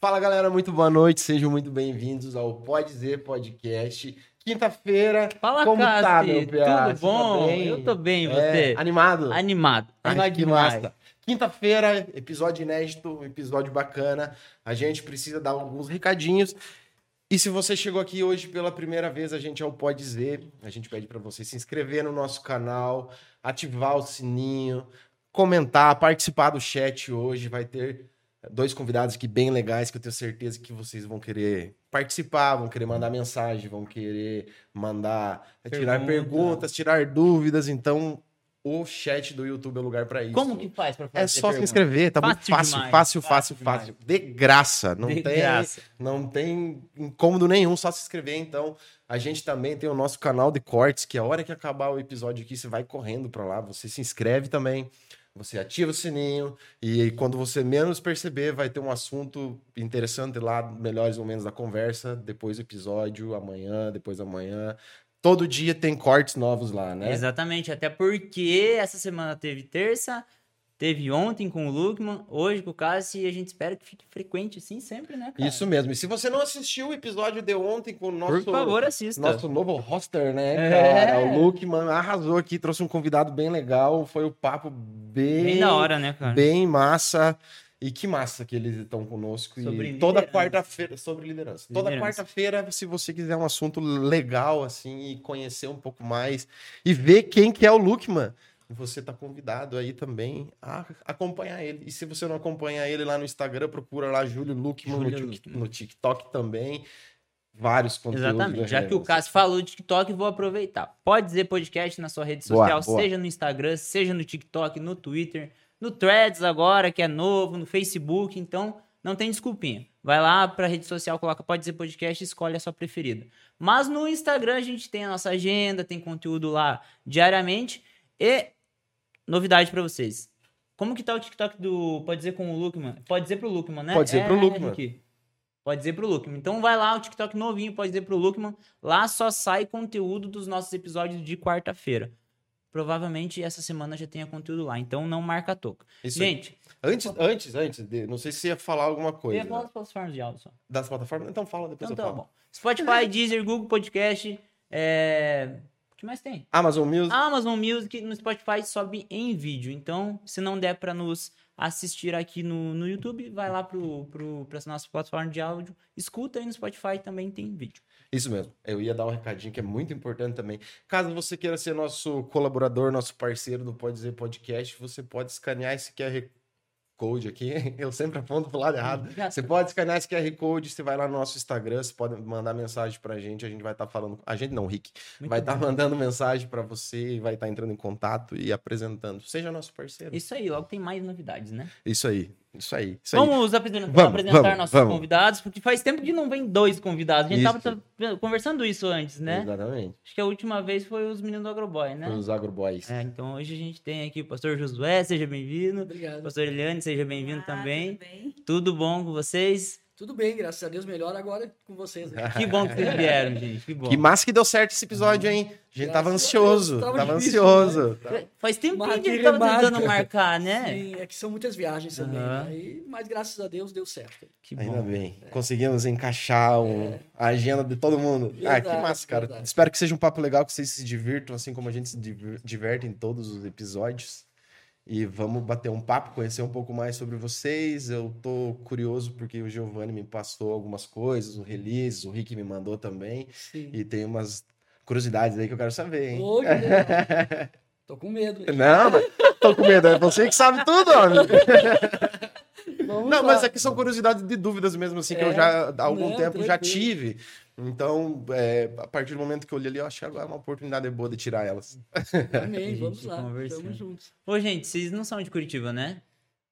Fala galera, muito boa noite, sejam muito bem-vindos ao Pode Dizer Podcast. Quinta-feira, Fala, como tá, Cassi? meu piá? Tudo bom? tá? Eu tô bem, É, você? animado? Animado. Ai, Animado que massa. Quinta-feira, episódio inédito, episódio bacana. A gente precisa dar alguns recadinhos. E se você chegou aqui hoje pela primeira vez, a gente é o Pode Dizer. A gente pede para você se inscrever no nosso canal, ativar o sininho, comentar, participar do chat hoje. Vai ter dois convidados aqui bem legais que eu tenho certeza que vocês vão querer participar, vão querer mandar mensagem, vão querer mandar tirar Pergunta. perguntas, tirar dúvidas. Então, o chat do YouTube é o lugar para isso. Como que faz pra fazer É só se pergunta? inscrever, tá muito Fácil fácil, demais, fácil, fácil fácil, fácil. De graça, não De tem, graça. não tem incômodo nenhum, só se inscrever. Então, a gente também tem o nosso canal de cortes, que a hora que acabar o episódio aqui, você vai correndo para lá, você se inscreve também, você ativa o sininho e quando você menos perceber, vai ter um assunto interessante lá, melhores momentos da conversa, depois do episódio, amanhã, depois da manhã. Todo dia tem cortes novos lá, né? Exatamente, até porque essa semana teve terça, teve ontem com o Lukman, hoje com o Cassi, e a gente espera que fique frequente assim sempre, né, cara? Isso mesmo. E se você não assistiu o episódio de ontem com o nosso Por favor, assista. Nosso novo roster, né, É. cara? O Luke, mano, arrasou aqui, trouxe um convidado bem legal. Foi o papo bem, Bem da hora, né, cara? bem massa. E que massa que eles estão conosco. Sobre e toda quarta-feira, sobre liderança. Toda Liderança. quarta-feira, se você quiser um assunto legal, assim, e conhecer um pouco mais, e ver quem que é o Luke, mano, você tá convidado aí também a acompanhar ele. E se você não acompanha ele lá no Instagram, procura lá Júlio Luckman no, no TikTok também. Vários conteúdos. Exatamente. da Já que o. Cássio falou do TikTok, vou aproveitar. Pode dizer podcast na sua rede Boa, social, boa. seja no Instagram, seja no TikTok, no Twitter, no Threads agora, que é novo, no Facebook. Então, não tem desculpinha. Vai lá pra rede social, coloca Pode dizer podcast e escolhe a sua preferida. Mas no Instagram a gente tem a nossa agenda, tem conteúdo lá diariamente. E novidade pra vocês. Como que tá o TikTok do Pode dizer com o Lukman? Pode dizer pro Lukman, né? Pode dizer pro Lukman. Henrique? Pode dizer pro Lukman. Então vai lá, o TikTok novinho, pode dizer pro Lukman. Lá só sai conteúdo dos nossos episódios de quarta-feira. Provavelmente essa semana já tenha conteúdo lá, então não marca a toca. Isso aí. Gente, Antes, antes, antes, de- não sei se ia falar alguma eu coisa. ia falar das plataformas de áudio só. Das plataformas? Então fala, depois Então eu tá falo. bom. Spotify, Deezer, Google Podcast, é... que mais tem? Amazon Music. Amazon Music no Spotify sobe em vídeo. Então, se não der pra nos assistir aqui no, no YouTube, vai lá pro, pro, pra nossa plataforma de áudio, escuta aí no Spotify também tem vídeo. Isso mesmo. Eu ia dar um recadinho que é muito importante também. Caso você queira ser nosso colaborador, nosso parceiro do Pode Dizer Podcast, você pode escanear esse QR Code aqui. Eu sempre aponto pro lado errado. Já- Você pode escanear esse QR Code, você vai lá no nosso Instagram, você pode mandar mensagem pra gente, a gente vai estar falando. A gente não, Rick. Muito vai estar bom. mandando mensagem pra você vai estar entrando em contato e apresentando. Seja nosso parceiro. Isso aí, logo tem mais novidades, né? Isso aí. Isso aí. Isso aí. Vamos apresentar, Vamos, apresentar vamos, nossos vamos. convidados, porque faz tempo que não vem dois convidados. A gente Isso. tava conversando isso antes, né? Exatamente. Acho que a última vez foi os meninos do Agroboy, né? Os agroboys. É, então hoje a gente tem aqui o pastor Josué, seja bem-vindo. Obrigado. Pastor Eliane, seja bem-vindo Ah, também. Tudo bem? Tudo bom com vocês? Tudo bem, graças a Deus, melhor agora com vocês. né? Que bom que vocês vieram, gente. Que bom. Que massa que deu certo esse episódio, hein? A gente tava Graças a ansioso. Deus, tava Tava difícil, ansioso. Faz tempo que a gente tava tentando marcar, né? Sim, é que são muitas viagens também. Né? E- mas graças a Deus deu certo. Que Ainda bom. bem. Conseguimos encaixar um- a agenda de todo mundo. ah, que Verdade, massa, cara. verdade. Espero que seja um papo legal, que vocês se divirtam, assim como a gente se diver- diverte em todos os episódios. E vamos bater um papo, conhecer um pouco mais sobre vocês. Eu tô curioso porque o Giovanni me passou algumas coisas, o release, o Rick me mandou também. Sim. E tem umas curiosidades aí que eu quero saber, hein? Ô, que. Tô com medo. hein? Não, mas tô com medo. É você que sabe tudo, homem. Vamos Não, lá. mas aqui são curiosidades de dúvidas mesmo, assim, que eu É, já há algum não, tempo já tranquilo. tive. Então, é, a partir do momento que eu olhei ali, eu que agora é uma oportunidade boa de tirar elas. Amém, vamos gente lá. Tamo juntos. Ô, gente, vocês não são de Curitiba, né?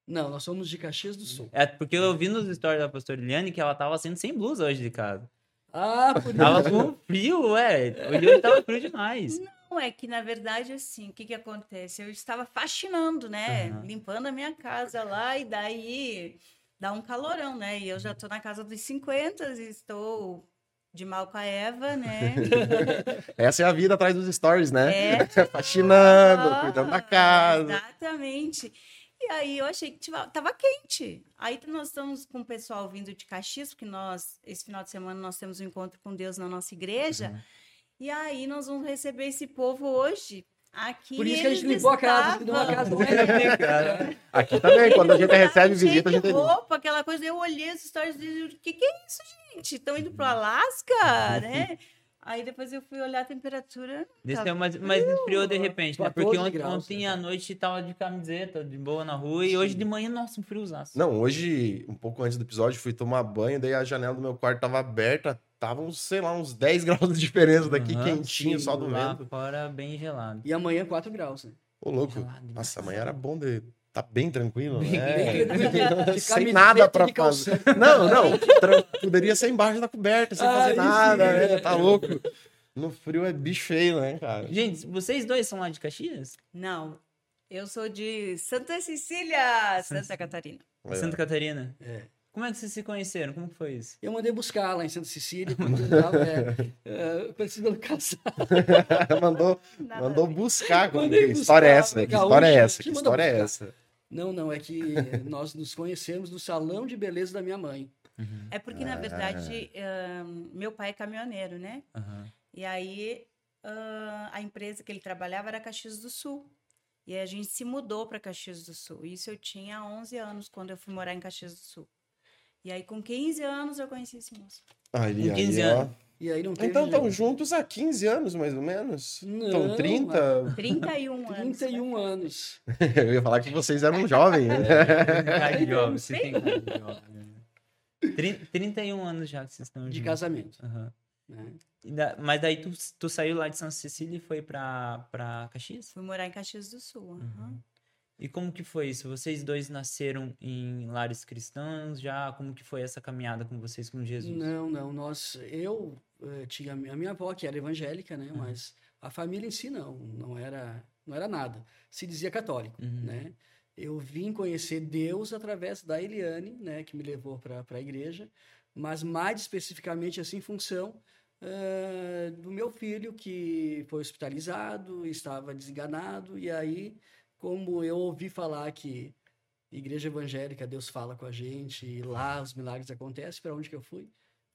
Não, nós somos de Caxias do Sul. É porque eu vi nos stories da pastora Eliane que ela tava saindo sem blusa hoje de casa. Ah, por Tava com frio, ué. Hoje hoje tava frio demais. Não, é que na verdade, assim, o que que acontece? Eu estava faxinando, né? Aham. Limpando a minha casa lá, e daí dá um calorão, né? E eu já estou na casa dos 50 e estou de mal com a Eva, né? Essa é a vida atrás dos stories, né? É. Faxinando, Ah, cuidando da casa. Exatamente. E aí eu achei que tiva- tava quente. Aí nós estamos com o pessoal vindo de Caxias, porque nós, esse final de semana, nós temos um encontro com Deus na nossa igreja. Uhum. E aí nós vamos receber esse povo hoje aqui. Por isso que a gente limpou a casa, deu uma estavam- casa né? Aqui também, quando a gente recebe visita, a gente roupa, aquela coisa. Eu olhei as histórias e disse, o que, que é isso, gente? Estão indo pro Alasca, né? Aí depois eu fui olhar a temperatura. Desse Tá mas, mas esfriou de repente, né? 14 Porque ontem, graus, ontem né? à noite tava de camiseta, de boa na rua, e hoje de manhã, nossa, um friozaço. Não, hoje, um pouco antes do episódio, fui tomar banho, daí a janela do meu quarto tava aberta, tava uns, sei lá, uns 10 graus de diferença daqui, Aham, quentinho, sim, só do Lá vento. fora, bem gelado. E amanhã 4 graus, né? Ô, louco. Gelado. Nossa, amanhã era bom de... Tá bem tranquilo, Bem- né? Bem Sem nada pra de fazer. Não, não. Poderia ser embaixo da coberta, sem Ah, fazer nada, é. né? Tá louco. No frio é bicho feio, né, cara? Gente, vocês dois são lá de Caxias? Não, eu sou de Santa Cecília, Santa Catarina. É. Santa Catarina? É. Como é que vocês se conheceram? Como foi isso? Eu mandei buscar lá em Santa Cecília, quando eu tava, é, é, precisando casar. mandou Nada mandou buscar. Como... Que história é essa, né? Que história é essa? Que história é essa? Não, não, é que nós nos conhecemos no salão de beleza da minha mãe. É porque, na verdade, ahn, meu pai é caminhoneiro, né? Aham. E aí ah, a empresa que ele trabalhava era Caxias do Sul. E aí a gente se mudou para Caxias do Sul. Isso eu tinha 11 anos quando eu fui morar em Caxias do Sul. E aí, com 15 anos, eu conheci esse moço. Ali, Com 15 ali, ó. anos. E aí não teve Então estão juntos há 15 anos, mais ou menos? Não, Estão 30? 31 anos. 31 anos. Eu ia falar que vocês eram jovens, né? Cara de jovem, você tem de jovem. Trin- 31 anos já que vocês estão De juntos. casamento. Aham. né? E da- Mas daí tu, tu saiu lá de Santa Cecília e foi pra, pra Caxias? Fui morar em Caxias do Sul. aham. E como que foi isso? Vocês dois nasceram em lares cristãos já? Como que foi essa caminhada com vocês com Jesus? Não, não. Nós, eu eh, tinha a minha avó que era evangélica, né? Mas a família em si não, não era, não era nada. Se dizia católico, Uhum. né? Eu vim conhecer Deus através da Eliane, né? Que me levou para a igreja, mas mais especificamente assim em função eh, do meu filho que foi hospitalizado, estava desenganado e aí como eu ouvi falar que igreja evangélica Deus fala com a gente e lá os milagres acontecem, para onde que eu fui?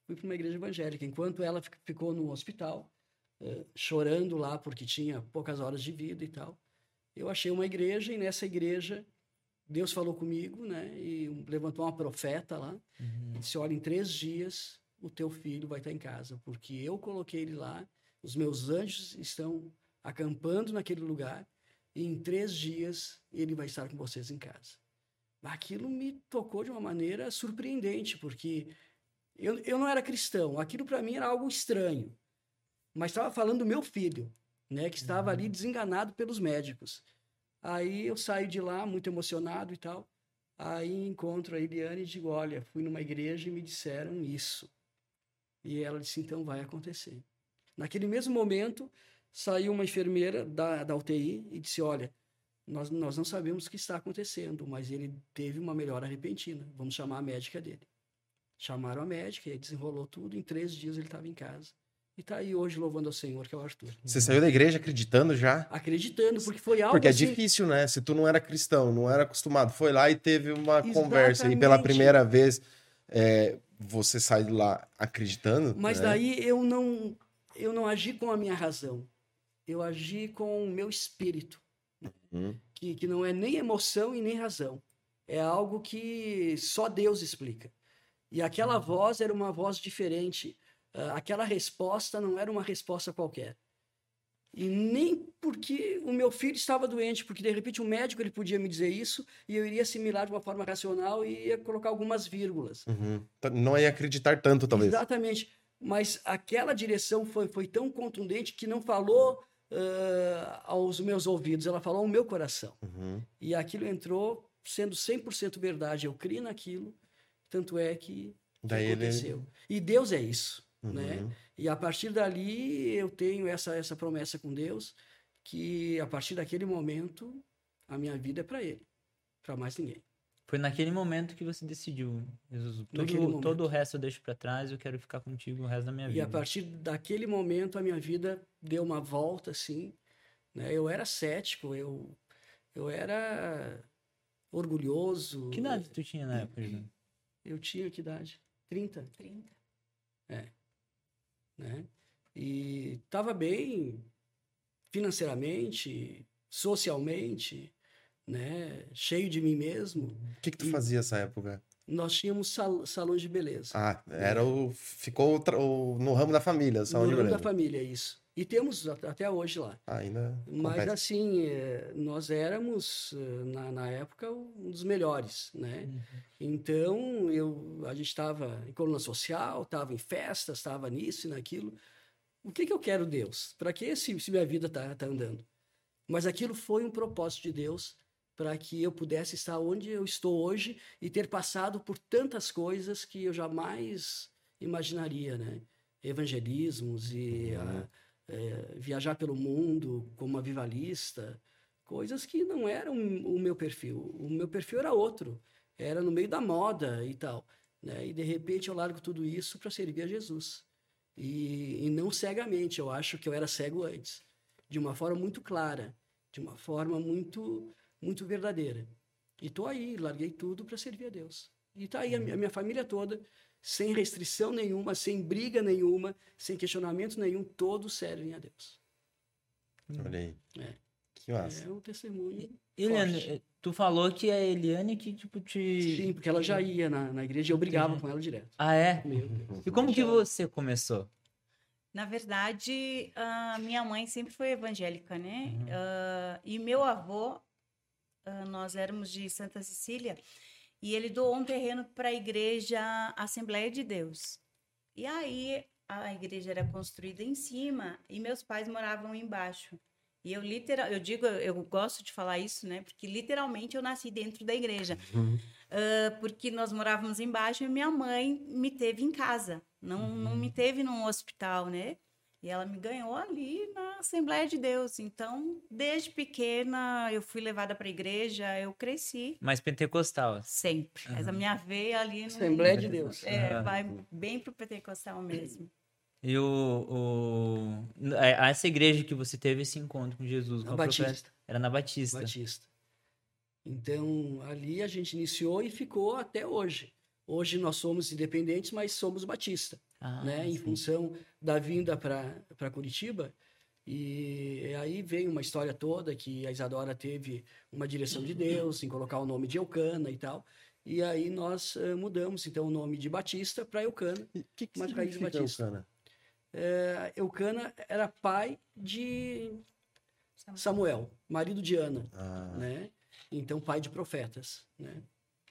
fui para uma igreja evangélica. Enquanto ela fi- ficou no hospital, eh, chorando lá porque tinha poucas horas de vida e tal, eu achei uma igreja e nessa igreja Deus falou comigo, né? E levantou uma profeta lá Uhum. e disse: Olha, em três dias o teu filho vai estar em casa, porque eu coloquei ele lá, os meus anjos estão acampando naquele lugar e em três dias ele vai estar com vocês em casa. Aquilo me tocou de uma maneira surpreendente, porque eu, eu não era cristão, aquilo para mim era algo estranho, mas estava falando do meu filho, né, que estava ali desenganado pelos médicos. Aí eu saio de lá muito emocionado e tal. Aí encontro a Eliane e digo: Olha, fui numa igreja e me disseram isso. E ela disse: Então vai acontecer. Naquele mesmo momento, saiu uma enfermeira da, da UTI e disse: Olha, nós, nós não sabemos o que está acontecendo, mas ele teve uma melhora repentina. Vamos chamar a médica dele. Chamaram a médica e desenrolou tudo. Em três dias ele estava em casa. E está aí hoje louvando ao Senhor, que é o Arthur. Você saiu da igreja acreditando já? Acreditando, porque foi algo Porque é assim, difícil, né? Se tu não era cristão, não era acostumado, foi lá e teve uma conversa e pela Exatamente. primeira vez é, você sai lá acreditando. Mas né? daí eu não, eu não agi com a minha razão. Eu agi com o meu espírito, Hum. que, que não é nem emoção e nem razão. É algo que só Deus explica. E aquela voz era uma voz diferente. Ah, aquela resposta não era uma resposta qualquer. E nem porque o meu filho estava doente, porque de repente o médico ele podia me dizer isso e eu iria assimilar de uma forma racional e ia colocar algumas vírgulas. Uhum. Tá- Não ia acreditar tanto, talvez. Exatamente. Mas aquela direção foi, foi tão contundente que não falou ah, aos meus ouvidos, ela falou ao meu coração. Uhum. E aquilo entrou sendo 100% verdade. Eu criei naquilo, tanto é que, Daí ele. aconteceu. E Deus é isso, Uhum. né? E a partir dali eu tenho essa, essa promessa com Deus, que a partir daquele momento a minha vida é para Ele, para mais ninguém. Foi naquele momento que você decidiu, Jesus, tudo, todo o resto eu deixo pra trás, eu quero ficar contigo o resto da minha E vida. a partir daquele momento a minha vida deu uma volta assim, né? Eu era cético, eu eu era orgulhoso. Que idade tu tinha na época, José? Eu tinha que idade? 30. 30. né? E estava bem financeiramente, socialmente, né? Cheio de mim mesmo. O que, que tu fazia nessa época? Nós tínhamos sal- salões de beleza. Ah, era o. Ficou o no ramo da família, o salão no de ramo da beleza. família, isso. E temos at- até hoje lá. Ah, ainda. Mas compete. assim, eh, nós éramos, eh, na, na época, um dos melhores, né? Então, eu, a gente estava em coluna social, estava em festas, estava nisso e naquilo. O que, que eu quero, Deus? Para que se, se minha vida está tá andando? Mas aquilo foi um propósito de Deus para que eu pudesse estar onde eu estou hoje e ter passado por tantas coisas que eu jamais imaginaria, né? Evangelismos e ah, eh, viajar pelo mundo como avivalista, coisas que não eram o meu perfil. O meu perfil era outro, era no meio da moda e tal. Né? E de repente eu largo tudo isso para servir a Jesus. E, e não cegamente, eu acho que eu era cego antes, de uma forma muito clara, de uma forma muito, muito verdadeira. E tô aí, larguei tudo para servir a Deus. E tá aí a minha, a minha família toda, sem restrição nenhuma, sem briga nenhuma, sem questionamento nenhum, todos servem a Deus. Olha aí. É. Que massa. É um testemunho. Eliane, tu falou que é a Eliane que, tipo, te... Sim, porque ela já ia na, na igreja e eu brigava com ela direto. Ah, é? Meu Deus. E como que você começou? Na verdade, a minha mãe sempre foi evangélica, né? Ah, e meu avô, nós éramos de Santa Cecília, e ele doou um terreno para a igreja Assembleia de Deus. E aí a igreja era construída em cima e meus pais moravam embaixo. E eu literal, eu digo, eu gosto de falar isso, né? Porque literalmente eu nasci dentro da igreja. Ah, porque nós morávamos embaixo e minha mãe me teve em casa, não, não me teve num hospital, né? E ela me ganhou ali na Assembleia de Deus. Então, desde pequena, eu fui levada para a igreja, eu cresci Mais pentecostal. sempre. Mas a minha veia ali. no- Assembleia de Deus. É, Aham. vai bem pro pentecostal mesmo. E o, o... é, Essa igreja que você teve esse encontro com Jesus, A qual foi o Batista. Era na Batista. Batista. Então, ali a gente iniciou e ficou até hoje. Hoje nós somos independentes, mas somos Batista, Ah, né? Em função da vinda para Curitiba. E aí veio uma história toda que a Isadora teve uma direção de Deus em colocar o nome de Eucana e tal. E aí nós eh, mudamos então o nome de Batista para Eucana. O que, que significa batista. Eucana? Eh, Eucana era pai de Samuel, marido de Ana, Ah, né? Então pai de profetas, né?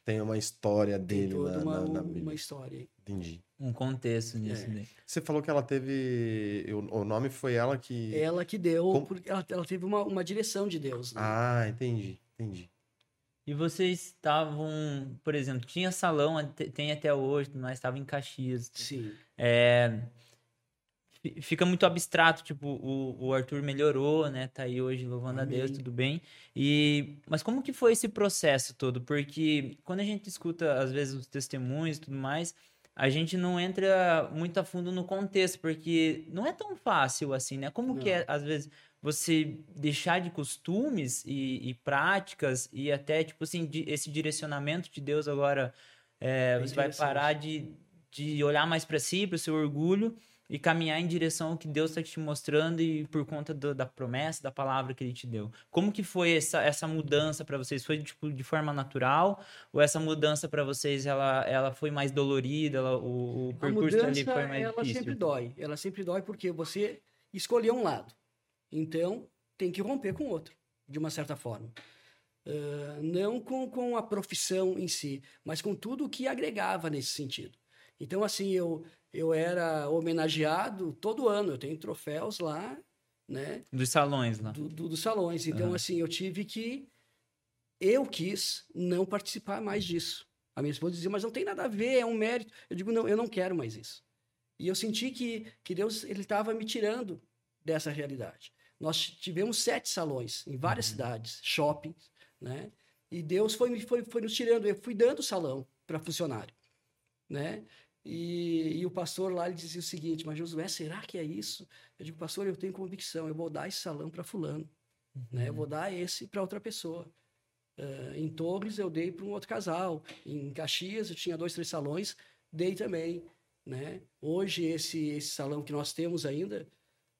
Tem uma história Tem dele toda na, uma, na, na uma história aí. Entendi. Um contexto nisso É. daí. Você falou que ela teve. O, o nome foi ela que. Ela que deu, Como- porque ela, ela teve uma, uma direção de Deus, né? Ah, entendi. Entendi. E vocês estavam, por exemplo, tinha salão, até- tem até hoje, mas estava em Caxias. Sim. É, fica muito abstrato, tipo, o, o Arthur melhorou, né? Tá aí hoje louvando a Deus, Amém. tudo bem. E, mas como que foi esse processo todo? Porque quando a gente escuta, às vezes, os testemunhos e tudo mais, a gente não entra muito a fundo no contexto, porque não é tão fácil assim, né? Como que é, às vezes, você deixar de costumes e, e práticas e até, tipo assim, de- esse direcionamento de Deus agora, é, Bem você vai parar de, de olhar mais para si, para o seu orgulho e caminhar em direção ao que Deus está te mostrando e por conta do- da promessa, da palavra que Ele te deu. Como que foi essa, essa mudança para vocês? Foi tipo de forma natural ou essa mudança para vocês ela, ela foi mais dolorida? Ela, o, o percurso ali mudança, foi mais ela difícil? sempre dói. Ela sempre dói porque você escolheu um lado. Então, tem que romper com o outro, de uma certa forma. Ah, não com, com a profissão em si, mas com tudo o que agregava nesse sentido. Então, assim, eu, eu era homenageado todo ano. Eu tenho troféus lá, né? Dos salões lá. do, do- dos salões. Então, Aham. assim, eu tive que. Eu quis não participar mais disso. A minha esposa dizia, mas não tem nada a ver, é um mérito. Eu digo, não, eu não quero mais isso. E eu senti que, que Deus ele estava me tirando dessa realidade. Nós tivemos sete salões em várias cidades, shoppings, né? E Deus foi, foi, foi nos tirando. Eu fui dando salão para funcionário, né? E, e o pastor lá ele dizia o seguinte: Mas Josué, será que é isso? Eu digo, pastor, eu tenho convicção, eu vou dar esse salão para fulano, né? Eu vou dar esse para outra pessoa. Uh, em Torres eu dei para um outro casal. Em Caxias eu tinha dois, três salões, dei também. Né? Hoje, esse, esse salão que nós temos ainda,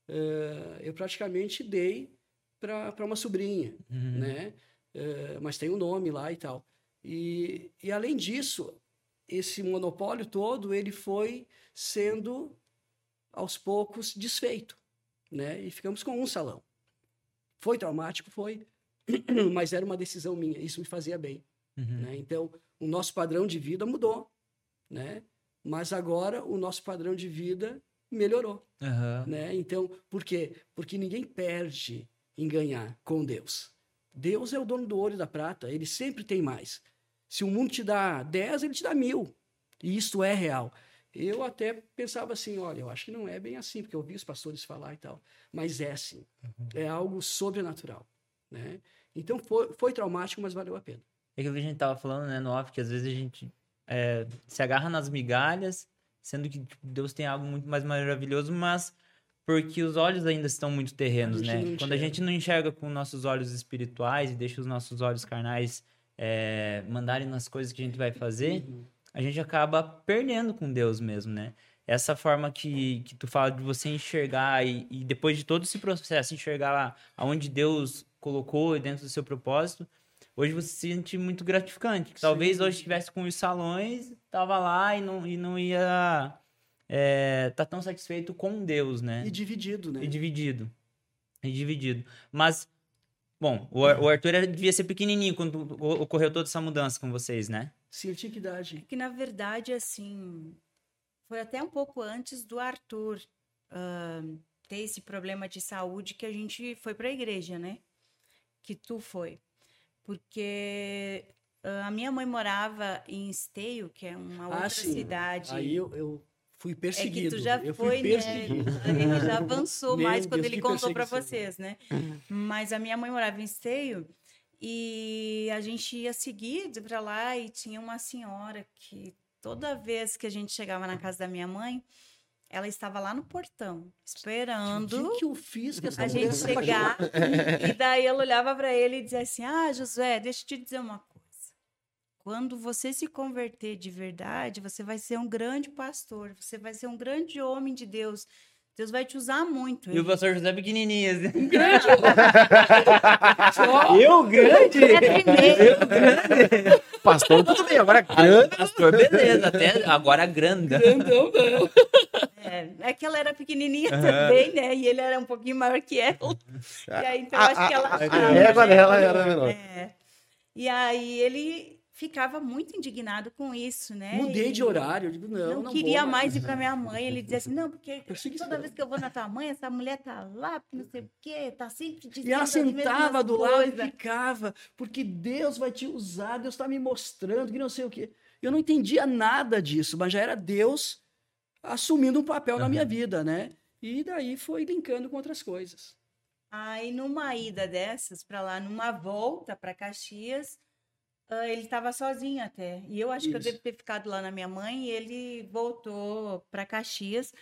uh, eu praticamente dei para uma sobrinha. Uhum. Né? Uh, mas tem o um nome lá e tal. E, e, além disso, esse monopólio todo ele foi sendo, aos poucos, desfeito. Né? E ficamos com um salão. Foi traumático? Foi. mas era uma decisão minha, isso me fazia bem. Uhum. Né? Então, o nosso padrão de vida mudou, né? mas agora o nosso padrão de vida melhorou. Uhum. Né? Então, por quê? Porque ninguém perde em ganhar com Deus. Deus é o dono do ouro e da prata, ele sempre tem mais. Se o mundo te dá 10, ele te dá mil. E isto é real. Eu até pensava assim, olha, eu acho que não é bem assim, porque eu ouvi os pastores falar e tal. Mas é assim. Uhum. É algo sobrenatural. Né? Então foi, foi traumático, mas valeu a pena. É aquilo que a gente tava falando, né, no off, que às vezes a gente é, se agarra nas migalhas, sendo que tipo, Deus tem algo muito mais maravilhoso, mas porque os olhos ainda estão muito terrenos, né? Quando a gente não enxerga com nossos olhos espirituais e deixa os nossos olhos carnais é, mandarem nas coisas que a gente vai fazer, uhum. a gente acaba perdendo com Deus mesmo, né? essa forma que, que tu fala de você enxergar e, e depois de todo esse processo enxergar lá aonde Deus colocou dentro do seu propósito, hoje você se sente muito gratificante. Talvez hoje estivesse com os salões, tava lá e não, e não ia é, tá tão satisfeito com Deus, né? E dividido, né? E dividido. E dividido. Mas, bom, o, o Arthur era, devia ser pequenininho quando ocorreu toda essa mudança com vocês, né? Sim, eu tinha que idade. É que, na verdade, assim, foi até um pouco antes do Arthur uh, ter esse problema de saúde que a gente foi para a igreja, né? Que tu foi. Porque uh, a minha mãe morava em Esteio, que é uma ah, outra sim. cidade. Aí eu, eu fui perseguido. É que tu já eu foi, né? Ele já avançou mais quando Deus, ele contou para vocês, né? Mas a minha mãe morava em Esteio e a gente ia seguido para lá e tinha uma senhora que toda vez que a gente chegava na casa da minha mãe, ela estava lá no portão, esperando. O que, que eu fiz que essa a gente chegar? e daí ela olhava para ele e dizia assim: Ah, Josué, deixa eu te dizer uma. Quando você se converter de verdade, você vai ser um grande pastor, você vai ser um grande homem de Deus. Deus vai te usar muito. E o pastor José pequenininho. Assim. Grande. eu grande? É eu grande. Pastor tudo bem, agora grande. Pastor beleza, até agora grande. Grandão não. É, é que ela era pequenininha uhum. também, né? E ele era um pouquinho maior que ela. E aí, então, a, acho que ela... A, a égua dela era menor. É. E aí, ele ficava muito indignado com isso, né? Mudei de horário, eu digo, não, não, não queria vou, mais ir para minha mãe. Ele dizia assim, não, porque toda vez que eu vou na tua mãe, essa mulher tá lá, não sei o quê, tá sempre dizendo E ela sentava do lado e ficava, porque Deus vai te usar, Deus está me mostrando que não sei o quê. Eu não entendia nada disso, mas já era Deus assumindo um papel uhum. na minha vida, né? E daí foi linkando com outras coisas. Aí numa ida dessas para lá, numa volta para Caxias, Uh, ele estava sozinho até. E eu acho Isso. que eu devo ter ficado lá na minha mãe e ele voltou para Caxias.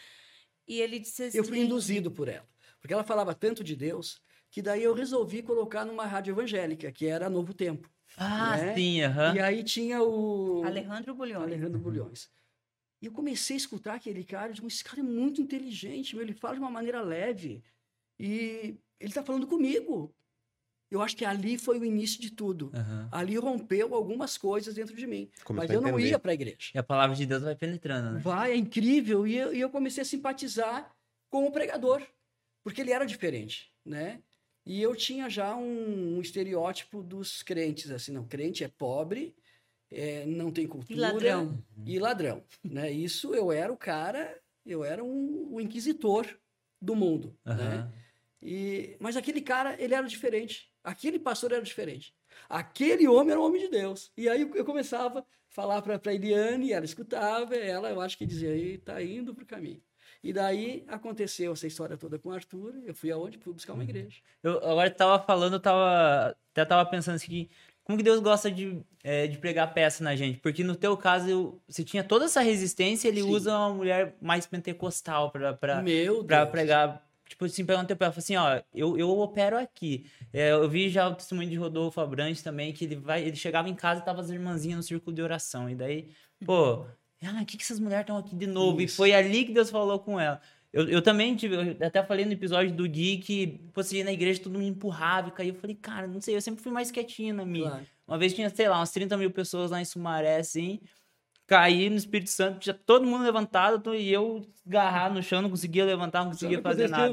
E ele disse assim. Eu fui induzido por ela. Porque ela falava tanto de Deus que daí eu resolvi colocar numa rádio evangélica, que era Novo Tempo. Ah, né? sim, aham. E aí tinha o. Alejandro Bulhões. Alejandro Bulhões. E eu comecei a escutar aquele cara, eu digo, esse cara é muito inteligente, meu, ele fala de uma maneira leve. E ele está falando comigo. Eu acho que ali foi o início de tudo. Uhum. Ali rompeu algumas coisas dentro de mim. Começou mas eu não ia para a igreja. E a palavra de Deus vai penetrando, né? Vai, é incrível. E eu, e eu comecei a simpatizar com o pregador, porque ele era diferente, né? E eu tinha já um, um estereótipo dos crentes, assim, não, crente é pobre, é, não tem cultura. E ladrão. E ladrão, né? Isso eu era o cara, eu era um, o inquisitor do mundo, uhum. né? E, mas aquele cara, ele era diferente. Aquele pastor era diferente. Aquele homem era um homem de Deus. E aí eu começava a falar para a Eliane, ela escutava, ela, eu acho que dizia, aí está indo para o caminho. E daí aconteceu essa história toda com o Arthur. Eu fui aonde? Fui buscar uma uhum. igreja. Eu agora estava falando, eu tava, até estava pensando assim, como que Deus gosta de, é, de pregar peça na gente? Porque no teu caso, você tinha toda essa resistência, ele Sim. usa uma mulher mais pentecostal para pregar tipo assim, perguntei pra ela, assim, ó, eu, eu opero aqui. É, eu vi já o testemunho de Rodolfo Abrantes também, que ele vai, ele chegava em casa e tava as irmãzinhas no círculo de oração. E daí, pô, ah, o que, que essas mulheres estão aqui de novo? Isso. E foi ali que Deus falou com ela. Eu, eu também tive, eu até falei no episódio do Gui que, pô, você ia na igreja, todo mundo me empurrava e caía. Eu falei, cara, não sei, eu sempre fui mais quietinho na minha. Claro. Uma vez tinha, sei lá, umas 30 mil pessoas lá em Sumaré, assim. Caí no Espírito Santo, já todo mundo levantado, e eu agarrado no chão, não conseguia levantar, não conseguia fazer nada.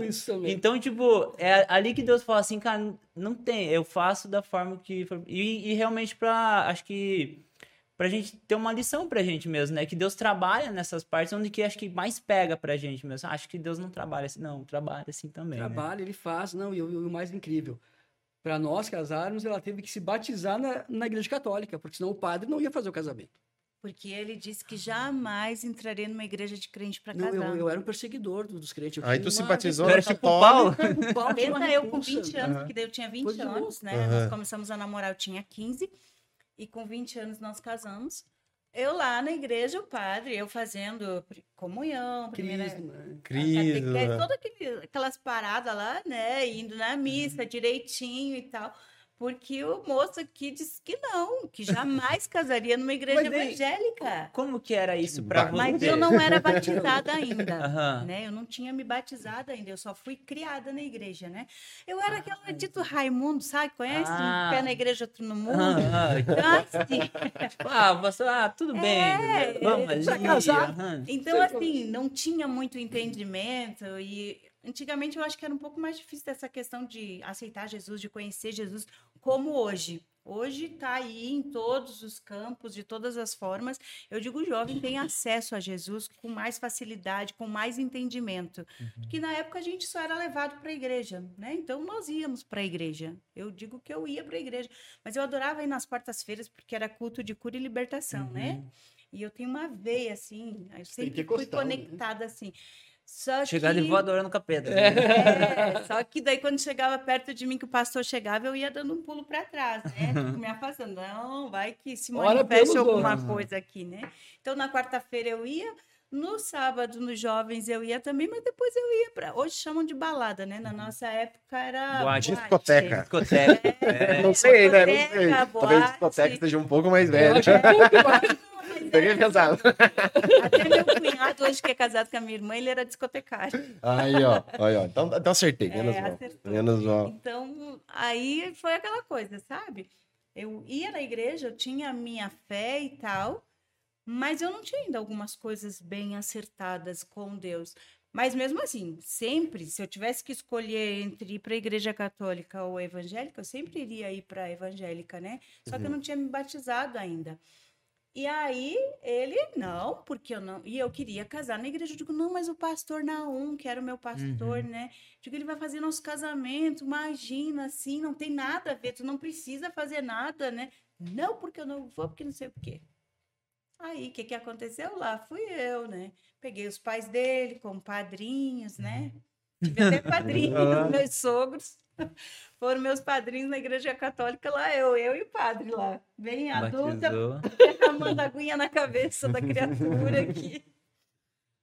Então, tipo, é ali que Deus fala assim, cara, não tem, eu faço da forma que. E, e realmente pra. Acho que. Pra gente ter uma lição pra gente mesmo, né? Que Deus trabalha nessas partes onde que acho que mais pega pra gente mesmo. Acho que Deus não trabalha assim, não, trabalha assim também. né? Trabalha, ele faz. Não, e o, e o mais incrível, para nós casarmos, ela teve que se batizar na, na igreja católica, porque senão o padre não ia fazer o casamento. Porque ele disse que jamais entraria numa igreja de crente para Não, casar. eu, eu era um perseguidor do- dos crentes. eu Aí tu batizou Tu na era tipo. Paulo. Paulo Pensa eu com repulsa. 20 anos, Aham. porque daí eu tinha 20 Coisa de anos, né? Aham. Nós começamos a namorar, eu tinha 15. E com 20 anos nós casamos. Eu lá na igreja, o padre, eu fazendo comunhão, primeira... Crisma? Cris, catequese, todas aquelas paradas lá, né? Indo na missa direitinho e tal. Porque o moço aqui disse que não, que jamais casaria numa igreja Mas evangélica. Como que era isso pra Ba- você? Mas eu não era batizada ainda, Aham. né? Eu não tinha me batizado ainda, eu só fui criada na igreja, né? Eu era aquela dito Raimundo, sabe? Conhece? Ah. Um pé na igreja, outro no mundo. Aham. Então, assim, Ah, pastor, ah, tudo bem. É, Vamos precisa ali. casar. então, assim, não tinha muito entendimento e antigamente eu acho que era um pouco mais difícil dessa questão de aceitar Jesus, de conhecer Jesus, como hoje. Hoje está aí em todos os campos, de todas as formas. Eu digo, o jovem tem acesso a Jesus com mais facilidade, com mais entendimento. Porque na época a gente só era levado para a igreja, né? Então nós íamos para a igreja. Eu digo que eu ia para a igreja, mas eu adorava ir nas quartas-feiras porque era culto de cura e libertação, né? E eu tenho uma veia assim, eu sempre fui né? conectada assim. Só Chegar que... de voadora no capeta. É, só que daí quando chegava perto de mim, que o pastor chegava, eu ia dando um pulo para trás, né? Tipo, me afastando. Não, vai que se manifeste alguma coisa aqui, né? Então, na quarta-feira eu ia, no sábado, nos jovens, eu ia também, mas depois eu ia para. Hoje chamam de balada, né? Na nossa época era. Boate. Discoteca. Discoteca. É. Não sei, né? Não sei. Discoteca, Talvez boate. discoteca esteja um pouco mais um pouco mais. Peguei pesado. Até meu cunhado, hoje que é casado com a minha irmã, ele era discotecário. Aí, ó. Aí, ó. Então, então acertei. Menos É, mal. acertou. Menos mal. Então, aí foi aquela coisa, sabe? Eu ia na igreja, eu tinha a minha fé e tal, mas eu não tinha ainda algumas coisas bem acertadas com Deus. Mas mesmo assim, sempre, se eu tivesse que escolher entre ir para a igreja católica ou evangélica, eu sempre iria ir para a evangélica, né? Só que eu não tinha me batizado ainda. E aí ele, não, porque eu não. E eu queria casar na igreja. Eu digo, não, mas o pastor Naum, que era o meu pastor, né? Digo, ele vai fazer nosso casamento, imagina, assim, não tem nada a ver, tu não precisa fazer nada, né? Não, porque eu não vou, porque não sei o quê. Aí, o que que aconteceu lá? Fui eu, né? Peguei os pais dele como padrinhos, né? Tive até padrinhos, Aham. meus sogros. Foram meus padrinhos na igreja católica lá, eu, eu e o padre lá. Bem adulta, derramando aguinha na cabeça da criatura aqui.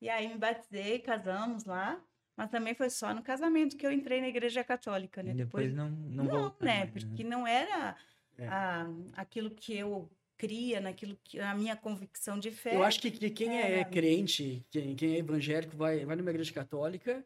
E aí me batizei, casamos lá. Mas também foi só no casamento que eu entrei na igreja católica, né? E depois não, não, não, voltou né? mais, Porque não era É. a- aquilo que eu cria, naquilo que a minha convicção de fé. Eu acho que, que quem é, É. crente, quem, quem é evangélico, vai, vai numa igreja católica,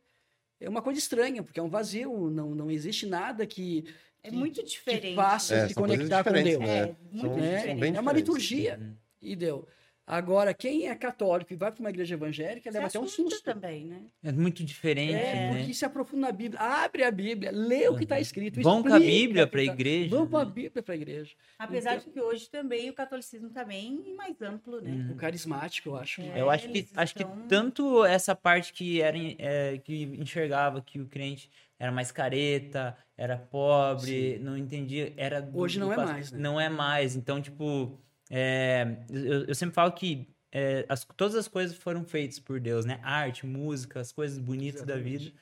é uma coisa estranha, porque é um vazio, não, não existe nada que, é que- muito que diferente. faça É, se conectar com Deus. né? É, muito São- são diferente. bem É uma liturgia. E deu. Agora, quem é católico e vai para uma igreja evangélica, leva até um susto. também, né? É muito diferente, É, né? porque se aprofunda na Bíblia, abre a Bíblia, lê o que está escrito. Vão com a Bíblia para a tá- igreja. Vão com a né? Bíblia para a igreja. Apesar Então- de que hoje também o catolicismo está bem mais amplo, né? Uhum. O carismático, eu acho. É. Eu acho que, eles acho que estão- tanto essa parte que era em- é, que enxergava que o crente era mais careta, era pobre, não entendia, era do- Hoje não é mais, né? Não é mais. Então, tipo, é, eu, eu sempre falo que é, as- todas as coisas foram feitas por Deus, né? Arte, música, as coisas bonitas da Exatamente. vida.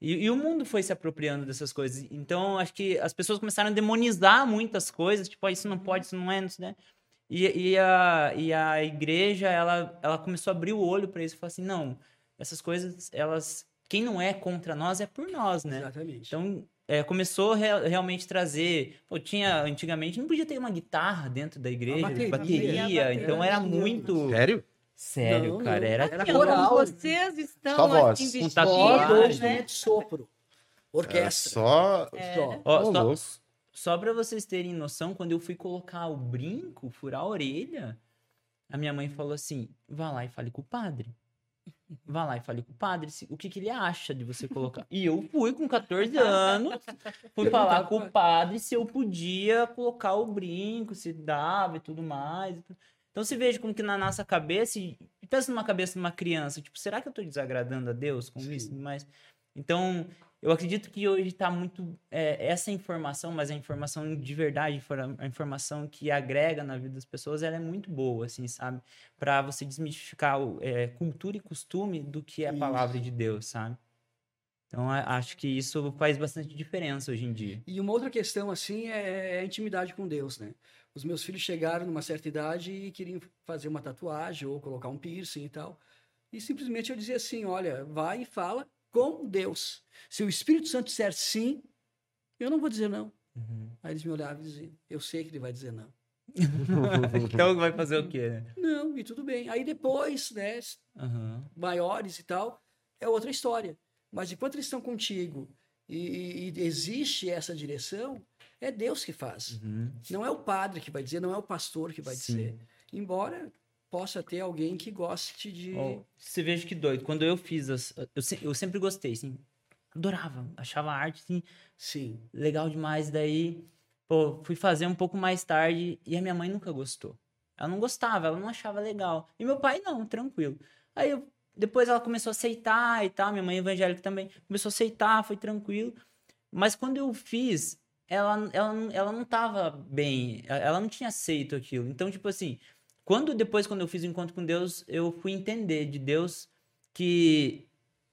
E, e o mundo foi se apropriando dessas coisas. Então, acho que as pessoas começaram a demonizar muitas coisas, tipo, ah, isso não pode, isso não é, isso, né? E, e, a, e a igreja, ela, ela começou a abrir o olho para isso e falou assim, não, essas coisas, elas quem não é contra nós é por nós, né? Exatamente. Então, é, começou rea- realmente trazer. Pô, tinha. Antigamente não podia ter uma guitarra dentro da igreja, bateria, bateria. bateria. então era muito. Sério? Sério, Não, cara. Era. era coral. Vocês estão Só voz. assim, Um. Só dois né? de sopro. É Orquestra. só. Só. Ó, só, só pra vocês terem noção, quando eu fui colocar o brinco, furar a orelha, a minha mãe falou assim: vá lá e fale com o padre. Vá lá e fale com o padre se- o que, que ele acha de você colocar. E eu fui com 14 anos, fui falar com o padre se eu podia colocar o brinco, se dava e tudo mais. Então você veja como que na nossa cabeça, e pensa numa cabeça de uma criança, tipo, será que eu tô desagradando a Deus com isso? Mas, então, eu acredito que hoje está muito é, essa informação, mas a informação de verdade, a informação que agrega na vida das pessoas, ela é muito boa, assim, sabe? Para você desmistificar o, é, cultura e costume do que é a palavra de Deus, sabe? Então, acho que isso faz bastante diferença hoje em dia. E uma outra questão, assim, é a intimidade com Deus, né? Os meus filhos chegaram numa certa idade e queriam fazer uma tatuagem ou colocar um piercing e tal. E simplesmente eu dizia assim, olha, vai e fala com Deus. Se o Espírito Santo disser sim, eu não vou dizer não. Aí eles me olhavam e diziam, eu sei que ele vai dizer não. então, vai fazer o quê, né? Não, e tudo bem. Aí depois, né, Aham. maiores e tal, é outra história. Mas enquanto eles estão contigo e, e- e existe essa direção, é Deus que faz. Uhum. Não é o padre que vai dizer, não é o pastor que vai Sim. dizer. Embora possa ter alguém que goste de. Ó, você veja que doido. Quando eu fiz as. Eu, se- eu sempre gostei, assim. Adorava. Achava a arte, assim, Sim. legal demais. Daí, pô, fui fazer um pouco mais tarde e a minha mãe nunca gostou. Ela não gostava, ela não achava legal. E meu pai não, tranquilo. Aí eu, depois ela começou a aceitar e tal, minha mãe evangélica também começou a aceitar, foi tranquilo. Mas quando eu fiz, ela, ela, não- ela não tava bem, ela não tinha aceito aquilo. Então, tipo assim, quando depois, quando eu fiz o encontro com Deus, eu fui entender de Deus que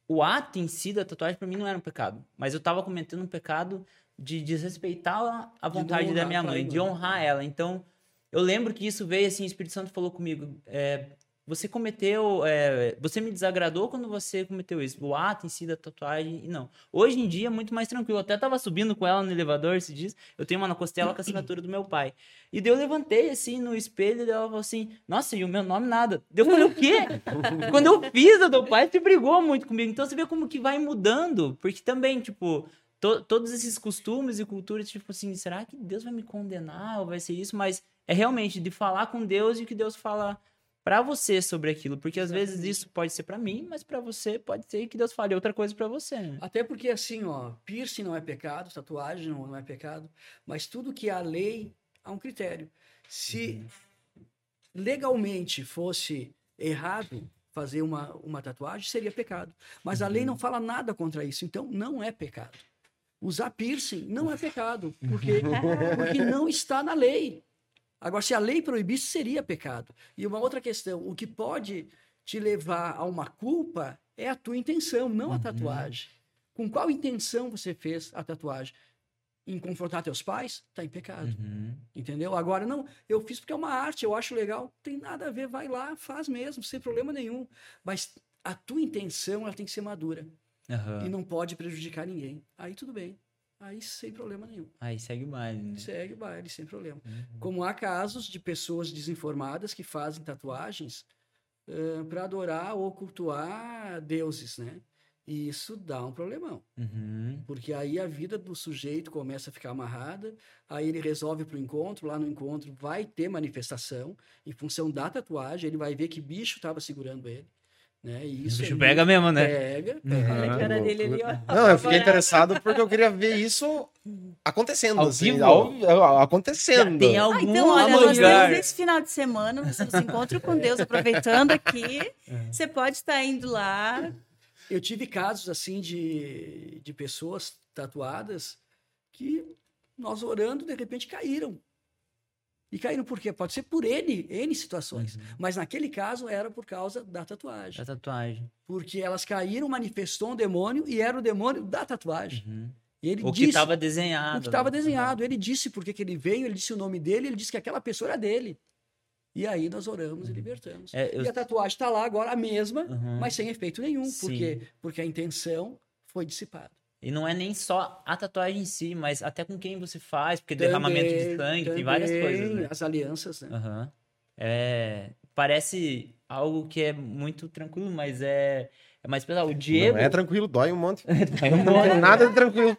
o ato em si da tatuagem pra mim não era um pecado, mas eu tava cometendo um pecado de desrespeitar a- vontade da minha mãe, de honrar ela. Então, eu lembro que isso veio assim, o Espírito Santo falou comigo, é, você cometeu, é, você me desagradou quando você cometeu isso, o ato em si da tatuagem, não. Hoje em dia é muito mais tranquilo, eu até tava subindo com ela no elevador esses dias, eu tenho uma na costela com a assinatura do meu pai. E daí eu levantei assim no espelho e ela falou assim: Nossa, e o meu nome nada. Daí eu falei: O quê? Quando eu fiz a do pai, você brigou muito comigo. Então você vê como que vai mudando, porque também, tipo, to- todos esses costumes e culturas, tipo assim, será que Deus vai me condenar ou vai ser isso? Mas é realmente de falar com Deus e o que Deus fala pra você sobre aquilo, porque às vezes isso pode ser pra mim, mas pra você pode ser que Deus fale outra coisa pra você. né? Até porque, assim, ó, piercing não é pecado, tatuagem não, não é pecado, mas tudo que a lei há um critério. Se legalmente fosse errado fazer uma, uma tatuagem, seria pecado. Mas a lei não fala nada contra isso, então não é pecado. Usar piercing não é pecado, porque, porque não está na lei. Agora, se a lei proibisse, seria pecado. E uma outra questão, o que pode te levar a uma culpa é a tua intenção, não a tatuagem. Com qual intenção você fez a tatuagem? Em confrontar teus pais? Está em pecado. Uhum. Entendeu? Agora, não, eu fiz porque é uma arte, eu acho legal. Tem nada a ver, vai lá, faz mesmo, sem problema nenhum. Mas a tua intenção, ela tem que ser madura. Aham. E não pode prejudicar ninguém. Aí tudo bem. Aí sem problema nenhum. Aí segue o baile, né? Segue o baile, sem problema. Uhum. Como há casos de pessoas desinformadas que fazem tatuagens para adorar ou cultuar deuses, né? E isso dá um problemão. Uhum. Porque aí a vida do sujeito começa a ficar amarrada, aí ele resolve para o encontro, lá no encontro vai ter manifestação, em função da tatuagem, ele vai ver que bicho estava segurando ele. Né? E O isso bicho aí pega mesmo, né? Pega, Uhum. pega. Olha a cara dele ali, ó. Não, eu fiquei interessado porque eu queria ver isso acontecendo, Ao assim, vivo? ao- ao- acontecendo. Tem Ah, algum então, olha, nós lugar. temos esse final de semana, nós temos encontro com Deus, aproveitando aqui. Você pode estar indo lá. Eu tive casos assim de, de pessoas tatuadas que nós orando, de repente caíram. E caíram por quê? Pode ser por N, N situações. Mas naquele caso era por causa da tatuagem. Da tatuagem. Porque elas caíram, manifestou um demônio e era o demônio da tatuagem. Uhum. Ele O que disse estava desenhado. o que estava né? desenhado. Ele disse por que que ele veio, ele disse o nome dele, ele disse que aquela pessoa era dele. E aí nós oramos e libertamos. É, eu- E a tatuagem está lá agora a mesma, Uhum. mas sem efeito nenhum. Sim. Por quê? Porque a intenção foi dissipada. E não é nem só a tatuagem em si, mas até com quem você faz, porque derramamento de Também- sangue, tem várias coisas, também né? As alianças, né? Aham. É, parece algo que é muito tranquilo, mas é, é mais pesado. O Diego. Não é tranquilo, dói um monte. Não embora. tem nada de tranquilo.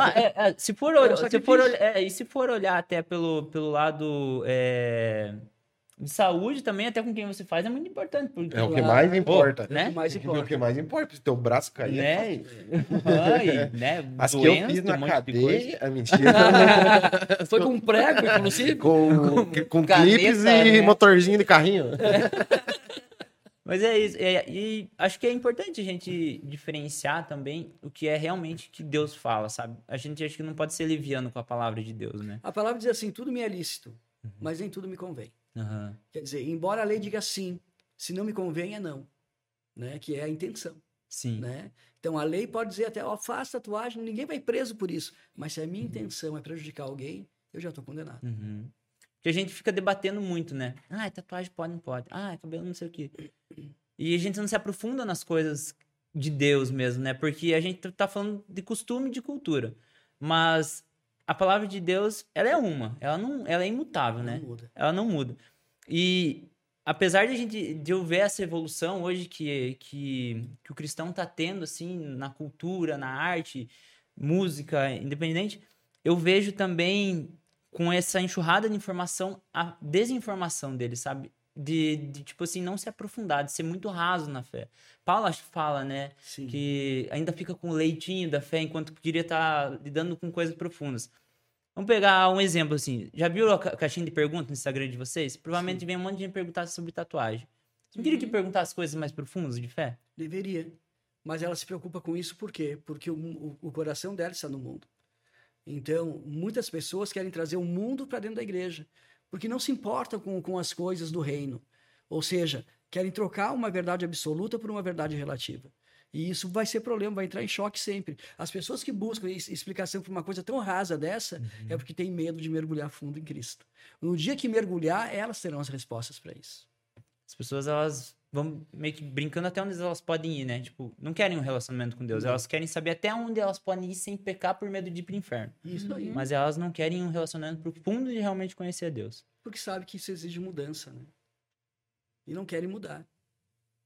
Ah, é, é, se for, um olhar, se for é, e se for olhar até pelo, pelo lado é, de saúde também, até com quem você faz, é muito importante. Porque, É o que Claro. mais importa. É o né? que mais É o que importa. mais importa. Se teu braço cair. é né? Ai, né? As que eu doença, fiz um na monte de coisa. cadeia. É mentira. Foi com um prego, inclusive. com com Caneta, clipes e né? motorzinho de carrinho. Mas é isso. é- e acho que é importante a gente diferenciar também o que é realmente que Deus fala, sabe? A gente acho que não pode ser liviano com a palavra de Deus, né? A palavra diz assim: tudo me é lícito, Uhum. mas nem tudo me convém. Aham. Quer dizer, embora a lei diga sim, se não me convém é não, né? Que é a intenção, Sim. né? Então a lei pode dizer até, ó, faz tatuagem, ninguém vai preso por isso. Mas se a minha intenção é prejudicar alguém, eu já estou condenado. Uhum. Porque a gente fica debatendo muito, né? Ah, tatuagem pode, não pode. Ah, cabelo não sei o quê. E a gente não se aprofunda nas coisas de Deus mesmo, né? Porque a gente tá falando de costume e de cultura. Mas a palavra de Deus, ela é uma. Ela, não, ela é imutável, né? Não ela não muda. E apesar de a gente de eu ver essa evolução hoje que, que, que o cristão tá tendo assim na cultura, na arte, música, independente, eu vejo também com essa enxurrada de informação a desinformação dele, sabe? De, de tipo assim não se aprofundar, de ser muito raso na fé. Paulo acho que fala, né, Sim. que ainda fica com o leitinho da fé enquanto queria estar lidando com coisas profundas. Vamos pegar um exemplo assim. Já viu a ca- caixinha de perguntas no Instagram de vocês? Provavelmente vem um monte de gente perguntar sobre tatuagem. Você não queria que perguntasse coisas mais profundas de fé? Deveria. Mas ela se preocupa com isso por quê? Porque o, o- o coração dela está no mundo. Então, muitas pessoas querem trazer o mundo para dentro da igreja, porque não se importam com, com as coisas do reino. Ou seja, querem trocar uma verdade absoluta por uma verdade relativa. E isso vai ser problema, vai entrar em choque sempre. As pessoas que buscam explicação para uma coisa tão rasa dessa é porque têm medo de mergulhar fundo em Cristo. No dia que mergulhar, elas terão as respostas para isso. As pessoas, elas vão meio que brincando até onde elas podem ir, né? Tipo, não querem um relacionamento com Deus. Não. Elas querem saber até onde elas podem ir sem pecar por medo de ir pro inferno. Isso aí. Mas elas não querem um relacionamento profundo de realmente conhecer Deus. porque sabe que isso exige mudança, né? E não querem mudar.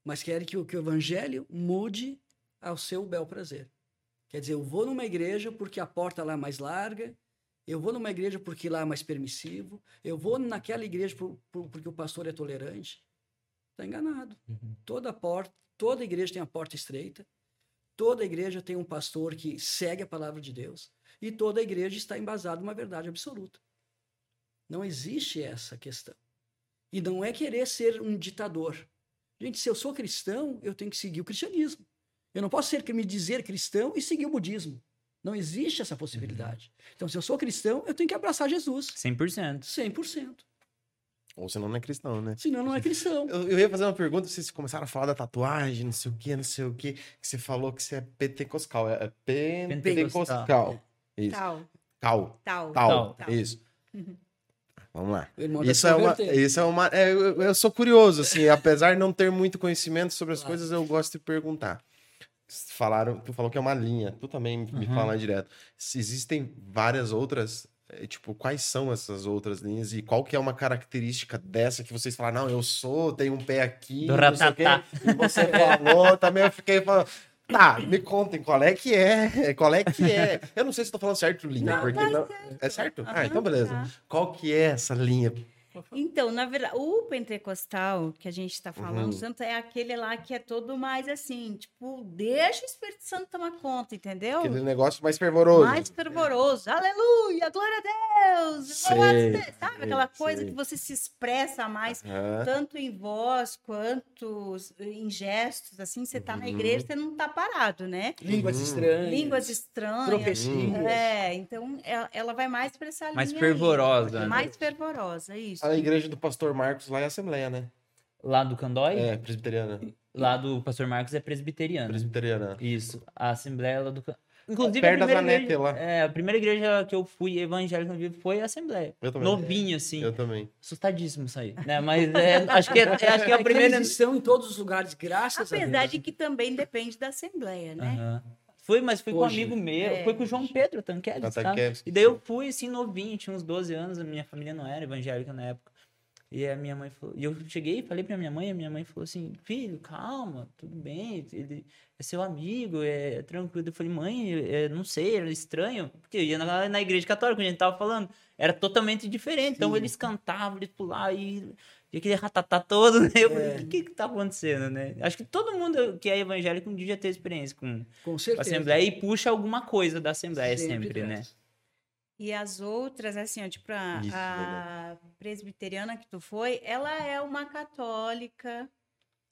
Mas querem que o, que o evangelho mude ao seu bel prazer. Quer dizer, eu vou numa igreja porque a porta lá é mais larga, eu vou numa igreja porque lá é mais permissivo, eu vou naquela igreja por- por- porque o pastor é tolerante. Está enganado. Toda porta, toda igreja tem a porta estreita, toda igreja tem um pastor que segue a palavra de Deus, e toda igreja está embasada numa verdade absoluta. Não existe essa questão. E não é querer ser um ditador. Gente, se eu sou cristão, eu tenho que seguir o cristianismo. Eu não posso ser me dizer cristão e seguir o budismo. Não existe essa possibilidade. Então, se eu sou cristão, eu tenho que abraçar Jesus 100%. 100%. Ou senão não é cristão, né? Senão, não é cristão. Eu, eu ia fazer uma pergunta, vocês começaram a falar da tatuagem, não sei o que, não sei o que, que você falou que você é pentecostal. É, é pentecostal. Isso. Tal, Cal. tal. Tal. Tal. Isso. Vamos lá. Isso é uma. Isso é uma é, eu, eu sou curioso, assim, apesar de não ter muito conhecimento sobre as Claro. coisas, eu gosto de perguntar. Falaram, tu falou que é uma linha, tu também me Uhum. fala direto. Se existem várias outras, é, tipo, quais são essas outras linhas e qual que é uma característica dessa que vocês falaram, não, eu sou, tenho um pé aqui, Do não sei o quê", ratatá. e você falou, também eu fiquei falando, tá, me contem qual é que é, qual é que é. Eu não sei se tô falando certo linha, Não, porque tá não... É certo? ah, então beleza. tá. Qual que é essa linha? Então, na verdade, o pentecostal que a gente está falando, Uhum. tanto é aquele lá que é todo mais assim, tipo, deixa o Espírito Santo tomar conta, entendeu? Aquele negócio mais fervoroso. Mais fervoroso. Aleluia, glória a Deus. Sei, Sabe aquela sei, coisa sei. que você se expressa mais, Aham. tanto em voz quanto em gestos, assim, você tá na igreja, você não tá parado, né? Línguas Uhum. estranhas. Línguas estranhas. Profecias. É, então ela, vai mais para essa Mais linha fervorosa, aí. né? Mais fervorosa, isso. A igreja do pastor Marcos lá é Assembleia, né? Lá do Candói, É, presbiteriana. lá do Pastor Marcos é presbiteriano. Presbiteriana. Isso. A Assembleia lá do. Inclusive, Perto a da primeira, Zanetti igreja, lá. é, a primeira igreja que eu fui evangélica no vivo foi a Assembleia. Eu também. Novinho, assim. Eu também. Assustadíssimo isso aí. Né? Mas é, acho, que é, acho que é a primeira. eles estão em todos os lugares, graças a Apesar Deus. de que também depende da Assembleia, né? Aham. Fui, mas fui com um Hoje. amigo meu. É. Fui com o João Pedro Tanquedes, sabe? E daí eu fui, assim, novinho, tinha uns 12 anos, a minha família não era evangélica na época. E a minha mãe falou... E eu cheguei, falei pra minha mãe, a minha mãe falou assim, filho, calma, tudo bem, ele é seu amigo, é, tranquilo. Eu falei, mãe, é, não sei, era estranho. Porque eu ia na, na igreja católica, onde a gente tava falando, era totalmente diferente. Então Sim. eles cantavam, eles pulavam e... E aquele ratatá todo, né? Eu falei, É. o que que tá acontecendo, né? Acho que todo mundo que é evangélico um dia já teve experiência com Com a certeza. Assembleia e puxa alguma coisa da Assembleia Sempre sempre, né? E as outras, assim, ó, tipo, a, Isso, a presbiteriana que tu foi, ela é uma católica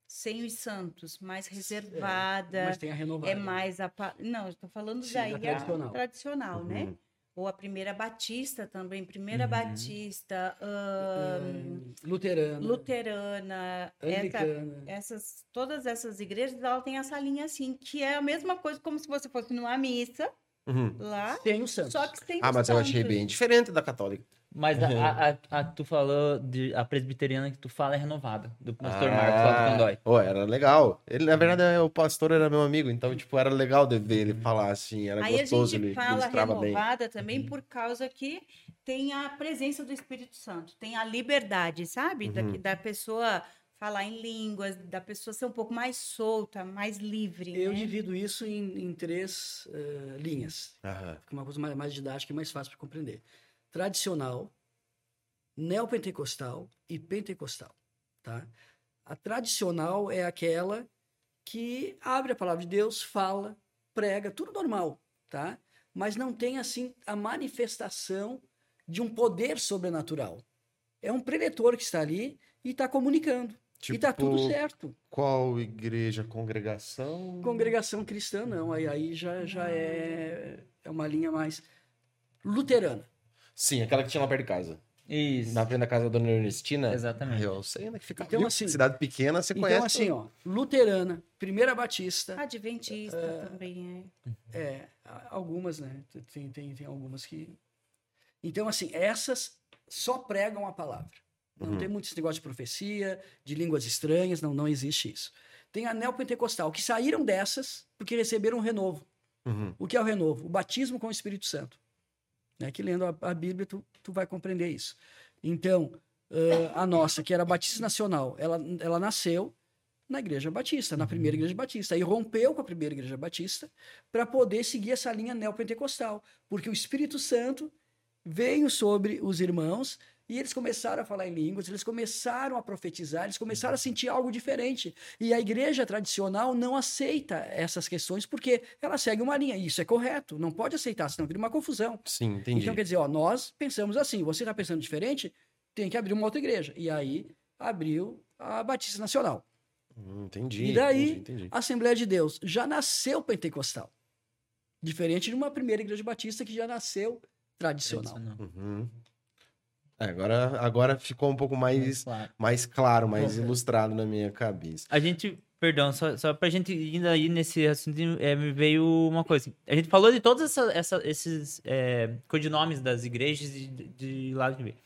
sem os santos, mais reservada, Mas tem a renovada. é mais... apa- Não, eu tô falando Sim, daí da a tradicional. tradicional, né? Ou a primeira batista também, primeira Uhum. batista, É, luterana. luterana, essa, Anglicana. essas, todas essas igrejas, ela tem essa linha assim, que é a mesma coisa como se você fosse numa missa Uhum. lá, Tem o Santos. só que sem Ah, mas eu achei santos. bem diferente da católica. Mas a, a, a- a tu falou, de, a presbiteriana que tu fala é renovada, do pastor Ah, Marcos lá do Candói. Pô, era legal. Ele, na verdade, é- o pastor era meu amigo, então, tipo, era legal de ver ele falar assim, era Aí a gostoso, gente ele fala ministrava bem. renovada também por causa que tem a presença do Espírito Santo, tem a liberdade, sabe? Da, Uhum. da pessoa falar em línguas, da pessoa ser um pouco mais solta, mais livre. Eu né? divido isso em, em três eh, linhas. Aham. Fica uma coisa mais, mais didática e mais fácil para compreender. Tradicional, neopentecostal e pentecostal. Tá? A tradicional é aquela que abre a palavra de Deus, fala, prega, tudo normal, tá? Mas não tem assim a manifestação de um poder sobrenatural. É um preletor que está ali e está comunicando. Tipo, e está tudo certo. qual igreja, congregação? Congregação cristã, não. Aí, aí já, já é, é uma linha mais luterana. Sim, aquela que tinha lá perto de casa. Isso. Na frente da casa da Dona Ernestina. Exatamente. Eu sei onde é que fica. Então, Viu? assim- Cidade pequena, você Então, conhece. assim, ó, luterana, primeira batista, Adventista também é. é, algumas, né? Tem, tem, tem algumas que. Então, assim, essas só pregam a palavra. Não Uhum. tem muito esse negócio de profecia, de línguas estranhas, não, não existe isso. Tem a neopentecostal, que saíram dessas porque receberam um renovo. Uhum. O que é o renovo? O batismo com o Espírito Santo. Né? Que lendo a, a Bíblia, tu, tu vai compreender isso. Então, ãh, a nossa, que era Batista Nacional, ela, ela nasceu na Igreja Batista, na primeira Igreja Batista. Aí rompeu com a primeira Igreja Batista para poder seguir essa linha neopentecostal. Porque o Espírito Santo veio sobre os irmãos e eles começaram a falar em línguas, eles começaram a profetizar, eles começaram a sentir algo diferente. E a igreja tradicional não aceita essas questões porque ela segue uma linha. E isso é correto, não pode aceitar, senão cria uma confusão. Sim, entendi. Então quer dizer, ó, nós pensamos assim, você está pensando diferente, tem que abrir uma outra igreja. E aí abriu a Batista Nacional. Hum, entendi. E daí, entendi, entendi. A Assembleia de Deus já nasceu pentecostal. Diferente de uma primeira igreja batista que já nasceu tradicional. Tradicional. Uhum. É, agora, agora ficou um pouco mais, Claro. mais claro, mais Bom, ilustrado na minha cabeça. A gente, perdão, só, só pra gente ir aí nesse assunto, é, me veio uma coisa. A gente falou de todos essa, essa- esses é, codinomes das igrejas de, de lá de ver.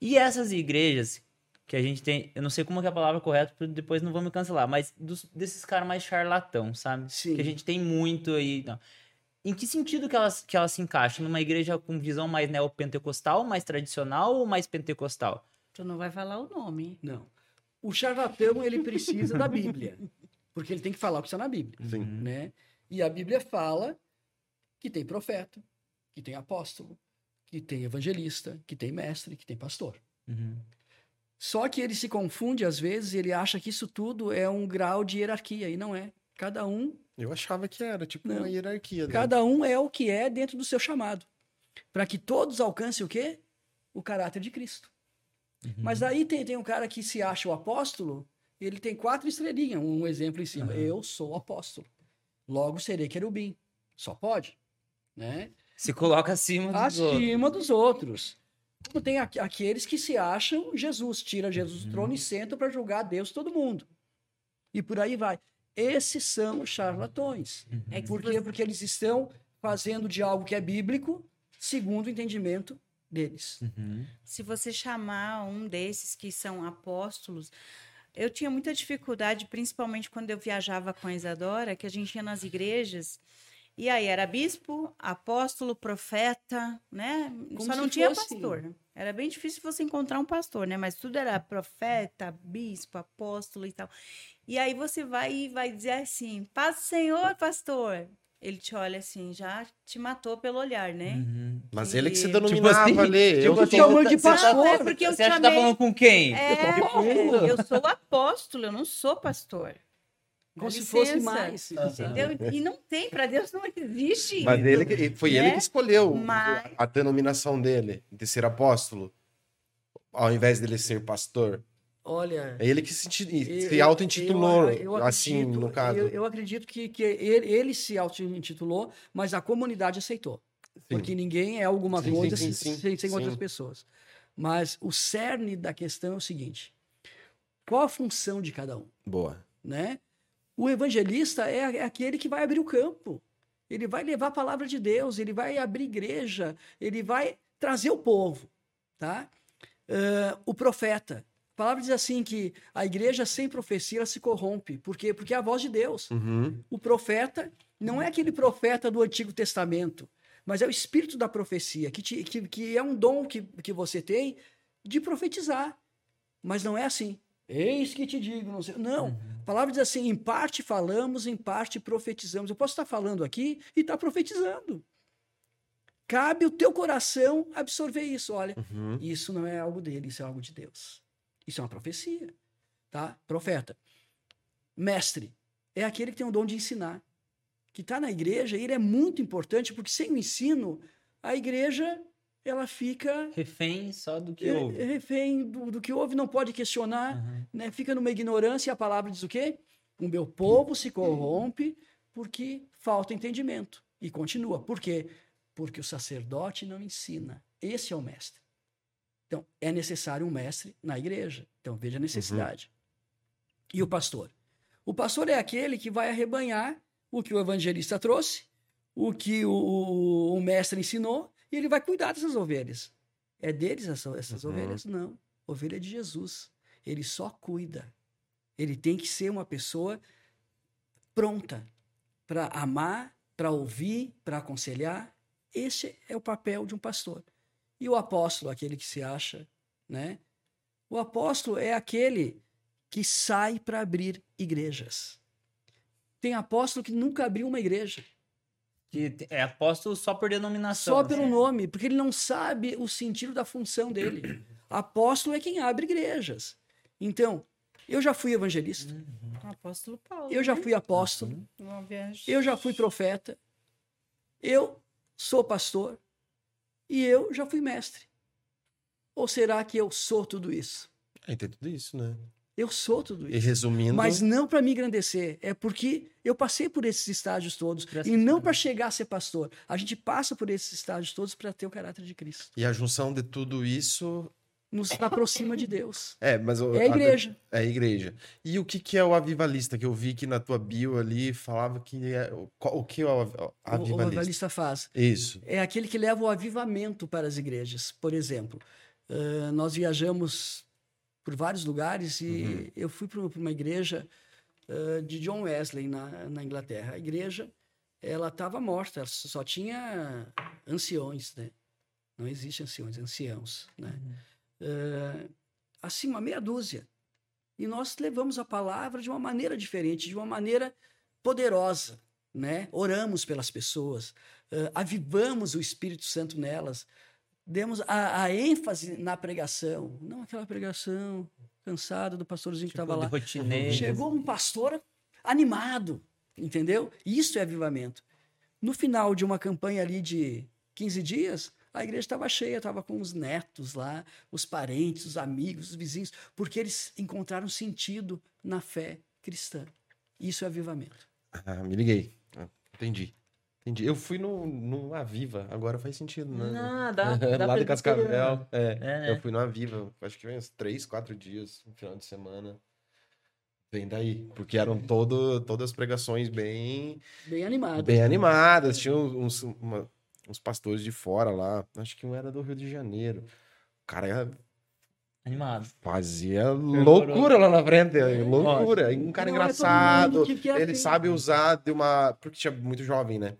E essas igrejas que a gente tem, eu não sei como é a palavra correta, porque depois não vão me cancelar, mas dos- desses caras mais charlatão, sabe? Sim. Que a gente tem muito aí. Não. Em que sentido que elas, que elas se encaixam? Numa igreja com visão mais neopentecostal, mais tradicional ou mais pentecostal? Tu não vai falar o nome. Não. O charlatão, ele precisa da Bíblia. Porque ele tem que falar o que está na Bíblia. Sim. Né? E a Bíblia fala que tem profeta, que tem apóstolo, que tem evangelista, que tem mestre, que tem pastor. Uhum. Só que ele se confunde às vezes, ele acha que isso tudo é um grau de hierarquia, e não é. Cada um, Eu achava que era, tipo, Não. uma hierarquia. né? cada um é o que é dentro do seu chamado. Para que todos alcancem o quê? O caráter de Cristo. Mas aí tem, tem um cara que se acha o apóstolo, ele tem quatro estrelinhas, um exemplo em cima. Aham. Eu sou o apóstolo. Logo serei querubim. Só pode. Né? Se coloca acima dos outros. acima dos outros. Como tem aqu- aqueles que se acham Jesus, tira Jesus do Uhum. trono e senta para julgar Deus todo mundo. E por aí vai. Esses são os charlatões. É que Por quê? você- Porque eles estão fazendo de algo que é bíblico, segundo o entendimento deles. Uhum. Se você chamar um desses que são apóstolos, eu tinha muita dificuldade, principalmente quando eu viajava com a Isadora, que a gente ia nas igrejas. E aí era bispo, apóstolo, profeta, né? Como Só não tinha fosse- pastor. Era bem difícil você encontrar um pastor, né? Mas tudo era profeta, bispo, apóstolo e tal. E aí você vai e vai dizer assim: Paz do Senhor, pastor. Ele te olha assim, já te matou pelo olhar, né? Uhum. Mas ele que se Tipo denominava assim, ali. tipo eu assim, tô- chamou de você tá- pastor. Não, é porque eu Você acha que tá falando com quem? É, eu sou apóstolo, eu não sou pastor. Como se fosse licença, mais. Entendeu? E não tem, para Deus não existe. Mas ele, que- foi ele né? que escolheu Mas- a denominação dele, de ser apóstolo, ao invés dele ser pastor. Olha, É ele que se, se auto-intitulou, assim, acredito- no caso. Eu, eu acredito que, que ele, ele se auto-intitulou, mas a comunidade aceitou. Sim. Porque ninguém é alguma Sim, coisa sim, sem, sem, outras pessoas. Mas o cerne da questão é o seguinte: qual a função de cada um? Boa. né? O evangelista é, é aquele que vai abrir o campo. Ele vai levar a palavra de Deus, ele vai abrir igreja, ele vai trazer o povo, tá? Ah, o profeta. A palavra diz assim que a igreja sem profecia ela se corrompe. Por quê? Porque é a voz de Deus. Uhum. O profeta não é aquele profeta do Antigo Testamento, mas é o espírito da profecia, que, te- que, que é um dom que, que você tem de profetizar. Mas não é assim. Eis que te digo, não sei. Não. A palavra diz assim: em parte falamos, em parte profetizamos. Eu posso estar falando aqui e estar profetizando. Cabe o teu coração absorver isso. Olha, Uhum. isso não é algo dele, isso é algo de Deus. Isso é uma profecia, tá? Profeta. Mestre é aquele que tem o dom de ensinar. Que está na igreja, e ele é muito importante, porque sem o ensino, a igreja ela fica Refém só do que é, houve. é refém do, do que houve, não pode questionar, Uhum. né? fica numa ignorância e a palavra diz o quê? O meu povo se corrompe porque falta entendimento. E continua. Por quê? Porque o sacerdote não ensina. Esse é o mestre. Então, é necessário um mestre na igreja. Então, veja a necessidade. E o pastor? O pastor é aquele que vai arrebanhar o que o evangelista trouxe, o que o, o- o mestre ensinou, e ele vai cuidar dessas ovelhas. É deles essa- essas Uhum. ovelhas? Não. Ovelha é de Jesus. Ele só cuida. Ele tem que ser uma pessoa pronta para amar, para ouvir, para aconselhar. Esse é o papel de um pastor. E o apóstolo, aquele que se acha, né? O apóstolo é aquele que sai para abrir igrejas. Tem apóstolo que nunca abriu uma igreja. Que é apóstolo só por denominação. Só né? pelo nome, porque ele não sabe o sentido da função dele. Apóstolo é quem abre igrejas. Então, eu já fui evangelista, O apóstolo Paulo. eu já né? fui apóstolo, viagem. eu já fui profeta, eu sou pastor e eu já fui mestre. Ou será que eu sou tudo isso? É, tem tudo isso, né? Eu sou tudo E isso. resumindo, Mas não para me engrandecer, é porque eu passei por esses estágios todos Pra e não para chegar a ser pastor. A gente passa por esses estágios todos para ter o caráter de Cristo. e a junção de tudo isso Nos aproxima de Deus. é, mas o- É a igreja. É a igreja. E o que que é o avivalista? Que eu vi que na tua bio ali falava que é o, o que é o av- O, o avivalista? avivalista faz. Isso. É aquele que leva o avivamento para as igrejas. Por exemplo, ãh, nós viajamos por vários lugares e Uhum. eu fui para uma igreja ãh, de John Wesley na, na Inglaterra. A igreja ela estava morta, só tinha anciões, né? Não existe anciões, anciãos, né? Ãh, assim, uma meia dúzia. E nós levamos a palavra de uma maneira diferente, de uma maneira poderosa, né? Oramos pelas pessoas, ãh, avivamos o Espírito Santo nelas, demos a, a ênfase na pregação, não aquela pregação cansada do pastorzinho que estava lá. rotineiro. Chegou um pastor animado, entendeu? Isso é avivamento. No final de uma campanha ali de 15 dias, a igreja estava cheia, estava com os netos lá, os parentes, os amigos, os vizinhos, porque eles encontraram sentido na fé cristã. Isso é avivamento. Ah, me liguei. Ah, entendi. Entendi. Eu fui no, no Aviva, agora faz sentido, né? Não, dá, dá Lá de Cascavel. É, É, né? Eu fui no Aviva, acho que foi uns três, quatro dias, no final de semana. Vem daí. Porque eram todo, todas as pregações bem, Bem animado. bem animadas. Tinha uns, uma- uns pastores de fora lá. Acho que um era do Rio de Janeiro. O cara Animado. fazia loucura lá na frente. Loucura. Um cara Não é engraçado. mundo que Ele ter- sabe usar de uma. Porque tinha muito jovem, né?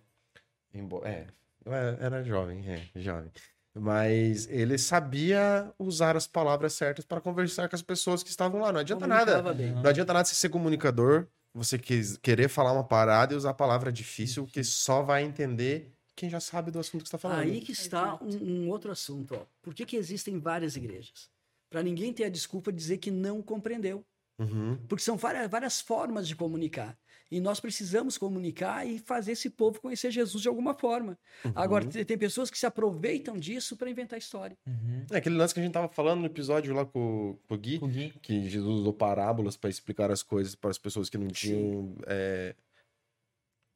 É, é, era jovem, é, jovem. Mas ele sabia usar as palavras certas para conversar com as pessoas que estavam lá. Não adianta nada. Bem. Não adianta nada você ser comunicador, você querer falar uma parada e usar a palavra difícil, que só vai entender quem já sabe do assunto que você está falando. Aí que está um, um outro assunto. Ó. Por que, que existem várias igrejas? Para ninguém ter a desculpa de dizer que não compreendeu. Uhum. Porque são várias, várias formas de comunicar. E nós precisamos comunicar e fazer esse povo conhecer Jesus de alguma forma. Uhum. Agora, te- tem pessoas que se aproveitam disso para inventar história. Uhum. É aquele lance que a gente tava falando no episódio lá com, com o Gui, O Gui. que Jesus usou parábolas para explicar as coisas para as pessoas que não tinham. É,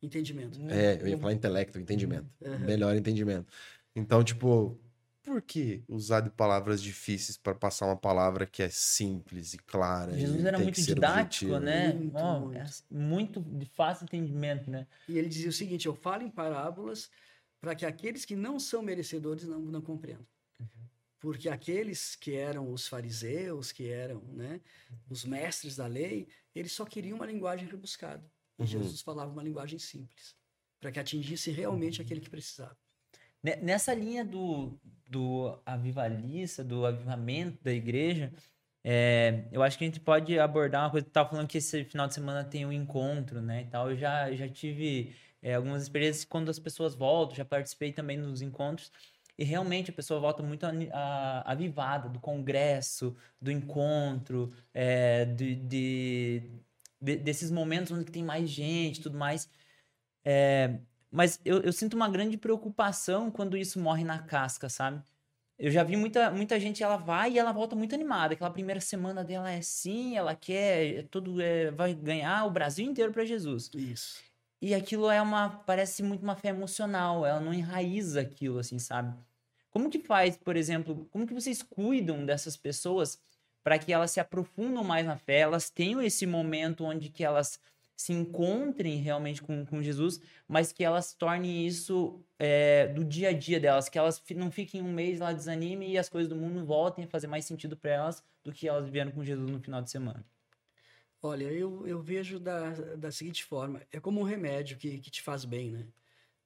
Entendimento. é, eu ia falar intelecto, entendimento. Uhum. Melhor entendimento. Então, tipo, por que usar de palavras difíceis para passar uma palavra que é simples e clara? e Jesus era tem muito didático, objetivo? né? Muito, Ó, muito. é muito de fácil entendimento, né? E ele dizia o seguinte: eu falo em parábolas para que aqueles que não são merecedores não, não compreendam. Porque aqueles que eram os fariseus, que eram né, os mestres da lei, eles só queriam uma linguagem rebuscada. E Uhum. Jesus falava uma linguagem simples, para que atingisse realmente aquele que precisava. Ne- Nessa linha do, do avivalista, do avivamento da igreja, é, eu acho que a gente pode abordar uma coisa. Tu tava falando que esse final de semana tem um encontro, né? E tal. Eu já, já tive é, algumas experiências quando as pessoas voltam, já participei também nos encontros. E realmente a pessoa volta muito avivada do congresso, do encontro, é, de, de- de- desses momentos onde tem mais gente tudo mais. É, mas eu, eu sinto uma grande preocupação quando isso morre na casca, sabe? Eu já vi muita, muita gente, ela vai e ela volta muito animada. Aquela primeira semana dela é sim, ela quer, é tudo é, vai ganhar o Brasil inteiro para Jesus. Isso. E aquilo é uma, parece muito uma fé emocional, ela não enraiza aquilo, assim, sabe? Como que faz, por exemplo, como que vocês cuidam dessas pessoas para que elas se aprofundam mais na fé, elas tenham esse momento onde que elas se encontrem realmente com, com Jesus, mas que elas tornem isso é, do dia a dia delas, que elas não fiquem um mês lá desanimem e as coisas do mundo voltem a fazer mais sentido para elas do que elas vieram com Jesus no final de semana. Olha, eu, eu vejo da, da seguinte forma: é como um remédio que, que te faz bem, né?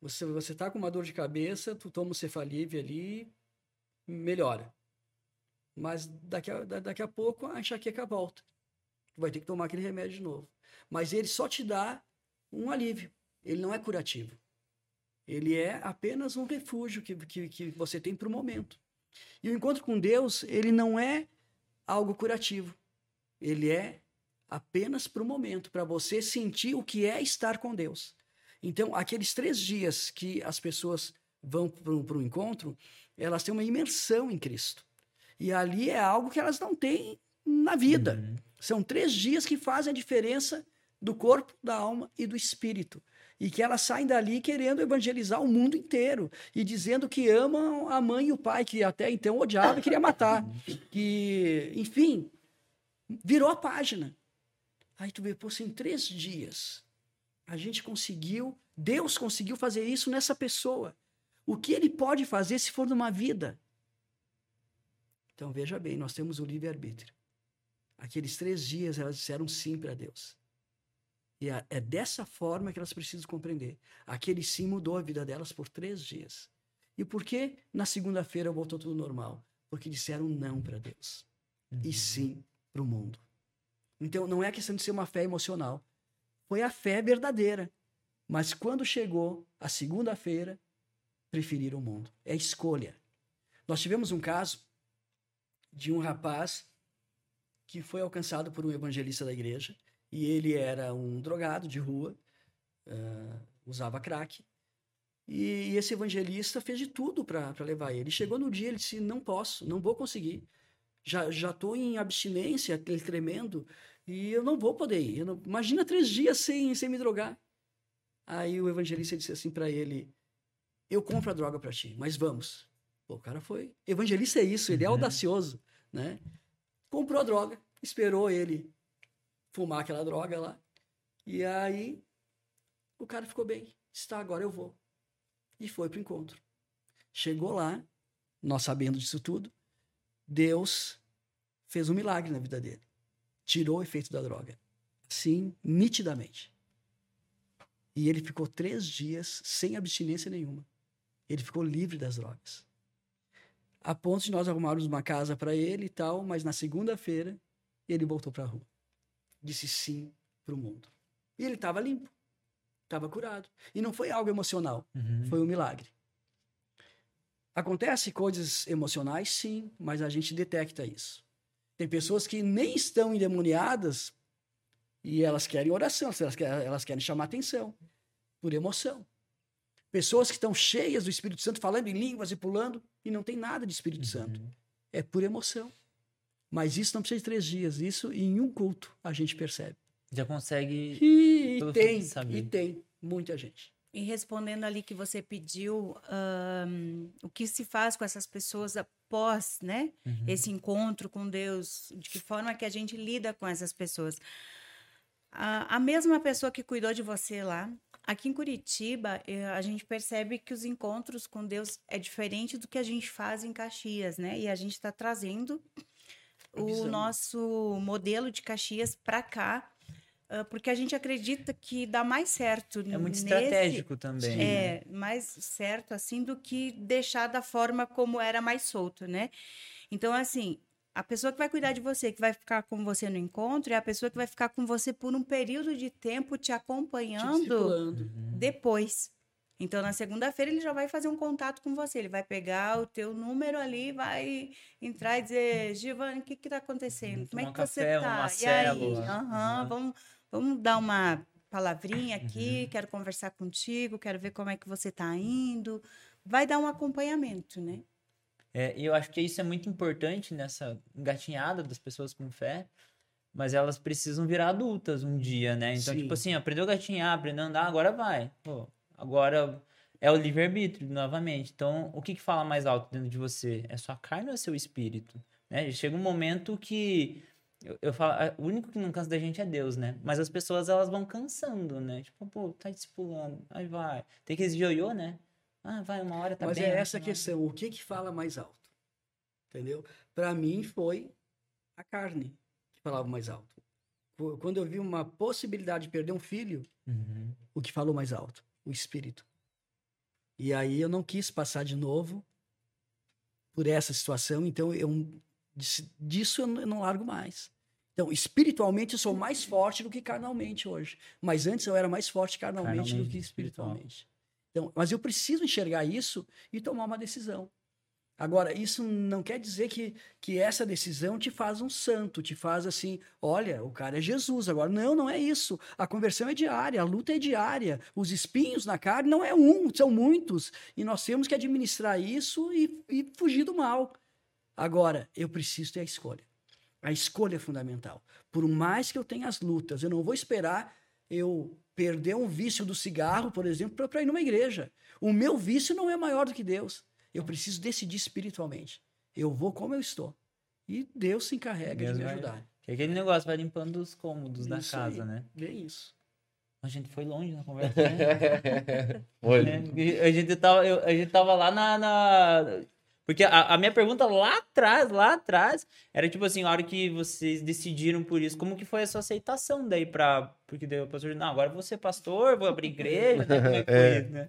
Você, você tá com uma dor de cabeça, tu toma o Cefalive ali, melhora. Mas daqui a, da- daqui a pouco a enxaqueca volta. Vai ter que tomar aquele remédio de novo. Mas ele só te dá um alívio. Ele não é curativo. Ele é apenas um refúgio que, que, que você tem para o momento. E o encontro com Deus, ele não é algo curativo. Ele é apenas para o momento, para você sentir o que é estar com Deus. Então, aqueles três dias que as pessoas vão para o encontro, elas têm uma imersão em Cristo. E ali é algo que elas não têm na vida. Uhum. São três dias que fazem a diferença do corpo, da alma e do espírito. E que elas saem dali querendo evangelizar o mundo inteiro e dizendo que amam a mãe e o pai, que até então odiava e queria matar. Que, enfim, virou a página. Aí tu vê, pô, em três dias a gente conseguiu, Deus conseguiu fazer isso nessa pessoa. O que ele pode fazer se for numa vida? Então veja bem, nós temos o livre-arbítrio. Aqueles três dias elas disseram sim para Deus. E é- dessa forma que elas precisam compreender. Aquele sim mudou a vida delas por três dias. E por que na segunda-feira voltou tudo normal? Porque disseram não para Deus e sim para o mundo. Então não é questão de ser uma fé emocional. Foi a fé verdadeira. Mas quando chegou a segunda-feira, preferiram o mundo. É escolha. Nós tivemos um caso de um rapaz que foi alcançado por um evangelista da igreja e ele era um drogado de rua, ah, usava crack. E, esse evangelista fez de tudo para levar ele. Chegou no dia, ele disse: Não posso, não vou conseguir. Já já estou em abstinência, ele tremendo, e eu não vou poder ir. Não- Imagina três dias sem, sem me drogar. Aí o evangelista disse assim para ele: Eu compro a droga para ti, mas vamos. Pô, o cara foi. Evangelista é isso, ele é Uhum. audacioso, né? Comprou a droga, esperou ele fumar aquela droga lá. E aí o cara ficou bem. Está, agora eu vou. E foi pro encontro. Chegou lá, nós sabendo disso tudo, Deus fez um milagre na vida dele. Tirou o efeito da droga. Sim, nitidamente. E ele ficou três dias sem abstinência nenhuma. Ele ficou livre das drogas. A ponto de nós arrumarmos uma casa para ele e tal, mas na segunda-feira ele voltou para a rua. Disse sim para o mundo. E ele estava limpo, estava curado. E não foi algo emocional, Uhum. foi um milagre. Acontece coisas emocionais, sim, mas a gente detecta isso. Tem pessoas que nem estão endemoniadas e elas querem oração, elas querem, elas querem chamar atenção por emoção. Pessoas que estão cheias do Espírito Santo, falando em línguas e pulando, e não tem nada de Espírito Santo. É por emoção. Mas isso não precisa de três dias. Isso em um culto a gente percebe. Já consegue. E, Pelo tem, e tem muita gente. E respondendo ali que você pediu, ahn, o que se faz com essas pessoas após, né? Uhum. Esse encontro com Deus, de que forma que a gente lida com essas pessoas. A, a mesma pessoa que cuidou de você lá, aqui em Curitiba, eh, a gente percebe que os encontros com Deus é diferente do que a gente faz em Caxias, né? E a gente está trazendo o nosso modelo de Caxias para cá, ah, porque a gente acredita que dá mais certo É muito nesse- estratégico também. né? é, mais certo assim do que deixar da forma como era mais solto, né? Então, assim, a pessoa que vai cuidar de você, que vai ficar com você no encontro, é a pessoa que vai ficar com você por um período de tempo te Te acompanhando discipulando. Uhum. depois. Então, na segunda-feira, ele já vai fazer um contato com você. Ele vai pegar o teu número ali, vai entrar e dizer, Giovanni, o que que tá acontecendo? Como é que um você tá? uma e aí? célula. Aham, Uhum. vamos, vamos dar uma palavrinha aqui, Uhum. quero conversar contigo, quero ver como é que você tá indo. Vai dar um acompanhamento, né? É, e eu acho que isso é muito importante nessa engatinhada das pessoas com fé, mas elas precisam virar adultas um dia, né? Então, Sim. tipo assim, aprendeu a gatinhar, aprendeu a andar, agora vai. Pô, agora é o livre-arbítrio, novamente. Então, o que, que fala mais alto dentro de você? É sua carne ou é seu espírito? Né? Chega um momento que. Eu, eu falo, o único que não cansa da gente é Deus, né? Mas as pessoas elas vão cansando, né? Tipo, pô, tá discipulando, aí vai. Tem que ioiô, né? Ah, vai, uma hora tá Mas bem. é essa a questão. O que que fala mais alto? Entendeu? Para mim foi a carne que falava mais alto. Qu- Quando eu vi uma possibilidade de perder um filho, Uhum. o que falou mais alto? O espírito. E aí eu não quis passar de novo por essa situação, então eu disse, disso eu não- largo mais. Então, espiritualmente eu sou mais forte do que carnalmente hoje. Mas antes eu era mais forte carnalmente, do Carnalmente, que espiritual. Então, mas eu preciso enxergar isso e tomar uma decisão. Agora, isso não quer dizer que, que essa decisão te faz um santo, te faz assim, olha, o cara é Jesus. Agora, não, não é isso. A conversão é diária, a luta é diária. Os espinhos na carne não é um, são muitos. E nós temos que administrar isso e, e fugir do mal. Agora, eu preciso ter a escolha. A escolha é fundamental. Por mais que eu tenha as lutas, eu não vou esperar eu perder um vício do cigarro, por exemplo, para ir numa igreja. O meu vício não é maior do que Deus. Eu preciso decidir espiritualmente. Eu vou como eu estou. E Deus se encarrega Deus de me vai- ajudar. Que é aquele negócio vai limpando os cômodos da Isso casa, aí. né? Bem isso. A gente foi longe na conversa, né? Olha, É, a, gente tava, eu- a gente tava lá na. na- Porque a, a minha pergunta lá atrás, lá atrás, era tipo assim, a hora que vocês decidiram por isso, como que foi a sua aceitação daí pra. Porque daí o pastor, não, agora eu vou ser pastor, vou abrir igreja, né? Como é que foi É. isso, né?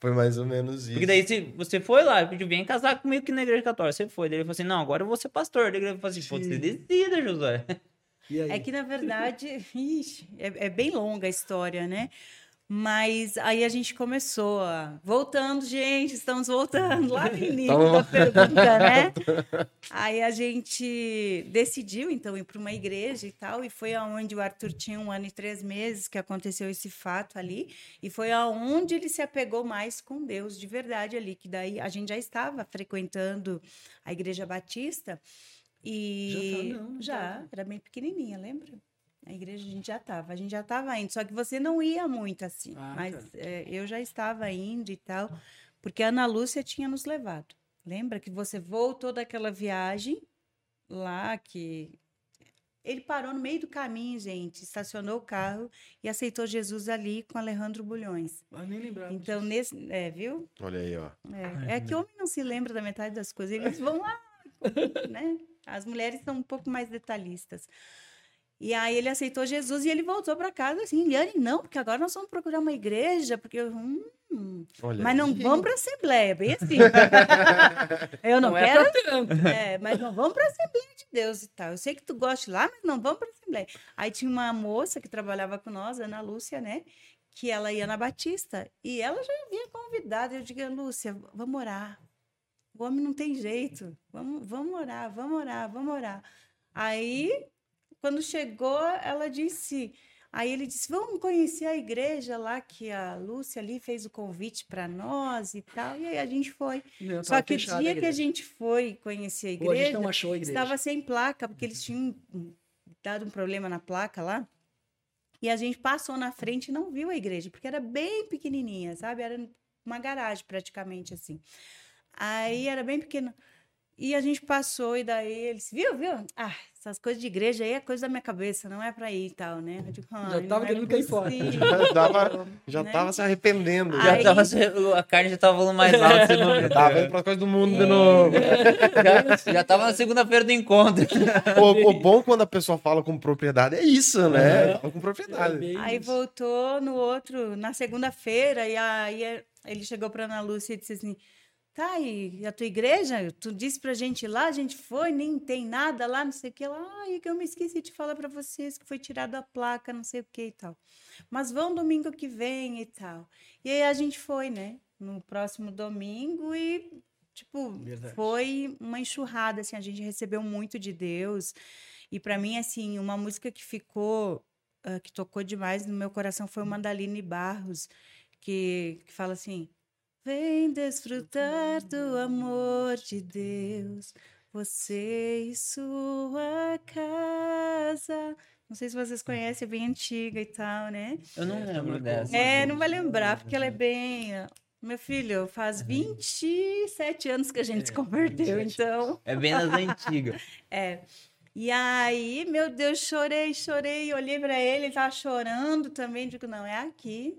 foi mais ou menos isso. Porque daí se você foi lá, pediu, vem casar comigo aqui na igreja católica. Você foi. Daí ele falou assim: não, agora eu vou ser pastor. Daí ele falou assim: pô, você decida, Josué. E aí? É que, na verdade, ixi, é, é bem longa a história, né? Mas aí a gente começou a... Voltando, gente, estamos voltando lá no início da pergunta, né? Aí a gente decidiu, então, ir para uma igreja e tal, e foi aonde o Arthur tinha um ano e três meses que aconteceu esse fato ali, e foi aonde ele se apegou mais com Deus, de verdade ali, que daí a gente já estava frequentando a Igreja Batista, e Já tá, não, já, tá. era bem pequenininha, lembra? A igreja a gente já estava, a gente já estava indo, só que você não ia muito assim, Ah, mas tá. é, eu já estava indo e tal, porque a Ana Lúcia tinha nos levado. Lembra que você voltou daquela viagem lá que Ele parou no meio do caminho, gente, estacionou o carro e aceitou Jesus ali com Alejandro Bulhões. Ah, nem lembrava. Então, disso. nesse. É, viu? Olha aí, ó. É, é que homem não se lembra da metade das coisas. Eles vão lá, né? As mulheres são um pouco mais detalhistas. E aí ele aceitou Jesus e ele voltou para casa assim, Liane, não, porque agora nós vamos procurar uma igreja, porque hum, Olha mas não vamos para assembleia, bem assim. Eu não, Não é quero, tanto. é, mas não vamos para Assembleia de Deus e tal. Eu sei que tu gosta de lá, mas não vamos para Assembleia. Aí tinha uma moça que trabalhava com nós, Ana Lúcia, né? Que ela ia na Batista. E ela já havia convidado. Eu digo, Lúcia, vamos orar. O homem não tem jeito. Vamos, vamos orar, vamos orar, vamos orar. Aí, quando chegou, ela disse. Aí ele disse: Vamos conhecer a igreja lá que a Lúcia ali fez o convite para nós e tal. E aí a gente foi. Não, Só que o dia a que a gente foi conhecer a a igreja, não achou a igreja. estava sem placa, porque eles tinham hum, dado um problema na placa lá. E a gente passou na frente e não viu a igreja, porque era bem pequenininha, sabe? Era uma garagem praticamente assim. Aí era bem pequeno. E a gente passou, e daí eles, viu, viu? Ah, essas coisas de igreja aí é coisa da minha cabeça, não é pra ir e tal, né? Eu digo, Já "Ai, tava é querendo cair fora." Já tava, já né? tava se arrependendo. Já Aí- tava, a carne já tava falando mais alto. você não- Já tava indo pras coisas do mundo de novo. já, já tava na segunda-feira do encontro. O, o bom quando a pessoa fala com propriedade é isso, né? É. Fala com É propriedade. bem Aí isso. voltou no outro, na segunda-feira, e aí é- ele chegou para Ana Lúcia e disse assim: Tá, e a tua igreja? Tu disse pra gente ir lá, a gente foi, nem tem nada lá, não sei o que lá. Ai, que eu me esqueci de falar para vocês que foi tirada a placa, não sei o que e tal. Mas vão domingo que vem e tal. E aí a gente foi, né? No próximo domingo e, tipo, Verdade. foi uma enxurrada, assim, a gente recebeu muito de Deus. E para mim, assim, uma música que ficou ah, que tocou demais no meu coração foi o Mandaline Barros, que, que fala assim: Vem desfrutar do amor de Deus, você e sua casa. Não sei se vocês conhecem, é bem antiga e tal, né? Eu não É, lembro dessa. É, não vai lembrar, porque ela é bem. ah, Meu filho, faz 27 anos que a gente se É, converteu, 27. então. É bem das antigas. É. E aí, meu Deus, chorei, chorei, olhei para ele, ele tava chorando também, digo, não, é aqui.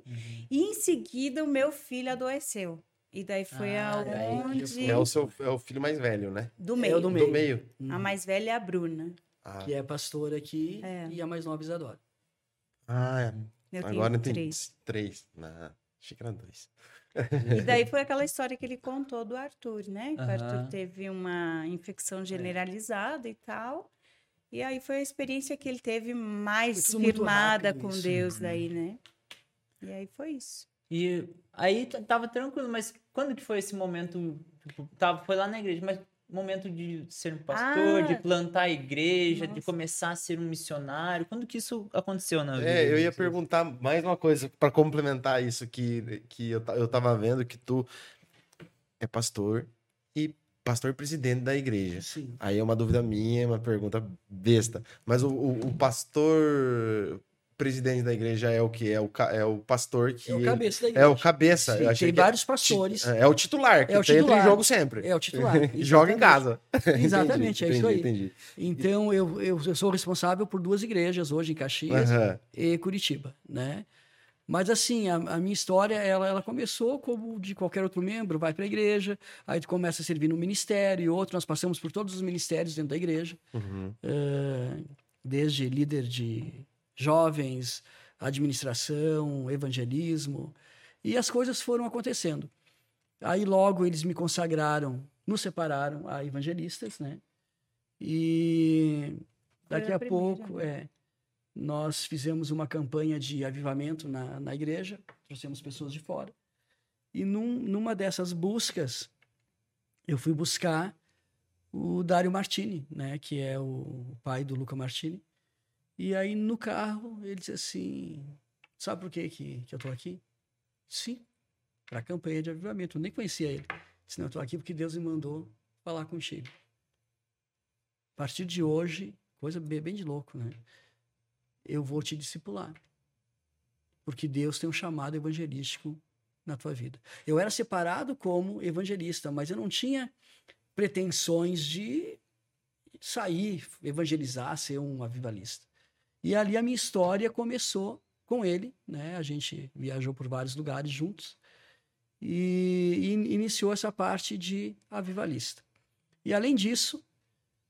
E em seguida o meu filho adoeceu. E daí foi Ah, aonde É o, seu, é o filho mais velho, né? do É meio. o do Do meio. meio. A mais velha é a Bruna. Ah, Que é pastora aqui É. e a mais nova Isadora. ah Eu tenho agora tem três. três. Na... Achei que era dois. E daí foi aquela história que ele contou do Arthur, né? Que o Aham. Arthur teve uma infecção generalizada e tal. E aí foi a experiência que ele teve mais firmada com isso. Deus daí, né? E aí foi isso. E aí tava tranquilo, mas quando que foi esse momento? Tipo, tava, foi lá na igreja, mas momento de ser um pastor, Ah! de plantar a igreja, de Nossa. começar a ser um missionário. Quando que isso aconteceu na vida? É, eu de ia perguntar mais uma coisa para complementar isso que, que eu, eu tava vendo que tu é pastor pastor presidente da igreja. Sim. Aí é uma dúvida minha, uma pergunta besta. Mas o, o, o pastor presidente da igreja é o que? É o, é o pastor que. É o cabeça da é igreja. o cabeça. Sim, tem que é vários ti- pastores. É o titular, que É o titular. em jogo sempre. É o titular. E Joga em casa. Exatamente, é entendi, isso aí. Entendi. Então, eu, eu, eu sou responsável por duas igrejas hoje em Caxias Aham. e Curitiba, né? Mas assim, a, a minha história, ela, ela começou como de qualquer outro membro, vai para a igreja, aí tu começa a servir no ministério e outro, nós passamos por todos os ministérios dentro da igreja, Uhum. eh, desde líder de jovens, administração, evangelismo, e as coisas foram acontecendo. Aí logo eles me consagraram, nos separaram a evangelistas, né? E daqui a a primeira, pouco, é, nós fizemos uma campanha de avivamento na, na igreja, trouxemos pessoas de fora. E num, numa dessas buscas, eu fui buscar o Dário Martini, né, que é o pai do Luca Martini. E aí no carro ele disse assim: Sabe por que, que, que eu estou aqui? Sim, para a campanha de avivamento. Eu nem conhecia ele. Disse: Não, eu estou aqui porque Deus me mandou falar contigo. A partir de hoje, coisa bem, bem de louco, né? Eu vou te discipular. Porque Deus tem um chamado evangelístico na tua vida. Eu era separado como evangelista, mas eu não tinha pretensões de sair, evangelizar, ser um avivalista. E ali a minha história começou com ele, né? A gente viajou por vários lugares juntos e, e iniciou essa parte de avivalista. E além disso,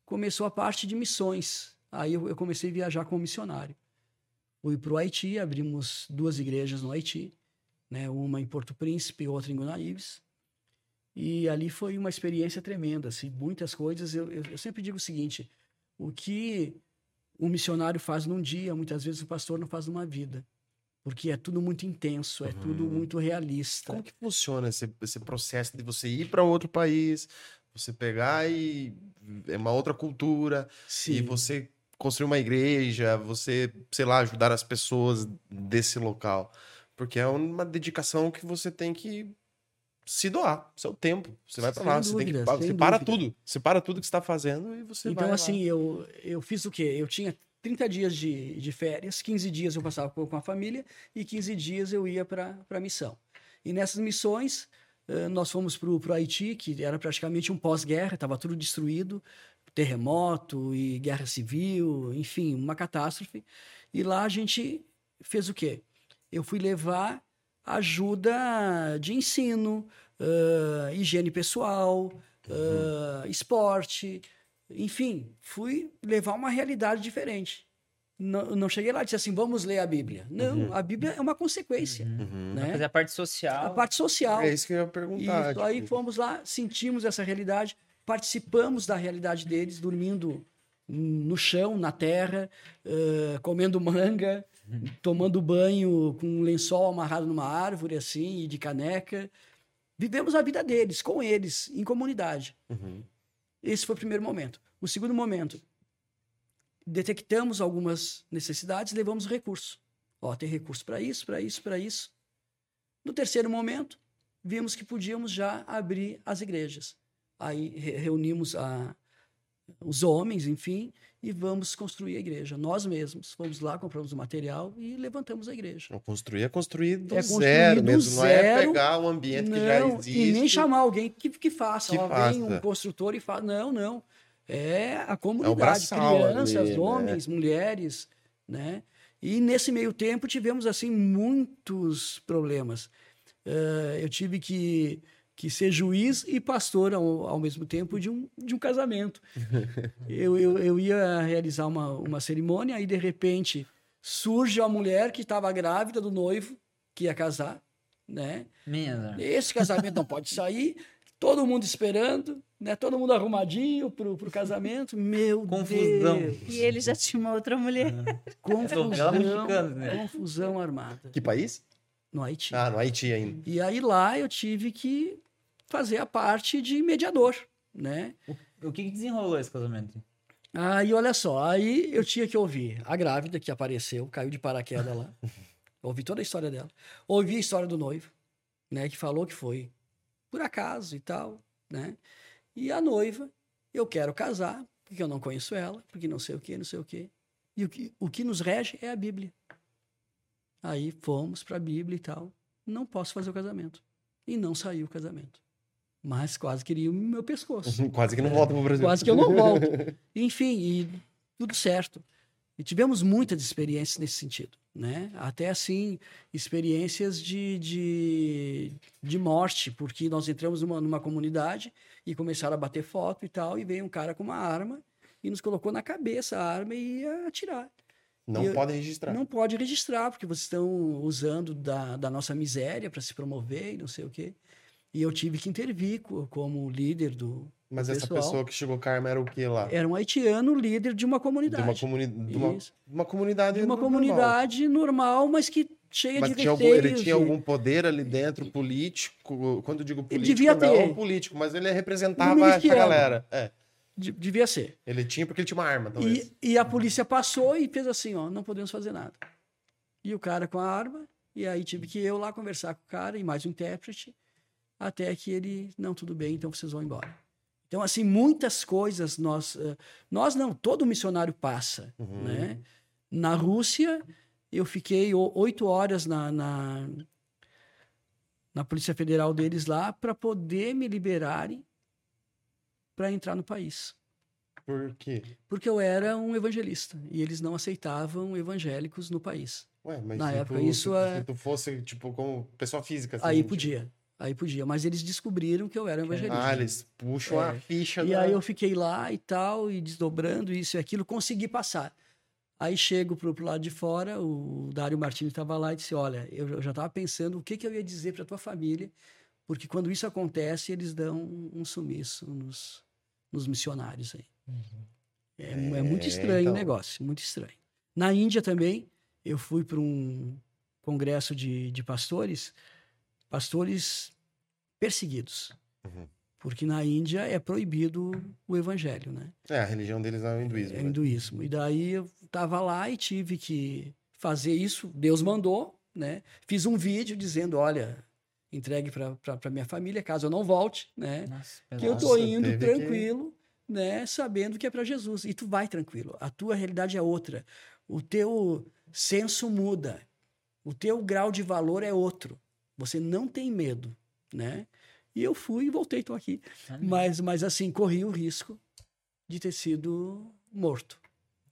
começou a parte de missões. Aí eu, eu comecei a viajar como missionário. Fui para o Haiti, abrimos duas igrejas no Haiti, né? uma em Porto Príncipe e outra em Guanaíves. E ali foi uma experiência tremenda, assim, muitas coisas. Eu, eu, eu sempre digo o seguinte: o que um missionário faz num dia, muitas vezes o pastor não faz numa vida. Porque é tudo muito intenso, é uhum. tudo muito realista. Como que funciona esse, esse processo de você ir para outro país, você pegar e é uma outra cultura, Sim. e você construir uma igreja, você, sei lá, ajudar as pessoas desse local. Porque é uma dedicação que você tem que se doar, seu tempo. Você vai para lá, dúvida, você, tem que, você dúvida. para tudo. Você para tudo que está fazendo e você então, vai. Então, assim, eu, eu fiz o quê? Eu tinha 30 dias de, de férias, 15 dias eu passava com a família e 15 dias eu ia para a missão. E nessas missões, nós fomos para o Haiti, que era praticamente um pós-guerra, estava tudo destruído terremoto e guerra civil, enfim, uma catástrofe. E lá a gente fez o quê? Eu fui levar ajuda de ensino, uh, higiene pessoal, uh, esporte, enfim, fui levar uma realidade diferente. Não, não cheguei lá e disse assim, vamos ler a Bíblia. Não, uhum. a Bíblia é uma consequência. Uhum. Né? Fazer a parte social. A parte social. É isso que eu ia perguntar. Tipo... Aí fomos lá, sentimos essa realidade, participamos da realidade deles, dormindo no chão, na terra, uh, comendo manga, tomando banho com um lençol amarrado numa árvore, assim, de caneca. Vivemos a vida deles, com eles, em comunidade. Uhum. Esse foi o primeiro momento. O segundo momento, detectamos algumas necessidades, levamos recurso. Ó, tem recurso para isso, para isso, para isso. No terceiro momento, vimos que podíamos já abrir as igrejas. Aí reunimos a, os homens, enfim, e vamos construir a igreja. Nós mesmos fomos lá, compramos o material e levantamos a igreja. construir é construir do é zero do mesmo, zero, não é pegar o ambiente não, que já existe. E nem chamar alguém que, que faça. Que faça. um construtor e faça. Não, não. É a comunidade, é crianças, ali, né? homens, né? mulheres, né? E nesse meio tempo tivemos assim muitos problemas. Uh, eu tive que que ser juiz e pastor ao, ao mesmo tempo de um, de um casamento. eu, eu, eu ia realizar uma, uma cerimônia, aí de repente surge a mulher que estava grávida do noivo, que ia casar, né? Minha. Esse casamento não pode sair, todo mundo esperando, né? Todo mundo arrumadinho pro, pro casamento. Meu Confusão. Deus. E ele já tinha uma outra mulher. Confusão, né? confusão armada. Que país? No Haiti. Ah, no Haiti ainda. E aí lá eu tive que fazer a parte de mediador, né? O, o que desenrolou esse casamento? Aí, olha só, aí eu tinha que ouvir a grávida que apareceu, caiu de paraquedas lá. ouvi toda a história dela. Ouvi a história do noivo, né? Que falou que foi por acaso e tal, né? E a noiva, eu quero casar, porque eu não conheço ela, porque não sei o que, não sei o que. E o que, o que nos rege é a Bíblia. Aí fomos para a Bíblia e tal. Não posso fazer o casamento. E não saiu o casamento. Mas quase queria o meu pescoço. quase que não volta para o Brasil. Quase que eu não volto. Enfim, e tudo certo. E tivemos muitas experiências nesse sentido, né? Até assim, experiências de, de, de morte, porque nós entramos numa, numa comunidade e começaram a bater foto e tal, e veio um cara com uma arma e nos colocou na cabeça a arma e ia atirar. Não pode registrar. Não pode registrar, porque vocês estão usando da, da nossa miséria para se promover e não sei o quê. E eu tive que intervir como líder do. Mas do essa pessoal. pessoa que chegou com a arma era o que lá? Era um haitiano líder de uma comunidade. De uma, comuni de uma, uma comunidade. De uma normal. comunidade normal, mas que cheia mas de tinha algum, Ele tinha algum poder ali dentro, político? Quando eu digo político, ele devia ter. não político, mas ele representava essa galera. É. Devia ser. Ele tinha porque ele tinha uma arma, talvez. E, e a polícia passou e fez assim, ó, não podemos fazer nada. E o cara com a arma, e aí tive que eu lá conversar com o cara e mais um intérprete até que ele, não, tudo bem, então vocês vão embora. Então, assim, muitas coisas nós. Uh, nós não, todo missionário passa. Uhum. Né? Na Rússia, eu fiquei oito horas na, na, na Polícia Federal deles lá para poder me liberarem para entrar no país. Por quê? Porque eu era um evangelista e eles não aceitavam evangélicos no país. Ué, mas Na época, tu, isso se, é- se tu fosse, tipo, como pessoa física. assim, Aí tipo- podia, aí podia. Mas eles descobriram que eu era um evangelista. Ah, eles puxam a É. ficha E da- aí eu fiquei lá e tal, e desdobrando isso e aquilo, consegui passar. Aí chego pro, pro lado de fora, o Dário Martins estava lá e disse: Olha, eu já estava pensando o que, que eu ia dizer para tua família, porque quando isso acontece, eles dão um sumiço nos, nos missionários aí. É, é muito É, estranho então. o negócio, muito estranho. Na Índia também, eu fui para um congresso de, de pastores, pastores perseguidos. Uhum. Porque na Índia é proibido o evangelho, né? É, a religião deles é o hinduísmo. É né? hinduísmo. E daí eu tava lá e tive que fazer isso. Deus mandou, né? Fiz um vídeo dizendo, olha, entregue para minha família, caso eu não volte, né? Nossa, que eu tô indo tranquilo, né? Sabendo que é para Jesus. E tu vai tranquilo. A tua realidade é outra. O teu senso muda. O teu grau de valor é outro. Você não tem medo, né? E eu fui e voltei, tô aqui. Mas, mas assim, corri o risco de ter sido morto,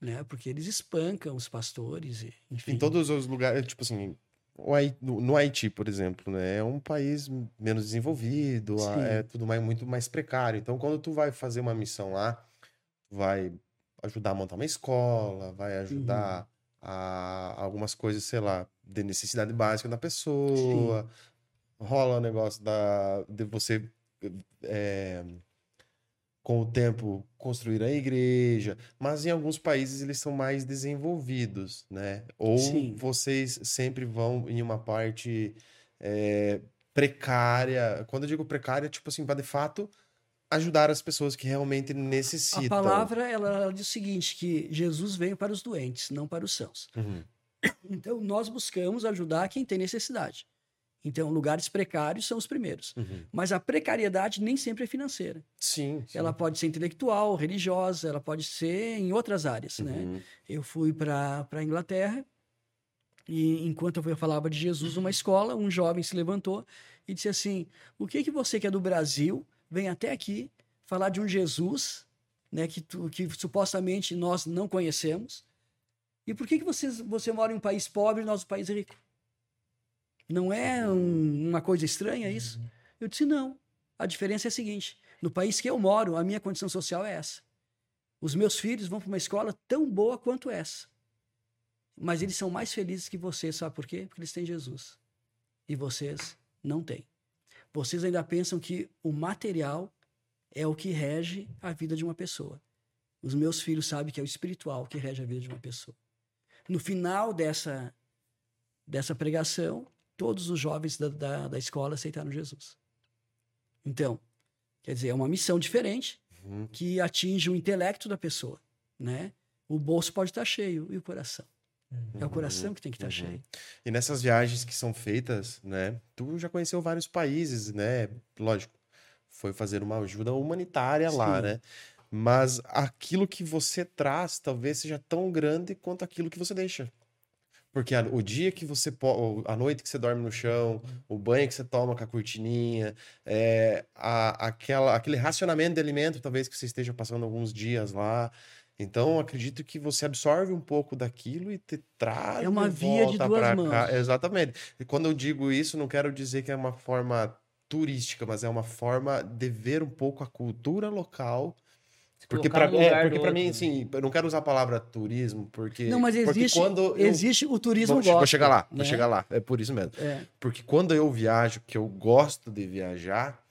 né? Porque eles espancam os pastores, e, enfim. Em todos os lugares, tipo assim, no, Haiti, por exemplo, né? É um país menos desenvolvido, Sim. é tudo mais, muito mais precário. Então, quando tu vai fazer uma missão lá, vai ajudar a montar uma escola, vai ajudar Uhum. A algumas coisas, sei lá, de necessidade básica da pessoa. Rola o negócio da, de você, é, com o tempo, construir a igreja. Mas em alguns países eles são mais desenvolvidos, né? Ou Sim. vocês sempre vão em uma parte é, precária. Quando eu digo precária, tipo assim, para de fato ajudar as pessoas que realmente necessitam. A palavra ela, ela diz o seguinte, que Jesus veio para os doentes, não para os sãos. Uhum. Então, nós buscamos ajudar quem tem necessidade. Então, lugares precários são os primeiros. Uhum. Mas a precariedade nem sempre é financeira. Sim, sim. Ela pode ser intelectual, religiosa, ela pode ser em outras áreas, né? Uhum. Eu fui para a Inglaterra e enquanto eu falava de Jesus numa escola, um jovem se levantou e disse assim: "O que que você que é do Brasil vem até aqui falar de um Jesus, né, que tu- que supostamente nós não conhecemos? E por que que vocês, você mora em um país pobre e nós um país rico? Não é um- uma coisa estranha isso?" Eu disse: "Não. A diferença é a seguinte: no país que eu moro, a minha condição social é essa. Os meus filhos vão para uma escola tão boa quanto essa. Mas eles são mais felizes que vocês, sabe por quê? Porque eles têm Jesus. E vocês não têm. Vocês ainda pensam que o material é o que rege a vida de uma pessoa. Os meus filhos sabem que é o espiritual que rege a vida de uma pessoa. No final dessa, dessa pregação, todos os jovens da, da, da escola aceitaram Jesus. Então, quer dizer, é uma missão diferente Uhum. que atinge o intelecto da pessoa, né? O bolso pode estar cheio e o coração. É o coração que tem que estar Uhum. cheio. E nessas viagens que são feitas, né? Tu já conheceu vários países, né? Lógico, foi fazer uma ajuda humanitária lá, Sim. né? Mas aquilo que você traz talvez seja tão grande quanto aquilo que você deixa. Porque a- o dia que você a noite que você dorme no chão, o banho que você toma com a cortininha, é, a- aquela, aquele racionamento de alimento, talvez que você esteja passando alguns dias lá. Então, acredito que você absorve um pouco daquilo e te traz É uma via de duas mãos. cá. Exatamente. E quando eu digo isso, não quero dizer que é uma forma turística, mas é uma forma de ver um pouco a cultura local. Se Porque para é, mim, assim, eu não quero usar a palavra turismo, porque Não, mas porque existe, quando eu- existe o turismo vou, vou gospel, chegar lá, né? vou chegar lá, é por isso mesmo. É, Porque quando eu viajo, que eu gosto de viajar,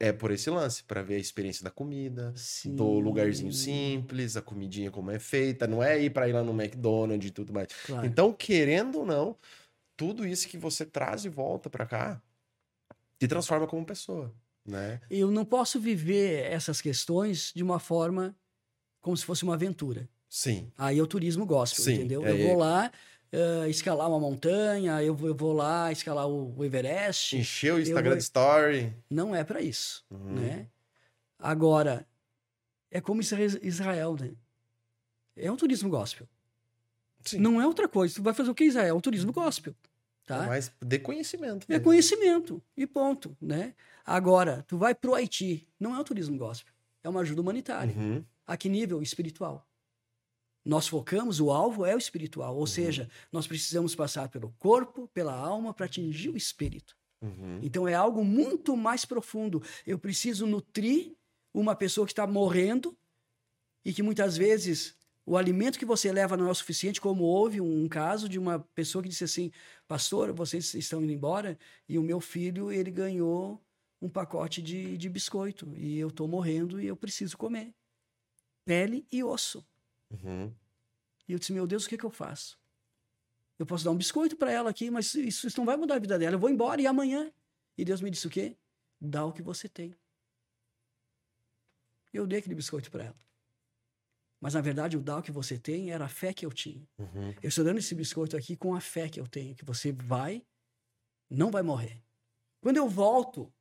é por esse lance, para ver a experiência da comida, sim. do lugarzinho simples, a comidinha como é feita, não é ir para ir lá no McDonald's e tudo mais. Claro. Então, querendo ou não, tudo isso que você traz de volta para cá te transforma como pessoa, né? Eu não posso viver essas questões de uma forma como se fosse uma aventura. Sim. Aí é o turismo gospel, Sim, entendeu? é- eu vou lá eh, escalar uma montanha, eu vou, eu vou lá escalar o, o Everest. Encher o Instagram vou- Story. Não é para isso, Uhum. né? Agora, é como Isra- Israel, né? É um turismo gospel. Sim. Não é outra coisa. Tu vai fazer o que Israel? É um turismo gospel, tá? Mas de conhecimento. É mesmo. conhecimento e ponto, né? Agora, tu vai pro Haiti, não é um turismo gospel, é uma ajuda humanitária. Uhum. A que nível? Espiritual. Nós focamos, o alvo é o espiritual, ou seja, nós precisamos passar pelo corpo, pela alma, para atingir o espírito. Uhum. Então é algo muito mais profundo. Eu preciso nutrir uma pessoa que está morrendo e que muitas vezes o alimento que você leva não é o suficiente, como houve um caso de uma pessoa que disse assim, pastor, vocês estão indo embora e o meu filho, ele ganhou um pacote de, de biscoito e eu estou morrendo e eu preciso comer. Pele e osso. Uhum. E eu disse, meu Deus, o que, que eu faço? Eu posso dar um biscoito para ela aqui, mas isso, isso não vai mudar a vida dela. Eu vou embora e amanhã. E Deus me disse o quê? Dá o que você tem. Eu dei aquele biscoito para ela. Mas na verdade, o dar o que você tem era a fé que eu tinha. Uhum. Eu estou dando esse biscoito aqui com a fé que eu tenho, que você vai, não vai morrer. Quando eu volto,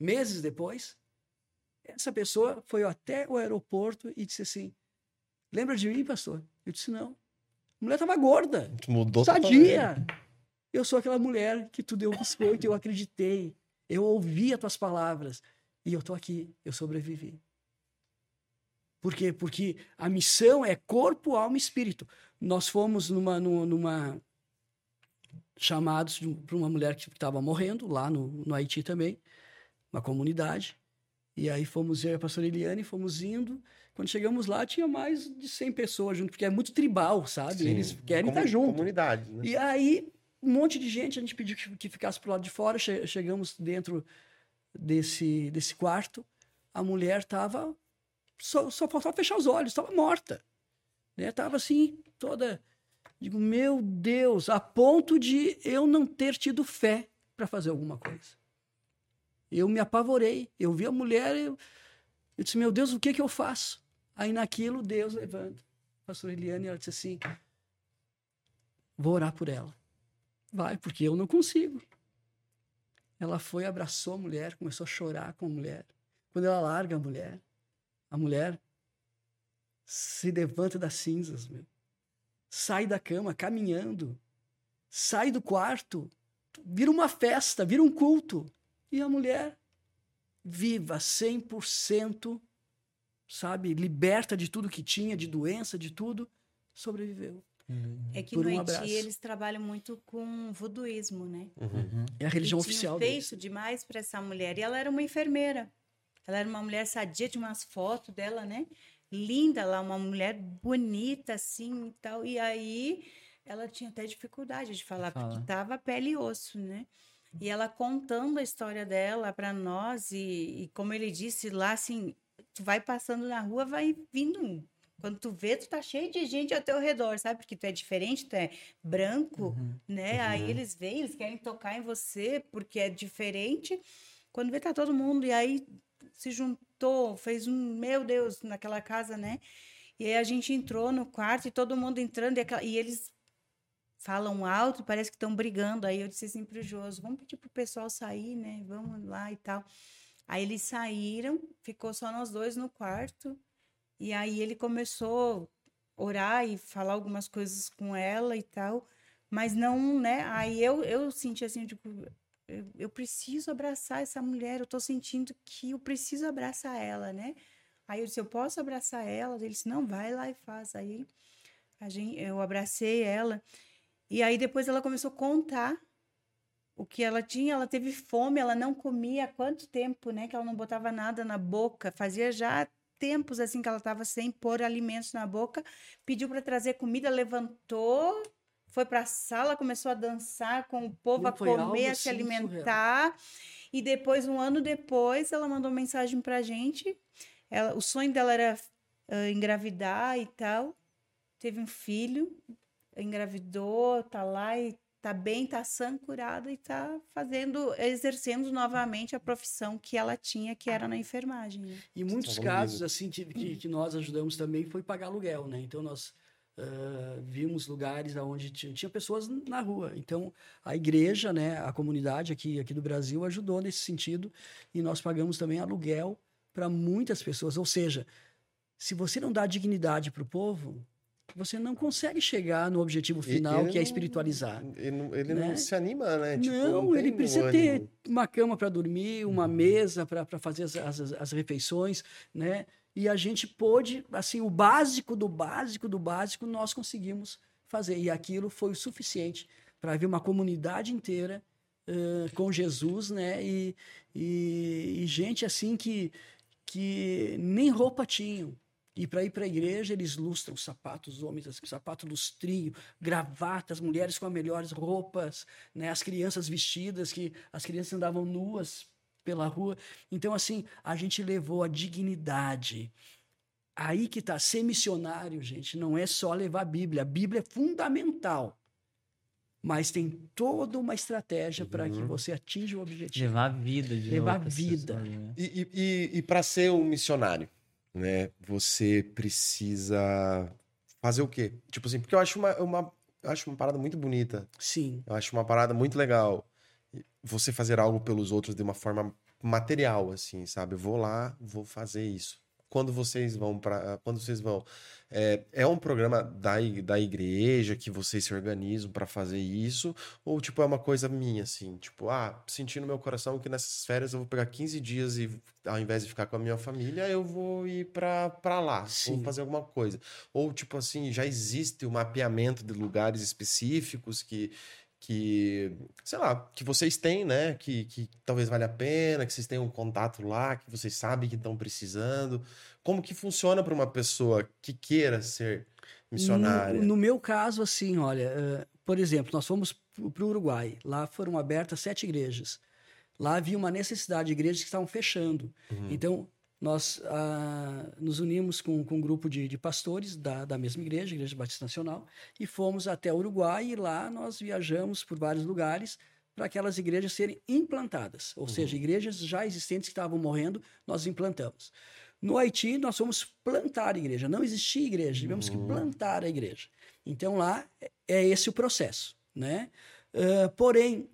meses depois, essa pessoa foi até o aeroporto e disse assim: Lembra de mim, pastor? Eu disse: Não. A mulher estava gorda, Tu mudou sadia. Eu sou aquela mulher que tu deu o biscoito, eu acreditei. Eu ouvi as tuas palavras. E eu estou aqui, eu sobrevivi. Por quê? Porque a missão é corpo, alma e espírito. Nós fomos numa, numa, numa chamados para uma mulher que estava morrendo lá no, no Haiti também, uma comunidade. E aí fomos eu e a pastora Eliane, fomos indo. Quando chegamos lá, tinha mais de 100 pessoas junto, porque é muito tribal, sabe? Sim. Eles querem estar junto. Comunidade, né? E aí, um monte de gente, a gente pediu que, que ficasse pro lado de fora, che- chegamos dentro desse, desse quarto, a mulher estava só, só faltava fechar os olhos, estava morta. Né? Tava assim, toda. Digo, meu Deus, a ponto de eu não ter tido fé para fazer alguma coisa. Eu me apavorei. Eu vi a mulher, eu, eu disse, meu Deus, o que que eu faço? Aí naquilo, Deus levanta. A pastora Eliane, ela disse assim, vou orar por ela. Vai, porque eu não consigo. Ela foi, abraçou a mulher, começou a chorar com a mulher. Quando ela larga a mulher, a mulher se levanta das cinzas, meu. Sai da cama caminhando, sai do quarto, vira uma festa, vira um culto. E a mulher viva 100%, sabe, liberta de tudo que tinha, de doença, de tudo, sobreviveu. É que Por no um Haiti abraço. eles trabalham muito com voduísmo, né? Uhum. É a religião e oficial feito deles. demais para essa mulher. E ela era uma enfermeira. Ela era uma mulher sadia, tinha umas fotos dela, né? Linda lá, uma mulher bonita assim e tal. E aí ela tinha até dificuldade de falar, Fala. porque tava pele e osso, né? E ela contando a história dela para nós, e, e como ele disse lá, assim, tu vai passando na rua, vai vindo um. Quando tu vê, tu tá cheio de gente ao teu redor, sabe? Porque tu é diferente, tu é branco, né? Aí eles vêm, eles querem tocar em você porque é diferente. Quando vê, tá todo mundo. E aí se juntou, fez um, meu Deus, naquela casa, né? E aí a gente entrou no quarto e todo mundo entrando e, aquela- e eles falam alto, parece que estão brigando. Aí eu disse assim pro Joso, vamos pedir pro pessoal sair, né? Vamos lá e tal. Aí eles saíram, ficou só nós dois no quarto. E aí ele começou a orar e falar algumas coisas com ela e tal. Mas não, né? Aí eu, eu senti assim, tipo, eu, eu preciso abraçar essa mulher, eu tô sentindo que eu preciso abraçar ela, né? Aí eu disse, eu posso abraçar ela? Ele disse, não, vai lá e faz. Aí a gente, eu abracei ela. E aí depois ela começou a contar o que ela tinha. Ela teve fome, ela não comia há quanto tempo, né? Que ela não botava nada na boca. Fazia já tempos assim que ela estava sem pôr alimentos na boca. Pediu para trazer comida, levantou, foi para a sala, começou a dançar com o povo, Não a comer, a se assim surreal. alimentar. E depois, um ano depois, ela mandou mensagem pra gente. Ela, o sonho dela era ah, engravidar e tal. Teve um filho, engravidou, tá lá e tá bem, tá sã, curada e tá fazendo, exercendo novamente a profissão que ela tinha, que era na enfermagem. né? E muitos Tá casos assim que, que, que nós ajudamos também foi pagar aluguel, né? Então nós ah, vimos lugares onde tinha, tinha pessoas na rua. Então a igreja, né, a comunidade aqui aqui do Brasil ajudou nesse sentido e nós pagamos também aluguel para muitas pessoas. Ou seja, se você não dá dignidade para o povo, você não consegue chegar no objetivo final, ele que é não- espiritualizar. Ele, não, ele Né? não se anima, né? Tipo, não, tem ele precisa ter ânimo. uma cama para dormir, uma Uhum. mesa para fazer as, as, as refeições, né? e a gente pôde, assim, o básico do básico do básico nós conseguimos fazer. E aquilo foi o suficiente para ver uma comunidade inteira uh, com Jesus, né? E, e, e, gente assim que, que nem roupa tinham. E para ir para a igreja, eles lustram sapatos, os homens, assim, sapato lustrinho, gravatas, mulheres com as melhores roupas, né? as crianças vestidas, que as crianças andavam nuas pela rua. Então, assim, a gente levou a dignidade. Aí que está, ser missionário, gente, não é só levar a Bíblia. A Bíblia é fundamental. Mas tem toda uma estratégia uhum. para que você atinja o objetivo. Levar a vida de Levar a vida. Pessoas, né? E, e, e para ser um missionário, né? Você precisa fazer o quê? Tipo assim, porque eu acho uma, uma, eu acho uma parada muito bonita. Sim. Eu acho uma parada muito legal. Você fazer algo pelos outros de uma forma material, assim, sabe? Eu vou lá, vou fazer isso quando vocês vão para quando vocês vão é, é, um programa da, da igreja que vocês se organizam para fazer isso ou tipo é uma coisa minha assim tipo ah senti no meu coração que nessas férias eu vou pegar 15 dias e ao invés de ficar com a minha família eu vou ir para lá Sim. vou fazer alguma coisa ou tipo assim já existe o um mapeamento de lugares específicos que que, sei lá, que vocês têm, né? Que, que talvez valha a pena, que vocês tenham um contato lá, que vocês sabem que estão precisando. Como que funciona para uma pessoa que queira ser missionária? No, no meu caso, assim, olha, uh, por exemplo, nós fomos para o Uruguai. Lá foram abertas sete igrejas. Lá havia uma necessidade de igrejas que estavam fechando. Uhum. Então, nós ah, nos unimos com, com um grupo de, de pastores da, da mesma igreja, Igreja Batista Nacional, e fomos até o Uruguai e lá nós viajamos por vários lugares para aquelas igrejas serem implantadas, ou uhum. seja, igrejas já existentes que estavam morrendo, nós implantamos. No Haiti, nós fomos plantar a igreja, não existia igreja, tivemos uhum. que plantar a igreja. Então lá é, é esse o processo, né? Uh, porém,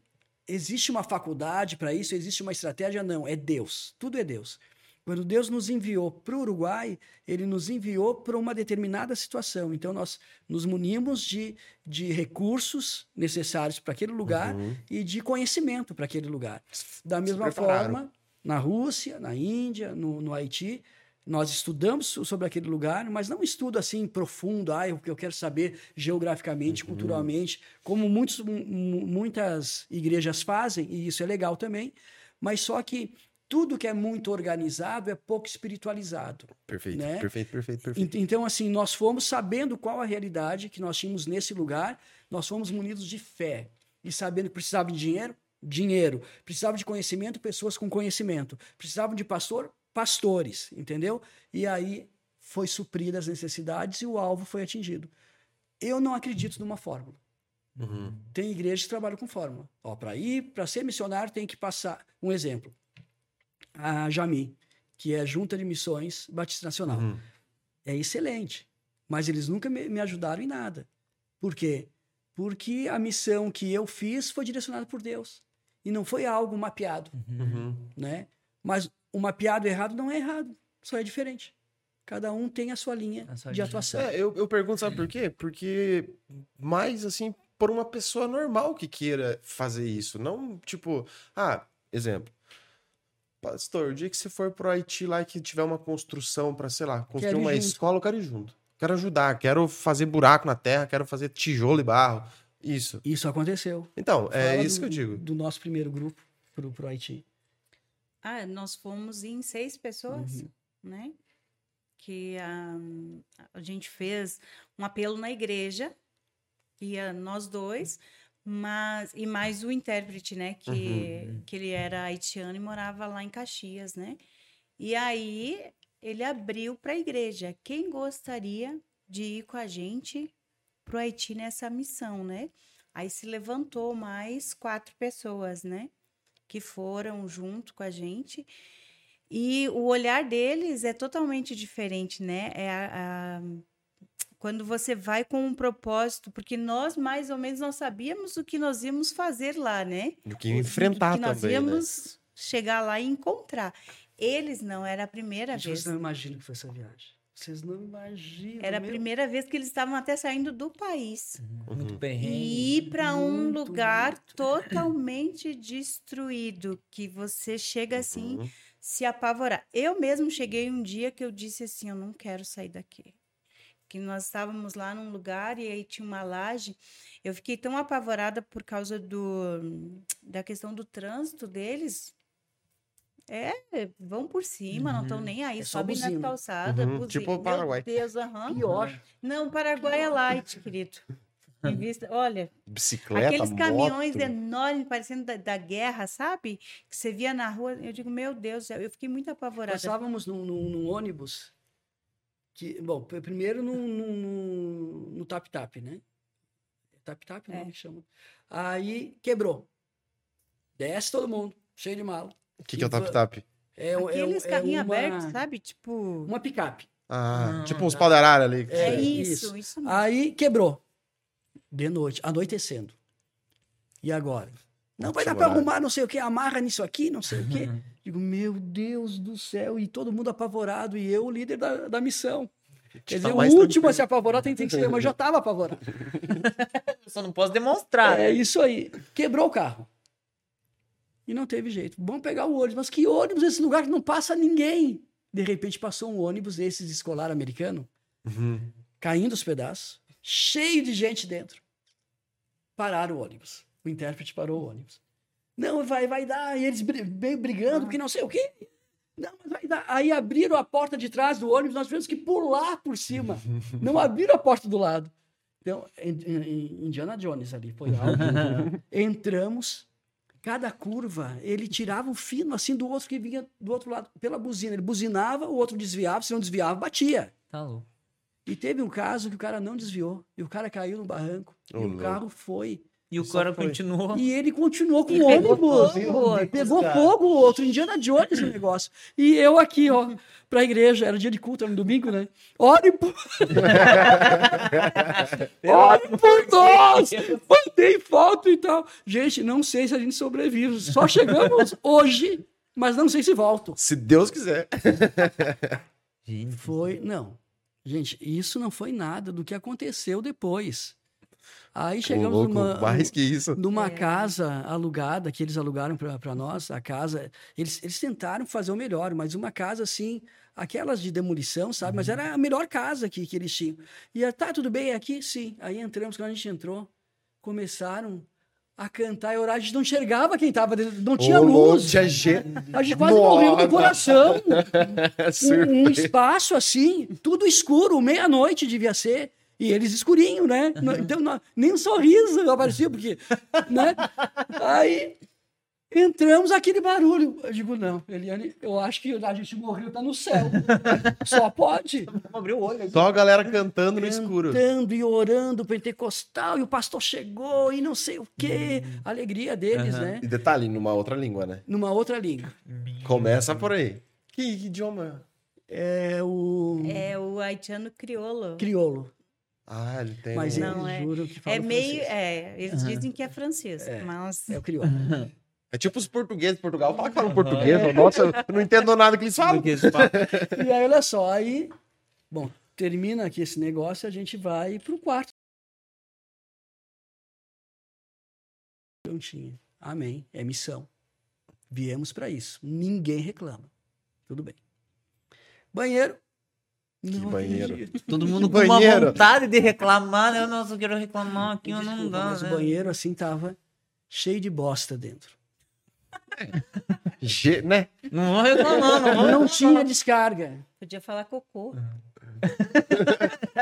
existe uma faculdade para isso, existe uma estratégia? Não, é Deus, tudo é Deus. Quando Deus nos enviou para o Uruguai, ele nos enviou para uma determinada situação. Então, nós nos munimos de, de recursos necessários para aquele lugar uhum. e de conhecimento para aquele lugar. Da mesma forma, na Rússia, na Índia, no, no Haiti, nós estudamos sobre aquele lugar, mas não estudo assim profundo, ah, eu, eu quero saber geograficamente, uhum. culturalmente, como muitos, muitas igrejas fazem, e isso é legal também, mas só que tudo que é muito organizado é pouco espiritualizado. Perfeito, né? perfeito, perfeito, perfeito. Então, assim, nós fomos sabendo qual a realidade que nós tínhamos nesse lugar, nós fomos munidos de fé. E sabendo que precisava de dinheiro, dinheiro. Precisava de conhecimento, pessoas com conhecimento. Precisavam de pastor, pastores, entendeu? E aí foi suprida as necessidades e o alvo foi atingido. Eu não acredito numa fórmula. Uhum. Tem igrejas que trabalham com fórmula. Para ir, para ser missionário, tem que passar. Um exemplo a Jami, que é a Junta de Missões Batista Nacional. Uhum. É excelente, mas eles nunca me, me ajudaram em nada. Por quê? Porque a missão que eu fiz foi direcionada por Deus e não foi algo mapeado, uhum. né? Mas o mapeado errado não é errado, só é diferente. Cada um tem a sua linha a sua de linha. atuação. É, eu, eu pergunto, sabe por quê? Porque mais assim, por uma pessoa normal que queira fazer isso. Não, tipo, ah, exemplo. Pastor, o dia que você for pro Haiti lá e que tiver uma construção para, sei lá, construir quero uma escola, eu quero ir junto. Quero ajudar, quero fazer buraco na terra, quero fazer tijolo e barro. Isso. Isso aconteceu. Então, é isso do, que eu digo. Do nosso primeiro grupo pro, pro Haiti. Ah, nós fomos em seis pessoas, uhum. né? Que um, a gente fez um apelo na igreja, ia nós dois. Mas, e mais o intérprete, né? Que, uhum. que ele era haitiano e morava lá em Caxias, né? E aí ele abriu para a igreja. Quem gostaria de ir com a gente para o Haiti nessa missão, né? Aí se levantou mais quatro pessoas, né? Que foram junto com a gente. E o olhar deles é totalmente diferente, né? É a, a quando você vai com um propósito, porque nós mais ou menos nós sabíamos o que nós íamos fazer lá, né? Do que enfrentar o que nós também, né? íamos né? chegar lá e encontrar. Eles não era a primeira Gente, vez. Vocês não imaginam que foi essa viagem. Vocês não imaginam. Era meu... a primeira vez que eles estavam até saindo do país. Uhum. Muito bem. E ir para um lugar muito... totalmente destruído, que você chega assim, uhum se apavorar. Eu mesmo cheguei um dia que eu disse assim, eu não quero sair daqui. Que nós estávamos lá num lugar e aí tinha uma laje. Eu fiquei tão apavorada por causa do da questão do trânsito deles. É, vão por cima, não estão nem aí, É sobem na calçada. Uhum, tipo o Meu Paraguai. Deus, aham. Pior. Não, o Paraguai é light, querido. Em vista, olha, Bicicleta, aqueles caminhões moto. enormes, parecendo da, da guerra, sabe? Que você via na rua. Eu digo, meu Deus, eu fiquei muito apavorada. Nós estávamos num, num- num ônibus que, bom, pr- primeiro no, no, no, no Tap Tap, né? Tap Tap, É. não que chama. Aí quebrou. Desce todo mundo, cheio de mala. O que, que é o tap-tap? É, um- é um- Aqueles é carrinhos uma- abertos, sabe? Tipo. Uma picape. Ah, Ah, tipo uns tá. pau ali. É, É, isso, isso. isso, mesmo. Aí quebrou. De noite, anoitecendo. E agora? Não vai dar para arrumar, não sei o que, amarra nisso aqui, não sei o quê. Digo, meu Deus do céu, e todo mundo apavorado, e eu, o líder da, da missão. Quer dizer, Tá o mais último tranquilo. a se apavorar tem, tem que ser, eu, mas já estava apavorado. Eu só não posso demonstrar. É né? isso aí. Quebrou o carro. E não teve jeito. Vamos pegar o ônibus. Mas que ônibus? Esse lugar que não passa ninguém. De repente passou um ônibus desses de escolar americano, Uhum. caindo os pedaços, cheio de gente dentro. Pararam o ônibus. O intérprete parou o ônibus. Não, vai, vai dar. E eles meio brigando, porque não sei o quê. Não, mas vai dar. Aí abriram a porta de trás do ônibus, nós tivemos que pular por cima. Não abriram a porta do lado. Então, in- in- Indiana Jones ali, foi algo. Entramos, cada curva, ele tirava um fino assim do outro que vinha do outro lado, pela buzina. Ele buzinava, o outro desviava, se não desviava, batia. Tá louco. E teve um caso que o cara não desviou, e o cara caiu no barranco, Ô, e o louco. carro foi. E o cara continuou. E ele continuou com E o pegou ônibus. fogo o outro, pegou cara. fogo o outro. Indiana Jones o negócio. E eu aqui, ó, pra igreja. Era dia de culto, era no domingo, né? Ore por... Ore por nós! Mandei foto e tal. Gente, não sei se a gente sobrevive. Só chegamos hoje, mas não sei se volto. Se Deus quiser. Gente, Foi, não. Gente, isso não foi nada do que aconteceu depois. Aí chegamos louco, numa, mais que isso. numa É. casa alugada que eles alugaram para nós, a casa, eles, eles tentaram fazer o melhor, mas uma casa assim, aquelas de demolição, sabe? Mas era a melhor casa que, que eles tinham. E ah, tá, tudo bem é aqui? Sim. Aí entramos, quando a gente entrou, começaram a cantar e orar, a gente não enxergava quem tava dentro, não tinha Ô, louco, luz. Tinha gente. A gente quase morreu Nossa. do coração. Um, um Surpresa. espaço assim, tudo escuro, meia-noite devia ser. E eles escurinho, né? Então, não- nem um sorriso aparecia, porque. Né? Aí entramos aquele barulho. Eu digo, não, Eliane, eu acho que a gente morreu, tá no céu. Só pode. abriu o olho. Só a galera cantando no escuro. Cantando e orando pentecostal, e o pastor chegou e não sei o quê. A alegria deles, Aham. né? E detalhe, numa outra língua, né? Numa outra língua. Começa por aí. Que, que idioma? É o É o haitiano crioulo. crioulo. Ah, ele tem. Mas um- eles Não, é- juram que É falam meio. francês. É, eles dizem que é francês, É. mas. É o crioulo. É tipo os portugueses de Portugal. Fala que falam português. Nossa, eu não entendo nada que eles falam. E aí, olha só, aí, bom, termina aqui esse negócio e a gente vai pro quarto. Não tinha. Amém. É missão. Viemos para isso. Ninguém reclama. Tudo bem. Banheiro. Não banheiro? acredito. Todo mundo com uma vontade de reclamar, né? Eu não eu quero reclamar aqui, eu não dá. mas né? o banheiro assim tava cheio de bosta dentro. Ge- né? Não vou reclamar, não vou Não tinha descarga. Podia falar cocô.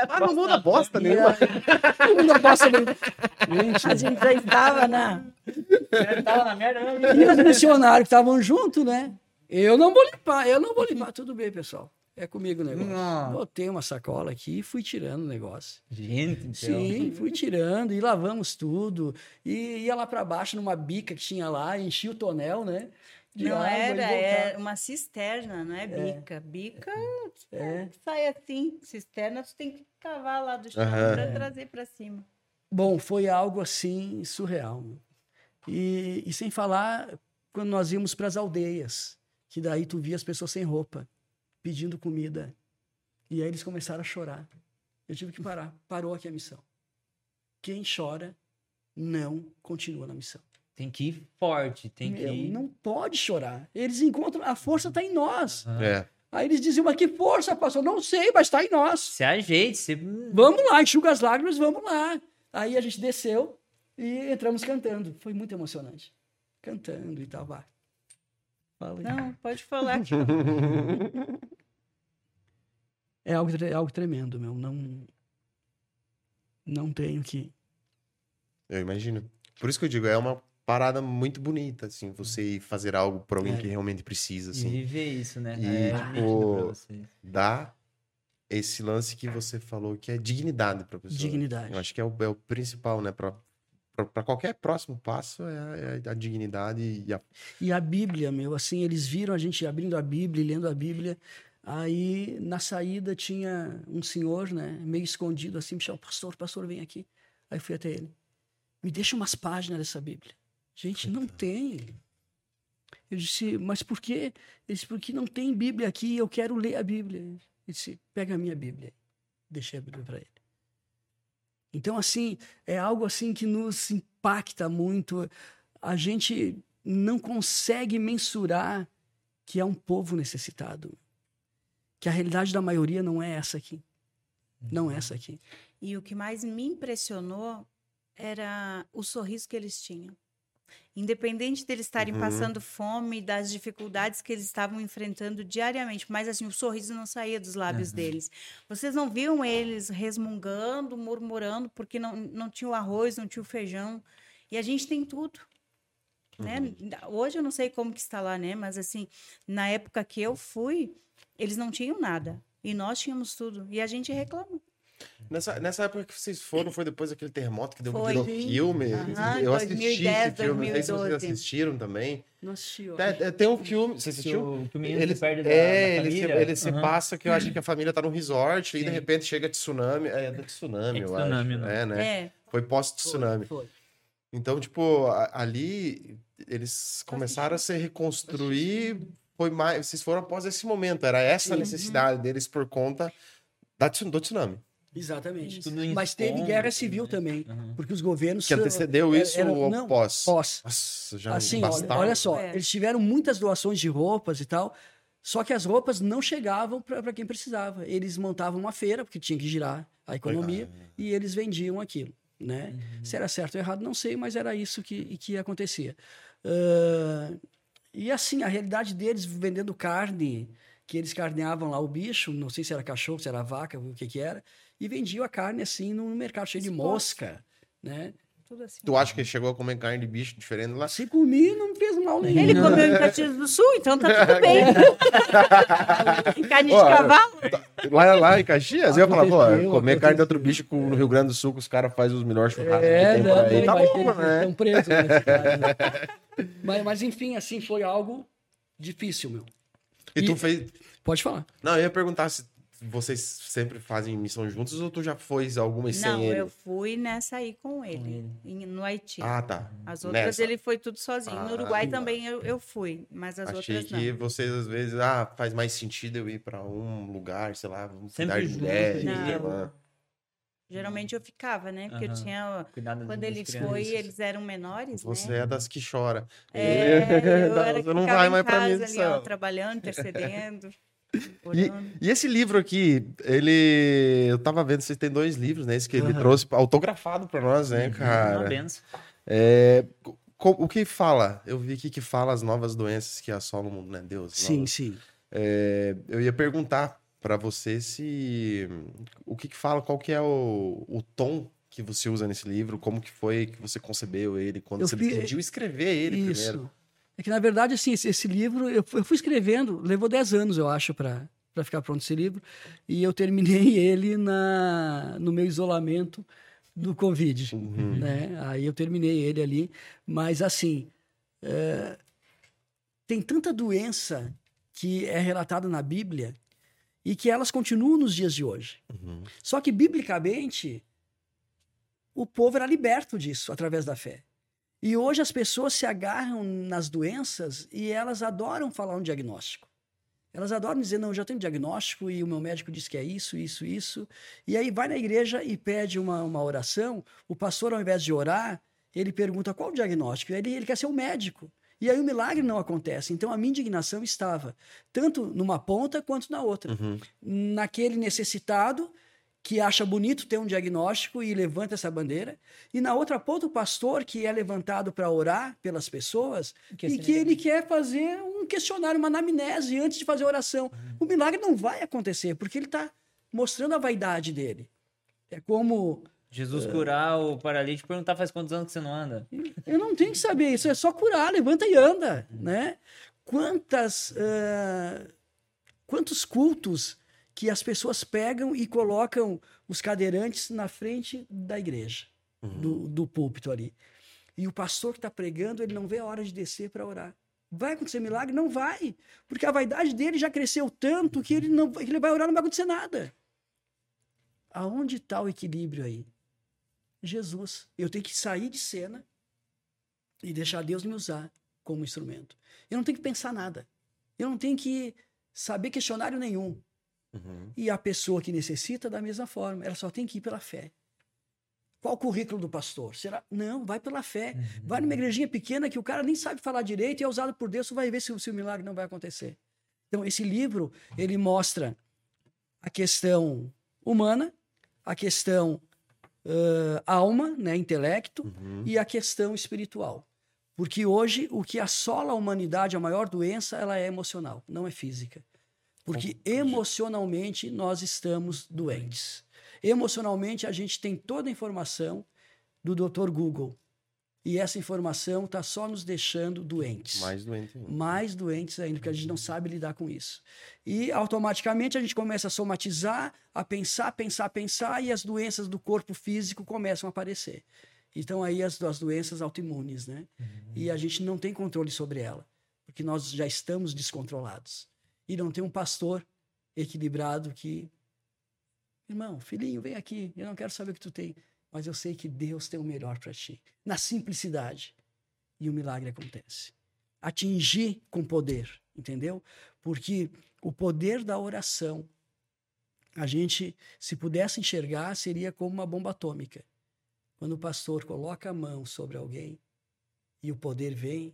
Ah, não muda bosta nenhuma. não bosta dentro. Gente, A gente já estava na. Tava na merda né? E os missionários que estavam junto, né? Eu não vou limpar, eu não vou limpar. Tudo bem, pessoal. É comigo o negócio. Não. Botei uma sacola aqui e fui tirando o negócio. Gente, então. Sim, fui tirando e lavamos tudo. E ia lá para baixo numa bica que tinha lá, enchia o tonel, né? de Não era, é uma cisterna, não é bica. Bica É. sai assim. Cisterna você tem que cavar lá do chão Aham. para trazer para cima. Bom, foi algo assim surreal. E, e sem falar quando nós íamos para as aldeias, que daí tu via as pessoas sem roupa, pedindo comida. E aí eles começaram a chorar. Eu tive que parar. Parou aqui a missão. Quem chora não continua na missão. Tem que ir forte, tem que Meu, ir. não pode chorar. Eles encontram, a força está em nós. Aham. É. Aí eles diziam, mas que força, pastor? Não sei, mas está em nós. Se ajeite, se... Vamos lá, enxuga as lágrimas, vamos lá. Aí a gente desceu e entramos cantando. Foi muito emocionante. Cantando e tal, vai. Fala aí. Não, pode falar. É algo, é algo tremendo, meu. Não, não tenho que. Eu imagino. Por isso que eu digo, é uma parada muito bonita, assim, você ir fazer algo pra alguém É. que realmente precisa, E assim. viver isso, né? E, é tipo. Dá esse lance que você falou, que é dignidade pra pessoa. Dignidade. Eu acho que é o, é o principal, né? Pra, pra, pra qualquer próximo passo é, a- é a dignidade e a. E a Bíblia, meu, assim, eles viram a gente abrindo a Bíblia, e lendo a Bíblia. Aí, na saída, tinha um senhor, né, meio escondido, assim, me chamou, pastor, pastor, vem aqui. Aí fui até ele. Me deixa umas páginas dessa Bíblia. Gente, não tem. Eu disse, mas por quê? Ele disse, porque não tem Bíblia aqui, eu quero ler a Bíblia. Ele disse, pega a minha Bíblia. Deixei a Bíblia para ele. Então, assim, é algo assim que nos impacta muito. A gente não consegue mensurar que é um povo necessitado. Que a realidade da maioria não é essa aqui. Não é essa aqui. E o que mais me impressionou era o sorriso que eles tinham. Independente deles estarem Uhum. passando fome, das dificuldades que eles estavam enfrentando diariamente, mas assim, o sorriso não saía dos lábios Uhum. deles. Vocês não viam eles resmungando, murmurando, porque não, não tinha o arroz, não tinha o feijão. E a gente tem tudo. Né? Hoje eu não sei como que está lá, né? Mas assim, na época que eu fui, eles não tinham nada. E nós tínhamos tudo. E a gente reclama. Nessa, nessa época que vocês foram, foi depois daquele terremoto que deu Foi. virou Sim. filme. Aham, eu assisti 2010, esse filme, não sei se vocês 2012. assistiram também. Não assisti, ó. É, é, tem um filme, você assistiu? o, que o menino Ele, se perde da, é, da ele, se, ele se Aham. passa que eu acho que a família tá num resort e de Sim. repente chega tsunami. É, do tsunami, É eu tsunami, acho. né? É, né? É. Foi pós-tsunami. Foi. Então, tipo, ali eles começaram a se reconstruir. Foi mais, vocês foram após esse momento. Era essa a necessidade deles por conta da, do tsunami. Exatamente. Mas teve guerra civil né? também, Aham. porque os governos... Que antecedeu era- isso era- ou não, pós? Pós. Nossa, já Assim, olha, bastava. olha só, É. eles tiveram muitas doações de roupas e tal, só que as roupas não chegavam para quem precisava. Eles montavam uma feira, porque tinha que girar a economia, e eles vendiam aquilo. Né? Se era certo ou errado, não sei, mas era isso que, que acontecia. Ah, e assim, a realidade deles vendendo carne, que eles carneavam lá o bicho, não sei se era cachorro, se era vaca, o que que era, e vendiam a carne assim no mercado cheio de mosca, né? Tudo assim. Tu acha que ele chegou a comer carne de bicho diferente lá? Se comi, não fez mal nenhum. Ele comeu em Caxias do Sul, então tá tudo bem. Carne de Ó, cavalo. Lá, lá em Caxias, eu ia falar, pô, comer carne de outro bicho com- no Rio Grande do Sul, que os caras fazem os melhores churrascos É, que tem não, por aí. Tá bom, né? estão presos nesse caso, né? mas, mas, enfim, assim, foi algo difícil, meu. E tu E- fez. Pode falar. Não, eu ia perguntar se vocês sempre fazem missão juntos ou tu já foi algumas Não, sem ele? eu fui nessa aí com ele, em- no Haiti. Ah, tá. As outras Nessa. ele foi tudo sozinho. Ah, no Uruguai tá. também eu, eu fui, mas as Achei outras que não. vocês às vezes, ah, faz mais sentido eu ir pra um lugar, sei lá, vamos Sempre cuidar de junto, mulheres, Não. Lá. Geralmente eu ficava, né? Porque eu Aham. tinha. Cuidado Quando ele crianças. foi, eles eram menores, Você né? é das que chora. É, eu era Você não vai mais pra casa ali, ó, trabalhando, intercedendo, E, e esse livro aqui, ele. Eu tava vendo, vocês têm dois livros, né? Esse que ele Aham. trouxe autografado pra nós, né, Uhum, Uma cara? benção. É, co- o que fala? Eu vi aqui que fala as novas doenças que assolam o mundo, né? Deus. Sim, novas- sim. É, eu ia perguntar pra você se o que que fala, qual que é o, o tom que você usa nesse livro, como que foi que você concebeu ele, quando Eu você fi- decidiu escrever ele Isso. primeiro. É que, na verdade, assim, esse, esse livro, eu, eu fui escrevendo, levou 10 anos, eu acho, para ficar pronto esse livro, e eu terminei ele na, no meu isolamento do Covid. Uhum. né? Aí eu terminei ele ali, mas assim, é, tem tanta doença que é relatada na Bíblia e que elas continuam nos dias de hoje. Uhum. Só que, biblicamente, o povo era liberto disso através da fé. E hoje as pessoas se agarram nas doenças e elas adoram falar um diagnóstico. Elas adoram dizer, não, eu já tenho diagnóstico e o meu médico diz que é isso, isso, isso. E aí vai na igreja e pede uma, uma oração, o pastor, ao invés de orar, ele pergunta qual o diagnóstico? Ele, ele quer ser um médico. E aí o milagre não acontece. Então a minha indignação estava tanto numa ponta quanto na outra. Uhum. Naquele necessitado que acha bonito ter um diagnóstico e levanta essa bandeira, e na outra ponta o pastor que é levantado para orar pelas pessoas Que e que ele quer fazer um questionário, uma anamnese antes de fazer a oração. O milagre não vai acontecer porque ele está mostrando a vaidade dele. É como Jesus curar o paralítico e perguntar faz quantos anos que você não anda? Eu não tenho que saber isso, é só curar, levanta e anda, né? Quantas, ah, quantos cultos que as pessoas pegam e colocam os cadeirantes na frente da igreja, do, do púlpito ali. E o pastor que está pregando, ele não vê a hora de descer para orar. Vai acontecer milagre? Não vai, porque a vaidade dele já cresceu tanto que ele não, que ele vai orar não vai acontecer nada. Aonde está o equilíbrio aí? Jesus. Eu tenho que sair de cena e deixar Deus me usar como instrumento. Eu não tenho que pensar nada. Eu não tenho que saber questionário nenhum. Uhum. E a pessoa que necessita, da mesma forma, ela só tem que ir pela fé. Qual o currículo do pastor? Será? Não, vai pela fé. Vai numa igrejinha pequena que o cara nem sabe falar direito e é usado por Deus, tu vai ver se, o- se o milagre não vai acontecer. Então, esse livro, ele mostra a questão humana, a questão ãh, alma, né, intelecto, Uhum. e a questão espiritual. Porque hoje o que assola a humanidade, a maior doença, ela é emocional, não é física. Porque emocionalmente nós estamos doentes. Emocionalmente a gente tem toda a informação do Dr. Google. E essa informação está só nos deixando doentes Mais doente ainda. mais doentes ainda, porque a gente não sabe lidar com isso. E automaticamente a gente começa a somatizar, a pensar, pensar, pensar, e as doenças do corpo físico começam a aparecer. Então aí as, as doenças autoimunes, né? E a gente não tem controle sobre ela, porque nós já estamos descontrolados. E não tem um pastor equilibrado que, irmão, filhinho, vem aqui, eu não quero saber o que tu tem, mas eu sei que Deus tem o melhor para ti. Na simplicidade. E o milagre acontece atingir com poder, entendeu? Porque o poder da oração, a gente, se pudesse enxergar, seria como uma bomba atômica. Quando o pastor coloca a mão sobre alguém e o poder vem,